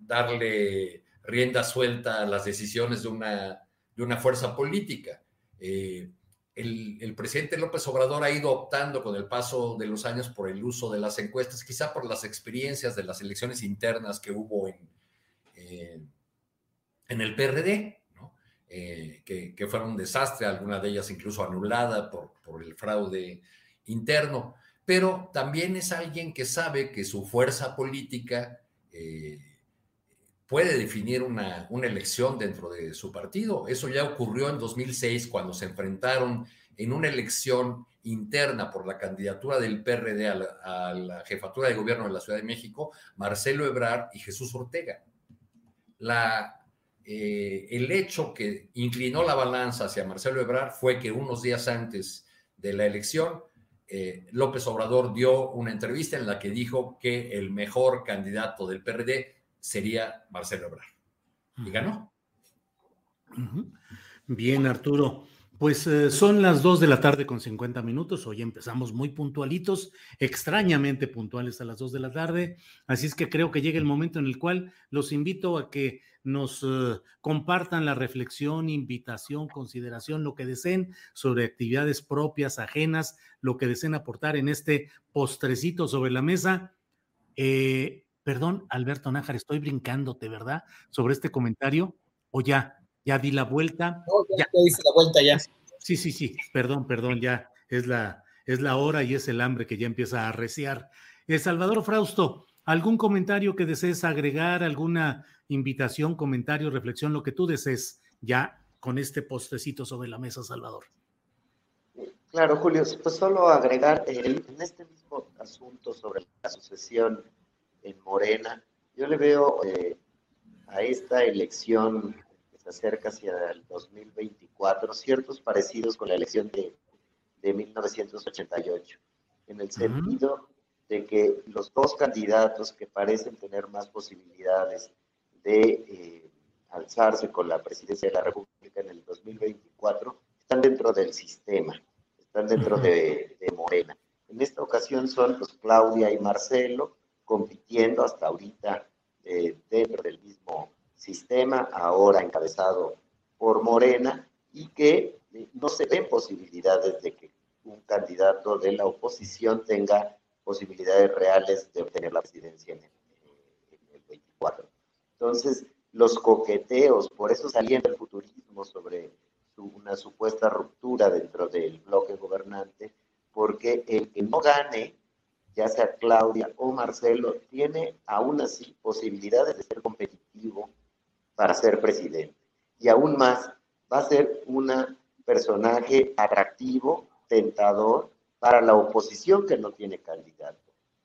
darle rienda suelta a las decisiones de una, de una fuerza política el, presidente López Obrador ha ido optando con el paso de los años por el uso de las encuestas, quizá por las experiencias de las elecciones internas que hubo en, en el PRD, eh, que, fueron un desastre, alguna de ellas incluso anulada por, por el fraude interno. Pero también es alguien que sabe que su fuerza política eh, puede definir una, una, elección dentro de su partido. Eso ya ocurrió en 2006 cuando se enfrentaron en una elección interna por la candidatura del PRD a la, jefatura de gobierno de la Ciudad de México, Marcelo Ebrard y Jesús Ortega. La, eh, el hecho que inclinó la balanza hacia Marcelo Ebrard fue que unos días antes de la elección, eh, López Obrador dio una entrevista en la que dijo que el mejor candidato del PRD sería Marcelo Ebrard. Y ganó. Bien, Arturo. Pues eh, son las dos de la tarde con 50 minutos. Hoy empezamos muy puntualitos, extrañamente puntuales a las dos de la tarde. Así es que creo que llega el momento en el cual los invito a que nos eh, compartan la reflexión, invitación, consideración, lo que deseen sobre actividades propias, ajenas, lo que deseen aportar en este postrecito sobre la mesa. Eh, Perdón, Alberto Nájar, estoy brincándote, ¿verdad? Sobre este comentario. O ya, ya di la vuelta. ya, ya hice la vuelta ya. Sí, sí, sí. Perdón, perdón, ya es la, es la hora y es el hambre que ya empieza a arreciar. El eh, Salvador Frausto, ¿algún comentario que desees agregar? ¿Alguna invitación, comentario, reflexión, lo que tú desees ya con este postrecito sobre la mesa, Salvador? Claro, Julio, pues solo agregar en este mismo asunto sobre la sucesión en Morena. Yo le veo eh, a esta elección que se acerca hacia el 2024 ciertos parecidos con la elección de, de 1988, en el sentido de que los dos candidatos que parecen tener más posibilidades de eh, alzarse con la presidencia de la República en el 2024 están dentro del sistema, están dentro de, de Morena. En esta ocasión son pues, Claudia y Marcelo, compitiendo hasta ahorita eh, dentro del mismo sistema, ahora encabezado por Morena, y que eh, no se ven posibilidades de que un candidato de la oposición tenga posibilidades reales de obtener la presidencia en el, 24. Entonces, los coqueteos, por eso saliendo el futurismo sobre una supuesta ruptura dentro del bloque gobernante, porque el que no gane ya sea Claudia o Marcelo, tiene aún así posibilidades de ser competitivo para ser presidente. Y aún más, va a ser un personaje atractivo, tentador para la oposición que no tiene candidato.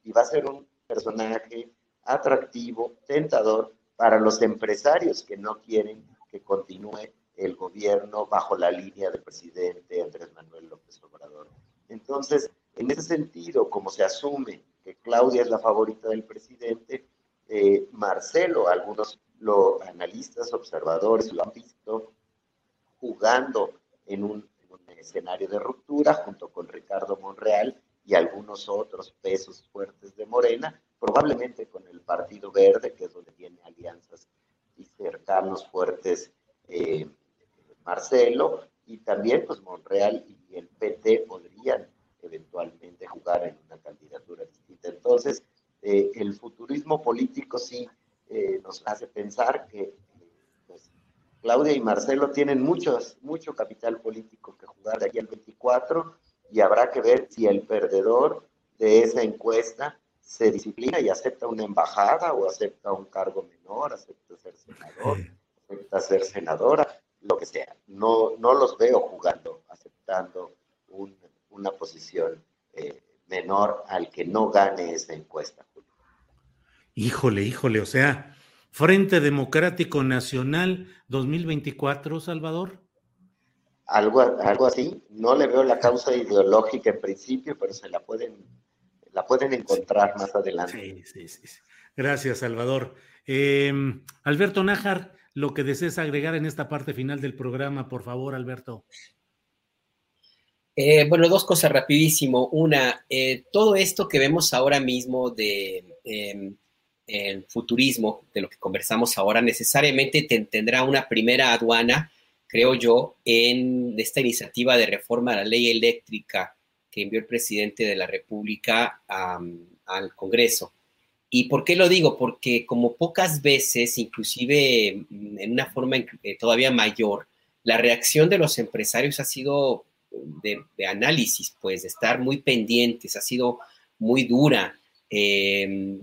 y va a ser un personaje atractivo, tentador para los empresarios que no quieren que continúe el gobierno bajo la línea del presidente Andrés Manuel López Obrador. Entonces, en ese sentido, como se asume que Claudia es la favorita del presidente, eh, Marcelo, algunos los analistas, observadores lo han visto jugando en un, en un escenario de ruptura junto con Ricardo Monreal y algunos otros pesos fuertes de Morena, probablemente con el Partido Verde, que es donde tiene alianzas y cercanos fuertes eh, Marcelo, y también pues Monreal y el PT podrían eventualmente jugar en una candidatura distinta. Entonces, eh, el futurismo político sí eh, nos hace pensar que pues, Claudia y Marcelo tienen muchos, mucho capital político que jugar de aquí al 24 y habrá que ver si el perdedor de esa encuesta se disciplina y acepta una embajada o acepta un cargo menor, acepta ser senador, acepta ser senadora, lo que sea. No, no los veo jugando, aceptando una posición eh, menor al que no gane esa encuesta. Híjole, híjole, o sea, Frente Democrático Nacional 2024, Salvador. Algo, algo así, no le veo la causa ideológica en principio, pero se la pueden la pueden encontrar más adelante. Sí, sí, sí. Gracias, Salvador. Em, Alberto Nájar, lo que desees agregar en esta parte final del programa, por favor, Alberto. Eh, bueno, dos cosas rapidísimo. Una, eh, todo esto que vemos ahora mismo de em, futurismo, de lo que conversamos ahora, necesariamente tendrá una primera aduana, creo yo, en esta iniciativa de reforma a la ley eléctrica que envió el presidente de la República al Congreso. ¿Y por qué lo digo? Porque como pocas veces, inclusive mm, en una forma eh, todavía mayor, la reacción de los empresarios ha sido de, análisis, pues, de estar muy pendientes, ha sido muy dura, em,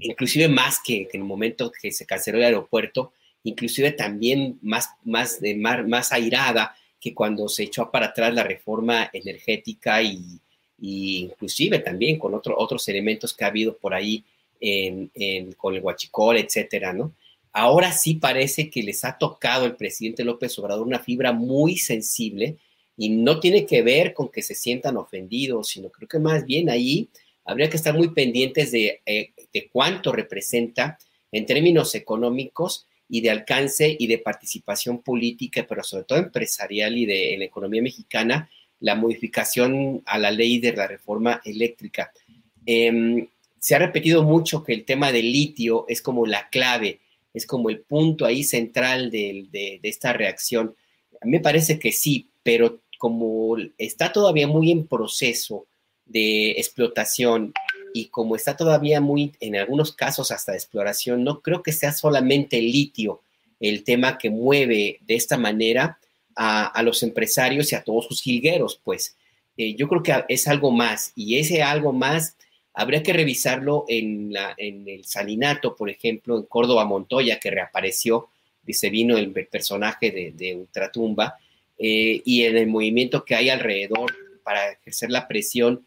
inclusive más que, en el momento que se canceló el aeropuerto, inclusive también más, más, de, más airada que cuando se echó para atrás la reforma energética y, inclusive también con otro, otros elementos que ha habido por ahí en, con el huachicol, etcétera, ¿no? Ahora sí parece que les ha tocado el presidente López Obrador una fibra muy sensible y no tiene que ver con que se sientan ofendidos, sino creo que más bien ahí habría que estar muy pendientes de, eh, de cuánto representa en términos económicos y de alcance y de participación política, pero sobre todo empresarial y de la economía mexicana, la modificación a la ley de la reforma eléctrica. Em, se ha repetido mucho que el tema del litio es como la clave, es como el punto ahí central de, de esta reacción. A mí me parece que sí, pero como está todavía muy en proceso de explotación y como está todavía muy, en algunos casos hasta de exploración, no creo que sea solamente el litio el tema que mueve de esta manera a, los empresarios y a todos sus jilgueros, pues eh, yo creo que es algo más y ese algo más habría que revisarlo en, la, en el Salinato, por ejemplo, en Córdoba Montoya, que reapareció, dice vino el personaje de, de Ultratumba, eh, y en el movimiento que hay alrededor para ejercer la presión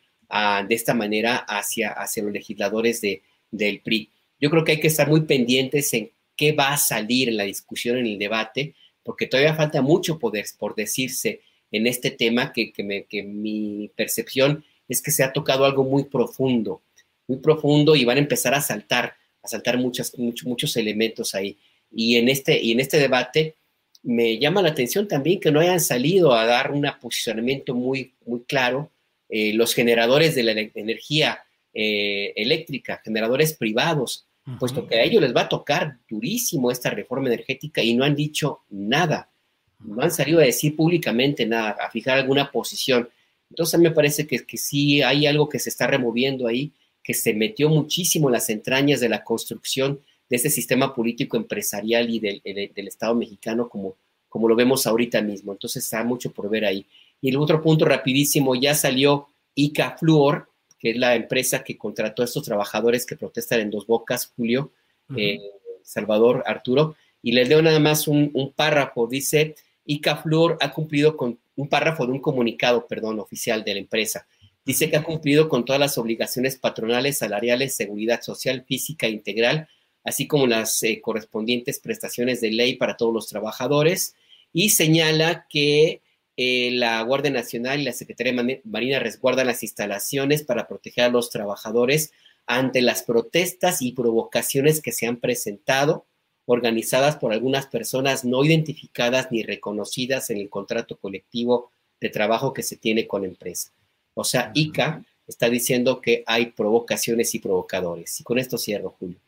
de esta manera hacia, hacia los legisladores de, del PRI. Yo creo que hay que estar muy pendientes en qué va a salir en la discusión, en el debate, porque todavía falta mucho poder por decirse en este tema que, que, mi percepción es que se ha tocado algo muy profundo, muy profundo y van a empezar a saltar, a saltar muchos, muchos elementos ahí. Y en, este, y en este debate me llama la atención también que no hayan salido a dar un posicionamiento muy, muy claro eh, los generadores de la energía eh, eléctrica, generadores privados, puesto que a ellos les va a tocar durísimo esta reforma energética y no han dicho nada, no han salido a decir públicamente nada, a fijar alguna posición. Entonces me parece que, que sí hay algo que se está removiendo ahí, que se metió muchísimo en las entrañas de la construcción de ese sistema político empresarial y del, del Estado mexicano como, como lo vemos ahorita mismo. Entonces está mucho por ver ahí. Y el otro punto rapidísimo, ya salió ICA Fluor, que es la empresa que contrató a estos trabajadores que protestan en Dos Bocas, Julio, eh, Salvador, Arturo, y les leo nada más un, párrafo, dice, ICA Fluor ha cumplido con un párrafo de un comunicado, perdón, oficial de la empresa. Dice que ha cumplido con todas las obligaciones patronales, salariales, seguridad social, física e integral, así como las eh, correspondientes prestaciones de ley para todos los trabajadores, y señala que eh, la Guardia Nacional y la Secretaría Marina resguardan las instalaciones para proteger a los trabajadores ante las protestas y provocaciones que se han presentado, organizadas por algunas personas no identificadas ni reconocidas en el contrato colectivo de trabajo que se tiene con la empresa. O sea, ICA está diciendo que hay provocaciones y provocadores. Y con esto cierro, Julio.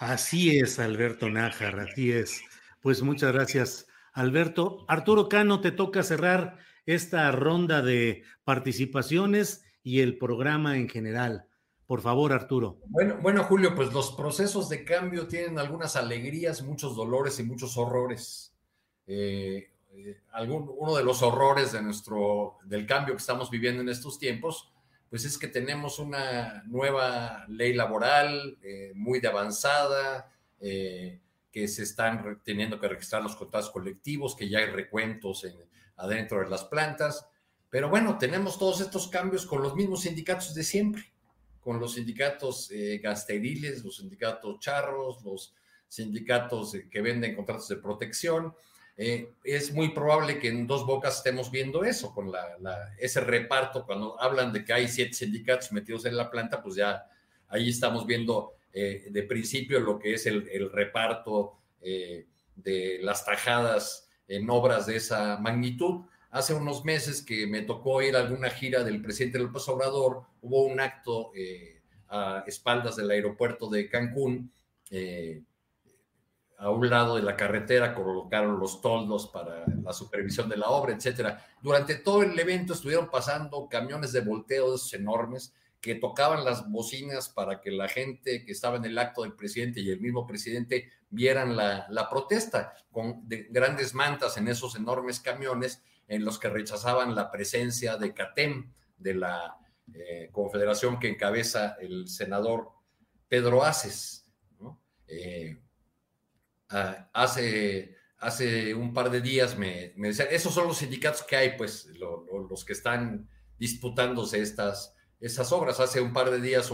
Así es, Alberto Nájar, así es. Pues muchas gracias, Alberto. Arturo Cano, te toca cerrar esta ronda de participaciones y el programa en general. Por favor, Arturo. Bueno, bueno, Julio, pues los procesos de cambio tienen algunas alegrías, muchos dolores y muchos horrores. Eh, eh, algún, uno de los horrores de nuestro, del cambio que estamos viviendo en estos tiempos, pues es que tenemos una nueva ley laboral eh, muy de avanzada, eh, que se están teniendo que registrar los contratos colectivos, que ya hay recuentos adentro de las plantas. Pero bueno, tenemos todos estos cambios con los mismos sindicatos de siempre, con los sindicatos gasteriles, los sindicatos charros, los sindicatos que venden contratos de protección, eh, es muy probable que en dos bocas estemos viendo eso, con ese reparto, cuando hablan de que hay siete sindicatos metidos en la planta, pues ya ahí estamos viendo eh, de principio lo que es el, reparto eh, de las tajadas en obras de esa magnitud. Hace unos meses que me tocó ir a alguna gira del presidente López Obrador, hubo un acto a espaldas del aeropuerto de Cancún, a un lado de la carretera colocaron los toldos para la supervisión de la obra, etcétera. Durante todo el evento estuvieron pasando camiones de volteo enormes que tocaban las bocinas para que la gente que estaba en el acto del presidente y el mismo presidente vieran la, protesta con grandes mantas en esos enormes camiones en los que rechazaban la presencia de CATEM, de la eh, confederación que encabeza el senador Pedro Aces. Eh, Ah, hace, hace un par de días me, me, decían, esos son los sindicatos que hay, pues los que están disputándose estas, estas obras. Hace un par de días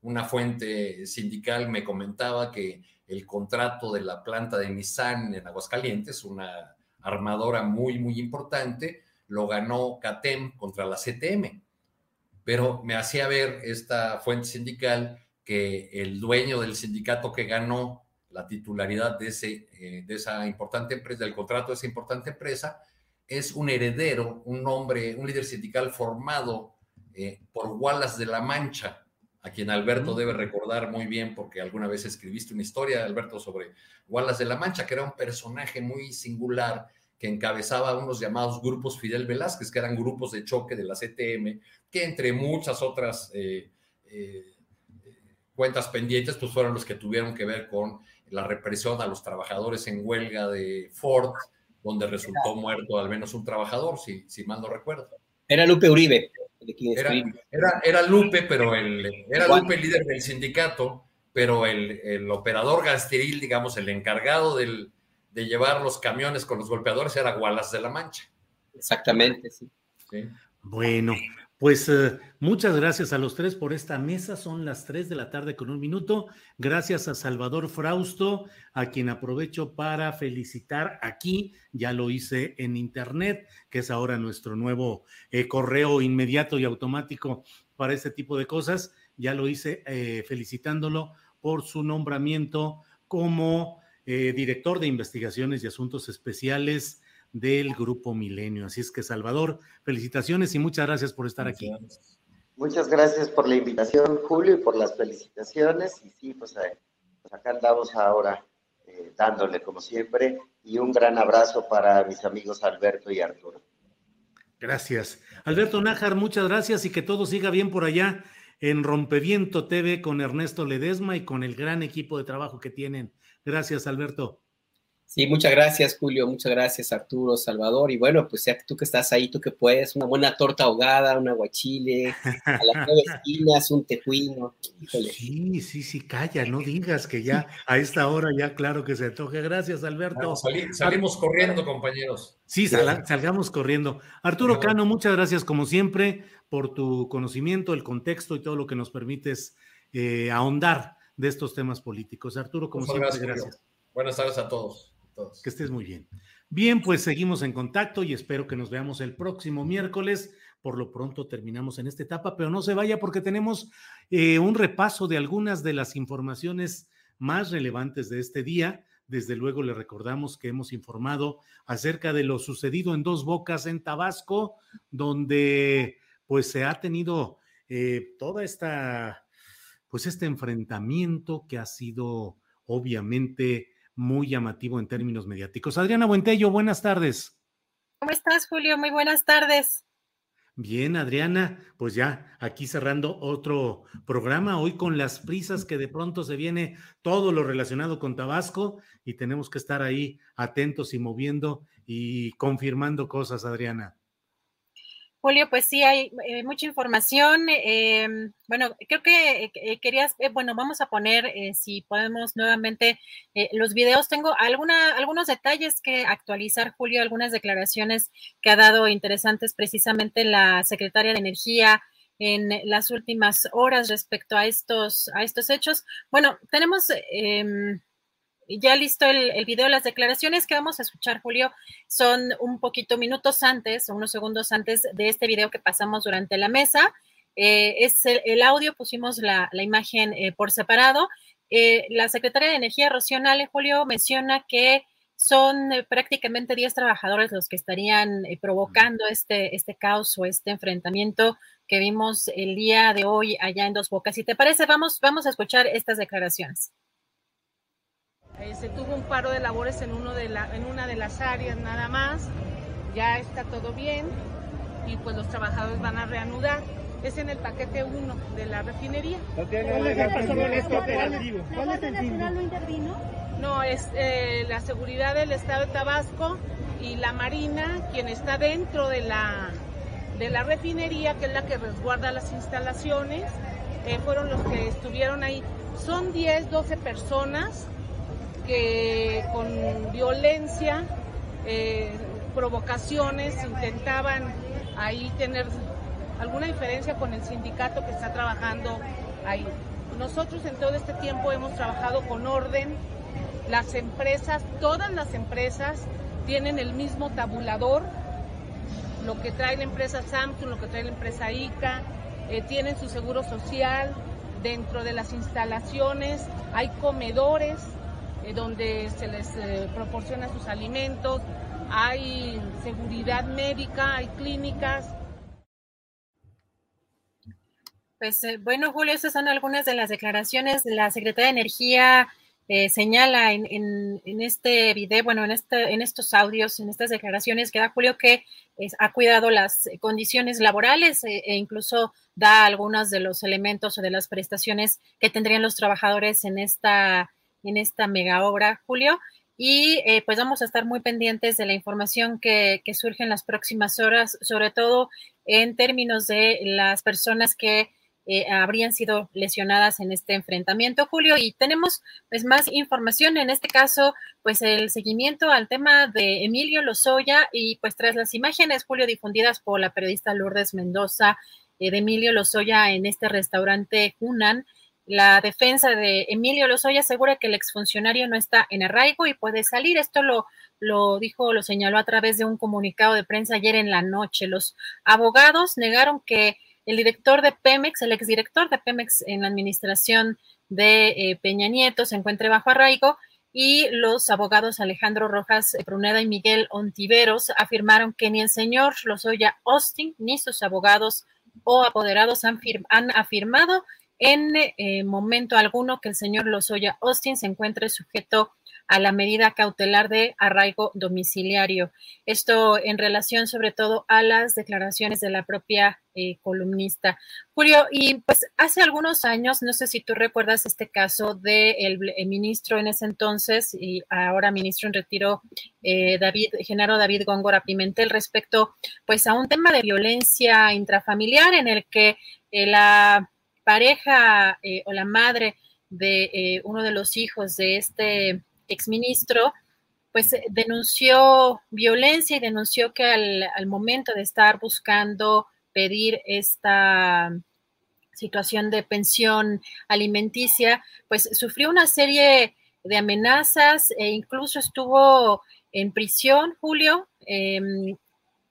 una fuente sindical me comentaba que el contrato de la planta de Nissan en Aguascalientes, una armadora muy, muy importante, lo ganó CATEM contra la CTM. Pero me hacía ver esta fuente sindical que el dueño del sindicato que ganó la titularidad de, ese, eh, de esa importante empresa, del contrato de esa importante empresa, es un heredero, un hombre, un líder sindical formado eh, por Wallace de la Mancha, a quien Alberto debe recordar muy bien porque alguna vez escribiste una historia, Alberto, sobre Wallace de la Mancha, que era un personaje muy singular que encabezaba unos llamados grupos Fidel Velázquez, que eran grupos de choque de la CTM, que entre muchas otras eh, cuentas pendientes, pues fueron los que tuvieron que ver con la represión a los trabajadores en huelga de Ford, donde resultó muerto al menos un trabajador, si, si mal no recuerdo. Era Lupe Uribe. Era, era, Lupe, pero el, era Lupe el líder del sindicato, pero el, el operador gasteril, digamos, el encargado del, de llevar los camiones con los golpeadores era Wallace de la Mancha. Exactamente, sí. sí. Bueno, pues eh, muchas gracias a los tres por esta mesa. Son las tres de la tarde con un minuto. Gracias a Salvador Frausto, a quien aprovecho para felicitar aquí. Ya lo hice en internet, que es ahora nuestro nuevo eh, correo inmediato y automático para este tipo de cosas. Ya lo hice eh, felicitándolo por su nombramiento como director de investigaciones y asuntos especiales del Grupo Milenio. Así es que, Salvador, felicitaciones y muchas gracias por estar aquí. Muchas gracias por la invitación, Julio, y por las felicitaciones. Y sí, pues, eh, pues acá andamos ahora eh, dándole como siempre. Y un gran abrazo para mis amigos Alberto y Arturo. Gracias. Alberto Nájar, muchas gracias y que todo siga bien por allá en Rompeviento TV con Ernesto Ledesma y con el gran equipo de trabajo que tienen. Gracias, Alberto. Sí, muchas gracias, Julio. Muchas gracias, Arturo, Salvador. Y bueno, pues ya que tú que estás ahí, tú que puedes, una buena torta ahogada, un aguachile, a las nueve esquinas, un tejuino. Sí, sí, sí, calla, no digas que ya a esta hora ya claro que se toque. Gracias, Alberto. salimos corriendo, compañeros. Sí, salgamos corriendo. Arturo Cano, muchas gracias como siempre por tu conocimiento, el contexto y todo lo que nos permites eh, ahondar de estos temas políticos. Arturo, como siempre, gracias. Buenas tardes a todos. Que estés muy bien. Bien, pues seguimos en contacto y espero que nos veamos el próximo miércoles. Por lo pronto terminamos en esta etapa, pero no se vaya porque tenemos eh, un repaso de algunas de las informaciones más relevantes de este día. Desde luego le recordamos que hemos informado acerca de lo sucedido en Dos Bocas en Tabasco, donde pues se ha tenido eh, toda esta, pues este enfrentamiento que ha sido obviamente muy llamativo en términos mediáticos. Adriana Buentello, buenas tardes. ¿Cómo estás, Julio? Muy buenas tardes. Bien, Adriana, pues ya aquí cerrando otro programa, hoy con las prisas que de pronto se viene todo lo relacionado con Tabasco y tenemos que estar ahí atentos y moviendo y confirmando cosas, Adriana. Julio, pues sí, hay eh, mucha información. Em, bueno, creo que eh, querías, eh, bueno, vamos a poner, si podemos nuevamente, los videos. Tengo alguna, algunos detalles que actualizar, Julio, algunas declaraciones que ha dado interesantes precisamente la secretaria de Energía en las últimas horas respecto a estos, a estos hechos. Bueno, tenemos em, ya listo el, el, video, las declaraciones que vamos a escuchar, Julio, son un poquito minutos antes, unos segundos antes de este video que pasamos durante la mesa. Eh, es el, audio, pusimos la, imagen eh, por separado. Eh, la secretaria de Energía, Rocío Nale, Julio, menciona que son prácticamente 10 trabajadores los que estarían provocando este, este caos o este enfrentamiento que vimos el día de hoy allá en Dos Bocas. Si te parece, vamos, vamos a escuchar estas declaraciones. Eh, se tuvo un paro de labores en, uno de la, en una de las áreas nada más. Ya está todo bien y pues los trabajadores van a reanudar. Es en el paquete 1 de la refinería. ¿Cuál es el personal operativo? ¿Cuál es el fin? lo intervino? No, es eh, la seguridad del Estado de Tabasco y la Marina, quien está dentro de la, de la refinería, que es la que resguarda las instalaciones, eh, fueron los que estuvieron ahí. Son 10, 12 personas que con violencia, eh, provocaciones, intentaban ahí tener alguna diferencia con el sindicato que está trabajando ahí. Nosotros en todo este tiempo hemos trabajado con orden. Las empresas, todas las empresas tienen el mismo tabulador. Lo que trae la empresa Samsung, lo que trae la empresa ICA, eh, tienen su seguro social. Dentro de las instalaciones hay comedores donde se les eh, proporciona sus alimentos, hay seguridad médica, hay clínicas. Pues eh, bueno, Julio, esas son algunas de las declaraciones. de La Secretaría de Energía señala en, este video, bueno, en, este, en estos audios, en estas declaraciones que da Julio que ha cuidado las condiciones laborales e incluso da algunos de los elementos o de las prestaciones que tendrían los trabajadores en esta en esta mega obra, Julio. Y eh, pues vamos a estar muy pendientes de la información que, surge en las próximas horas, sobre todo en términos de las personas que eh, habrían sido lesionadas en este enfrentamiento, Julio. Y tenemos pues más información, en este caso, pues el seguimiento al tema de Emilio Lozoya y pues tras las imágenes, Julio, difundidas por la periodista Lourdes Mendoza eh, de Emilio Lozoya en este restaurante Hunan, la defensa de Emilio Lozoya asegura que el exfuncionario no está en arraigo y puede salir. Esto lo, lo dijo, lo señaló a través de un comunicado de prensa ayer en la noche. Los abogados negaron que el director de Pemex, el exdirector de Pemex en la administración de eh, Peña Nieto, se encuentre bajo arraigo y los abogados Alejandro Rojas Pruneda y Miguel Ontiveros afirmaron que ni el señor Lozoya Austin ni sus abogados o apoderados han, han afirmado en eh, momento alguno que el señor Lozoya Austin se encuentre sujeto a la medida cautelar de arraigo domiciliario. Esto en relación sobre todo a las declaraciones de la propia eh, columnista. Julio, y pues hace algunos años, no sé si tú recuerdas este caso del de ministro en ese entonces y ahora ministro en retiro, eh, David, Genaro David Góngora Pimentel, respecto pues a un tema de violencia intrafamiliar en el que eh, la pareja o la madre de uno de los hijos de este exministro, pues eh, denunció violencia y denunció que al, momento de estar buscando pedir esta situación de pensión alimenticia, pues sufrió una serie de amenazas e incluso estuvo en prisión, Julio. Em,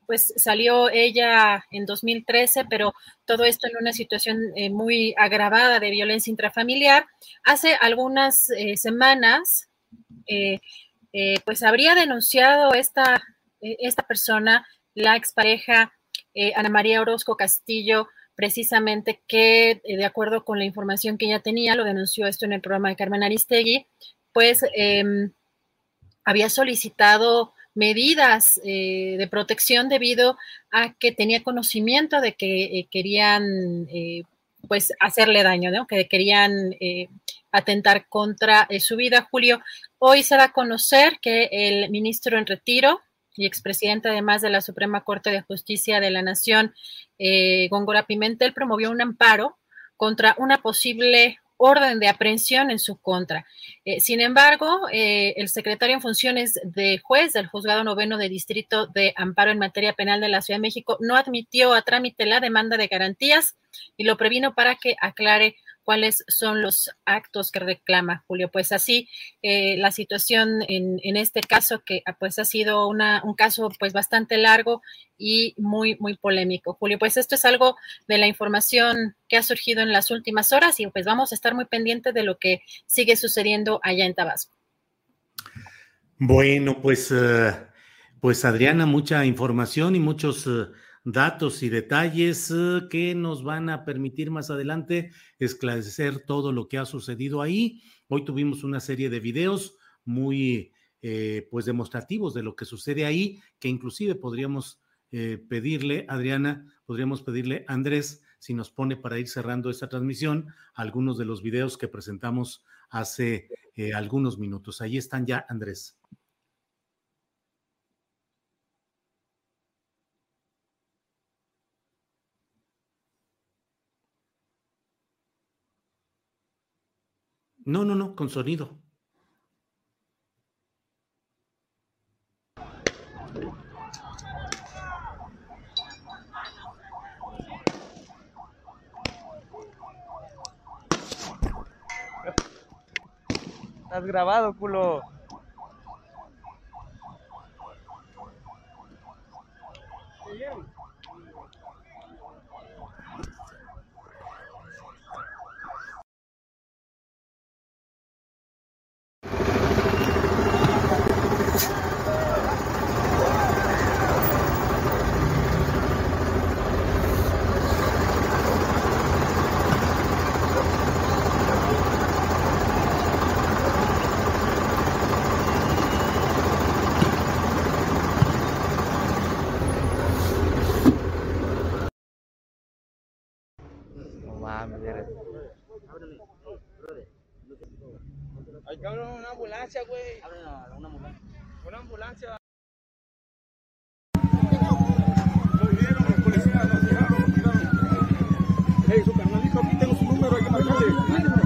pues salió ella en 2013, pero todo esto en una situación eh, muy agravada de violencia intrafamiliar. Hace algunas eh, semanas, eh, pues habría denunciado esta, esta persona, la expareja Ana María Orozco Castillo, precisamente que, de acuerdo con la información que ella tenía, lo denunció esto en el programa de Carmen Aristegui, pues em, había solicitado medidas de protección debido a que tenía conocimiento de que querían pues hacerle daño, ¿no? Que querían atentar contra eh, su vida. Julio, hoy se da a conocer que el ministro en retiro y expresidente además de la Suprema Corte de Justicia de la Nación, eh, Góngora Pimentel, promovió un amparo contra una posible orden de aprehensión en su contra. Eh, sin embargo, el secretario en funciones de juez del Juzgado Noveno de Distrito de Amparo en materia penal de la Ciudad de México no admitió a trámite la demanda de garantías y lo previno para que aclare cuáles son los actos que reclama Julio. Pues así eh, la situación en, este caso que ah, pues ha sido un caso pues bastante largo y muy, muy polémico. Julio, pues esto es algo de la información que ha surgido en las últimas horas y pues vamos a estar muy pendientes de lo que sigue sucediendo allá en Tabasco. Bueno, pues, uh, pues Adriana, mucha información y muchos... Datos y detalles eh, que nos van a permitir más adelante esclarecer todo lo que ha sucedido ahí. Hoy tuvimos una serie de videos muy eh, pues demostrativos de lo que sucede ahí, que inclusive podríamos eh, pedirle, Adriana, podríamos pedirle a Andrés si nos pone para ir cerrando esta transmisión algunos de los videos que presentamos hace algunos minutos. Ahí están ya, Andrés. No, no, no, con sonido. Estás grabado, culo. Ambulancia, güey. Una ambulancia. Una ambulancia. Hey, su carnalito, aquí tengo su número, hay que marcarle.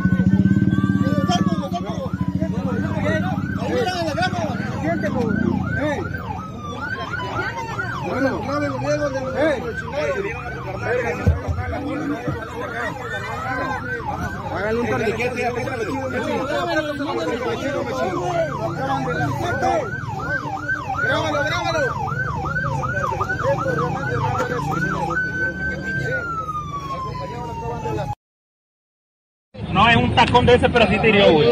de ese parasitario, güey.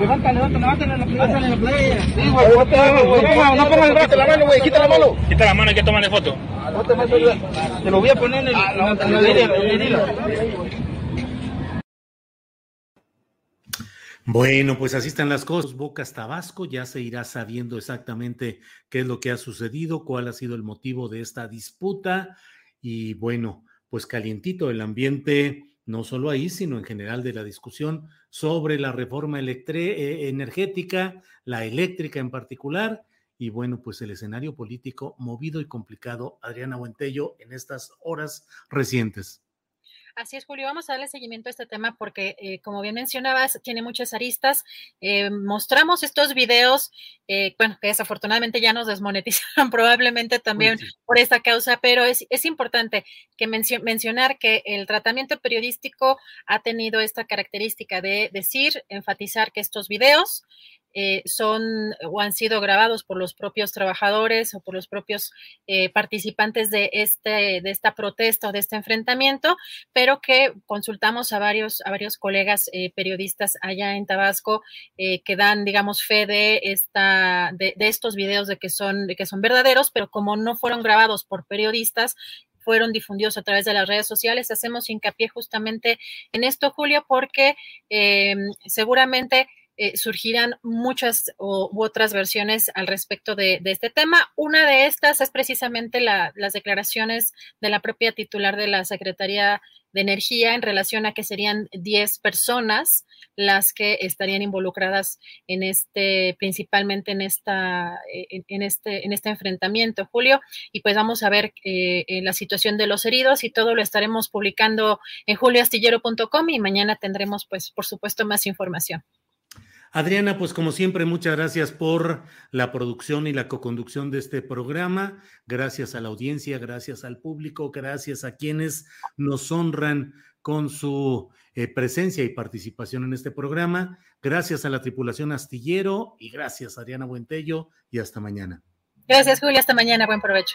Levanta, levanta, levanta en la playa. güey. No pongas el brazo, la mano, güey. Quita la mano. Quita la mano, y que tomarle foto. No te vas a Te lo voy a poner en el... Ah, en Bueno, pues así están las cosas. Bocas Tabasco ya se irá sabiendo exactamente qué es lo que ha sucedido, cuál ha sido el motivo de esta disputa y bueno, pues calientito el ambiente no solo ahí, sino en general de la discusión sobre la reforma eh, energética, la eléctrica en particular. Y bueno, pues el escenario político movido y complicado, Adriana Buentello, en estas horas recientes. Así es, Julio. Vamos a darle seguimiento a este tema porque, eh, como bien mencionabas, tiene muchas aristas. Eh, mostramos estos videos, eh, bueno, que desafortunadamente ya nos desmonetizaron probablemente también por esta causa, pero es, importante que mencionar que el tratamiento periodístico ha tenido esta característica de decir, enfatizar que estos videos eh, son o han sido grabados por los propios trabajadores o por los propios eh, participantes de, este, de esta protesta o de este enfrentamiento, pero que consultamos a varios, a varios colegas eh, periodistas allá en Tabasco que dan, digamos, fe de, esta, de, estos videos de que, son, de que son verdaderos, pero como no fueron grabados por periodistas, fueron difundidos a través de las redes sociales. Hacemos hincapié justamente en esto, Julio, porque seguramente eh, surgirán muchas u otras versiones al respecto de, este tema. Una de estas es precisamente las declaraciones de la propia titular de la Secretaría de Energía en relación a que serían 10 personas las que estarían involucradas en este, principalmente en esta, este, en este enfrentamiento, Julio. Y pues vamos a ver eh, la situación de los heridos y todo lo estaremos publicando en julioastillero.com y mañana tendremos, pues, por supuesto, más información. Adriana, pues como siempre, muchas gracias por la producción y la coconducción de este programa. Gracias a la audiencia, gracias al público, gracias a quienes nos honran con su eh, presencia y participación en este programa. Gracias a la tripulación astillero y gracias Adriana Buentello y hasta mañana. Gracias Julia, hasta mañana, buen provecho.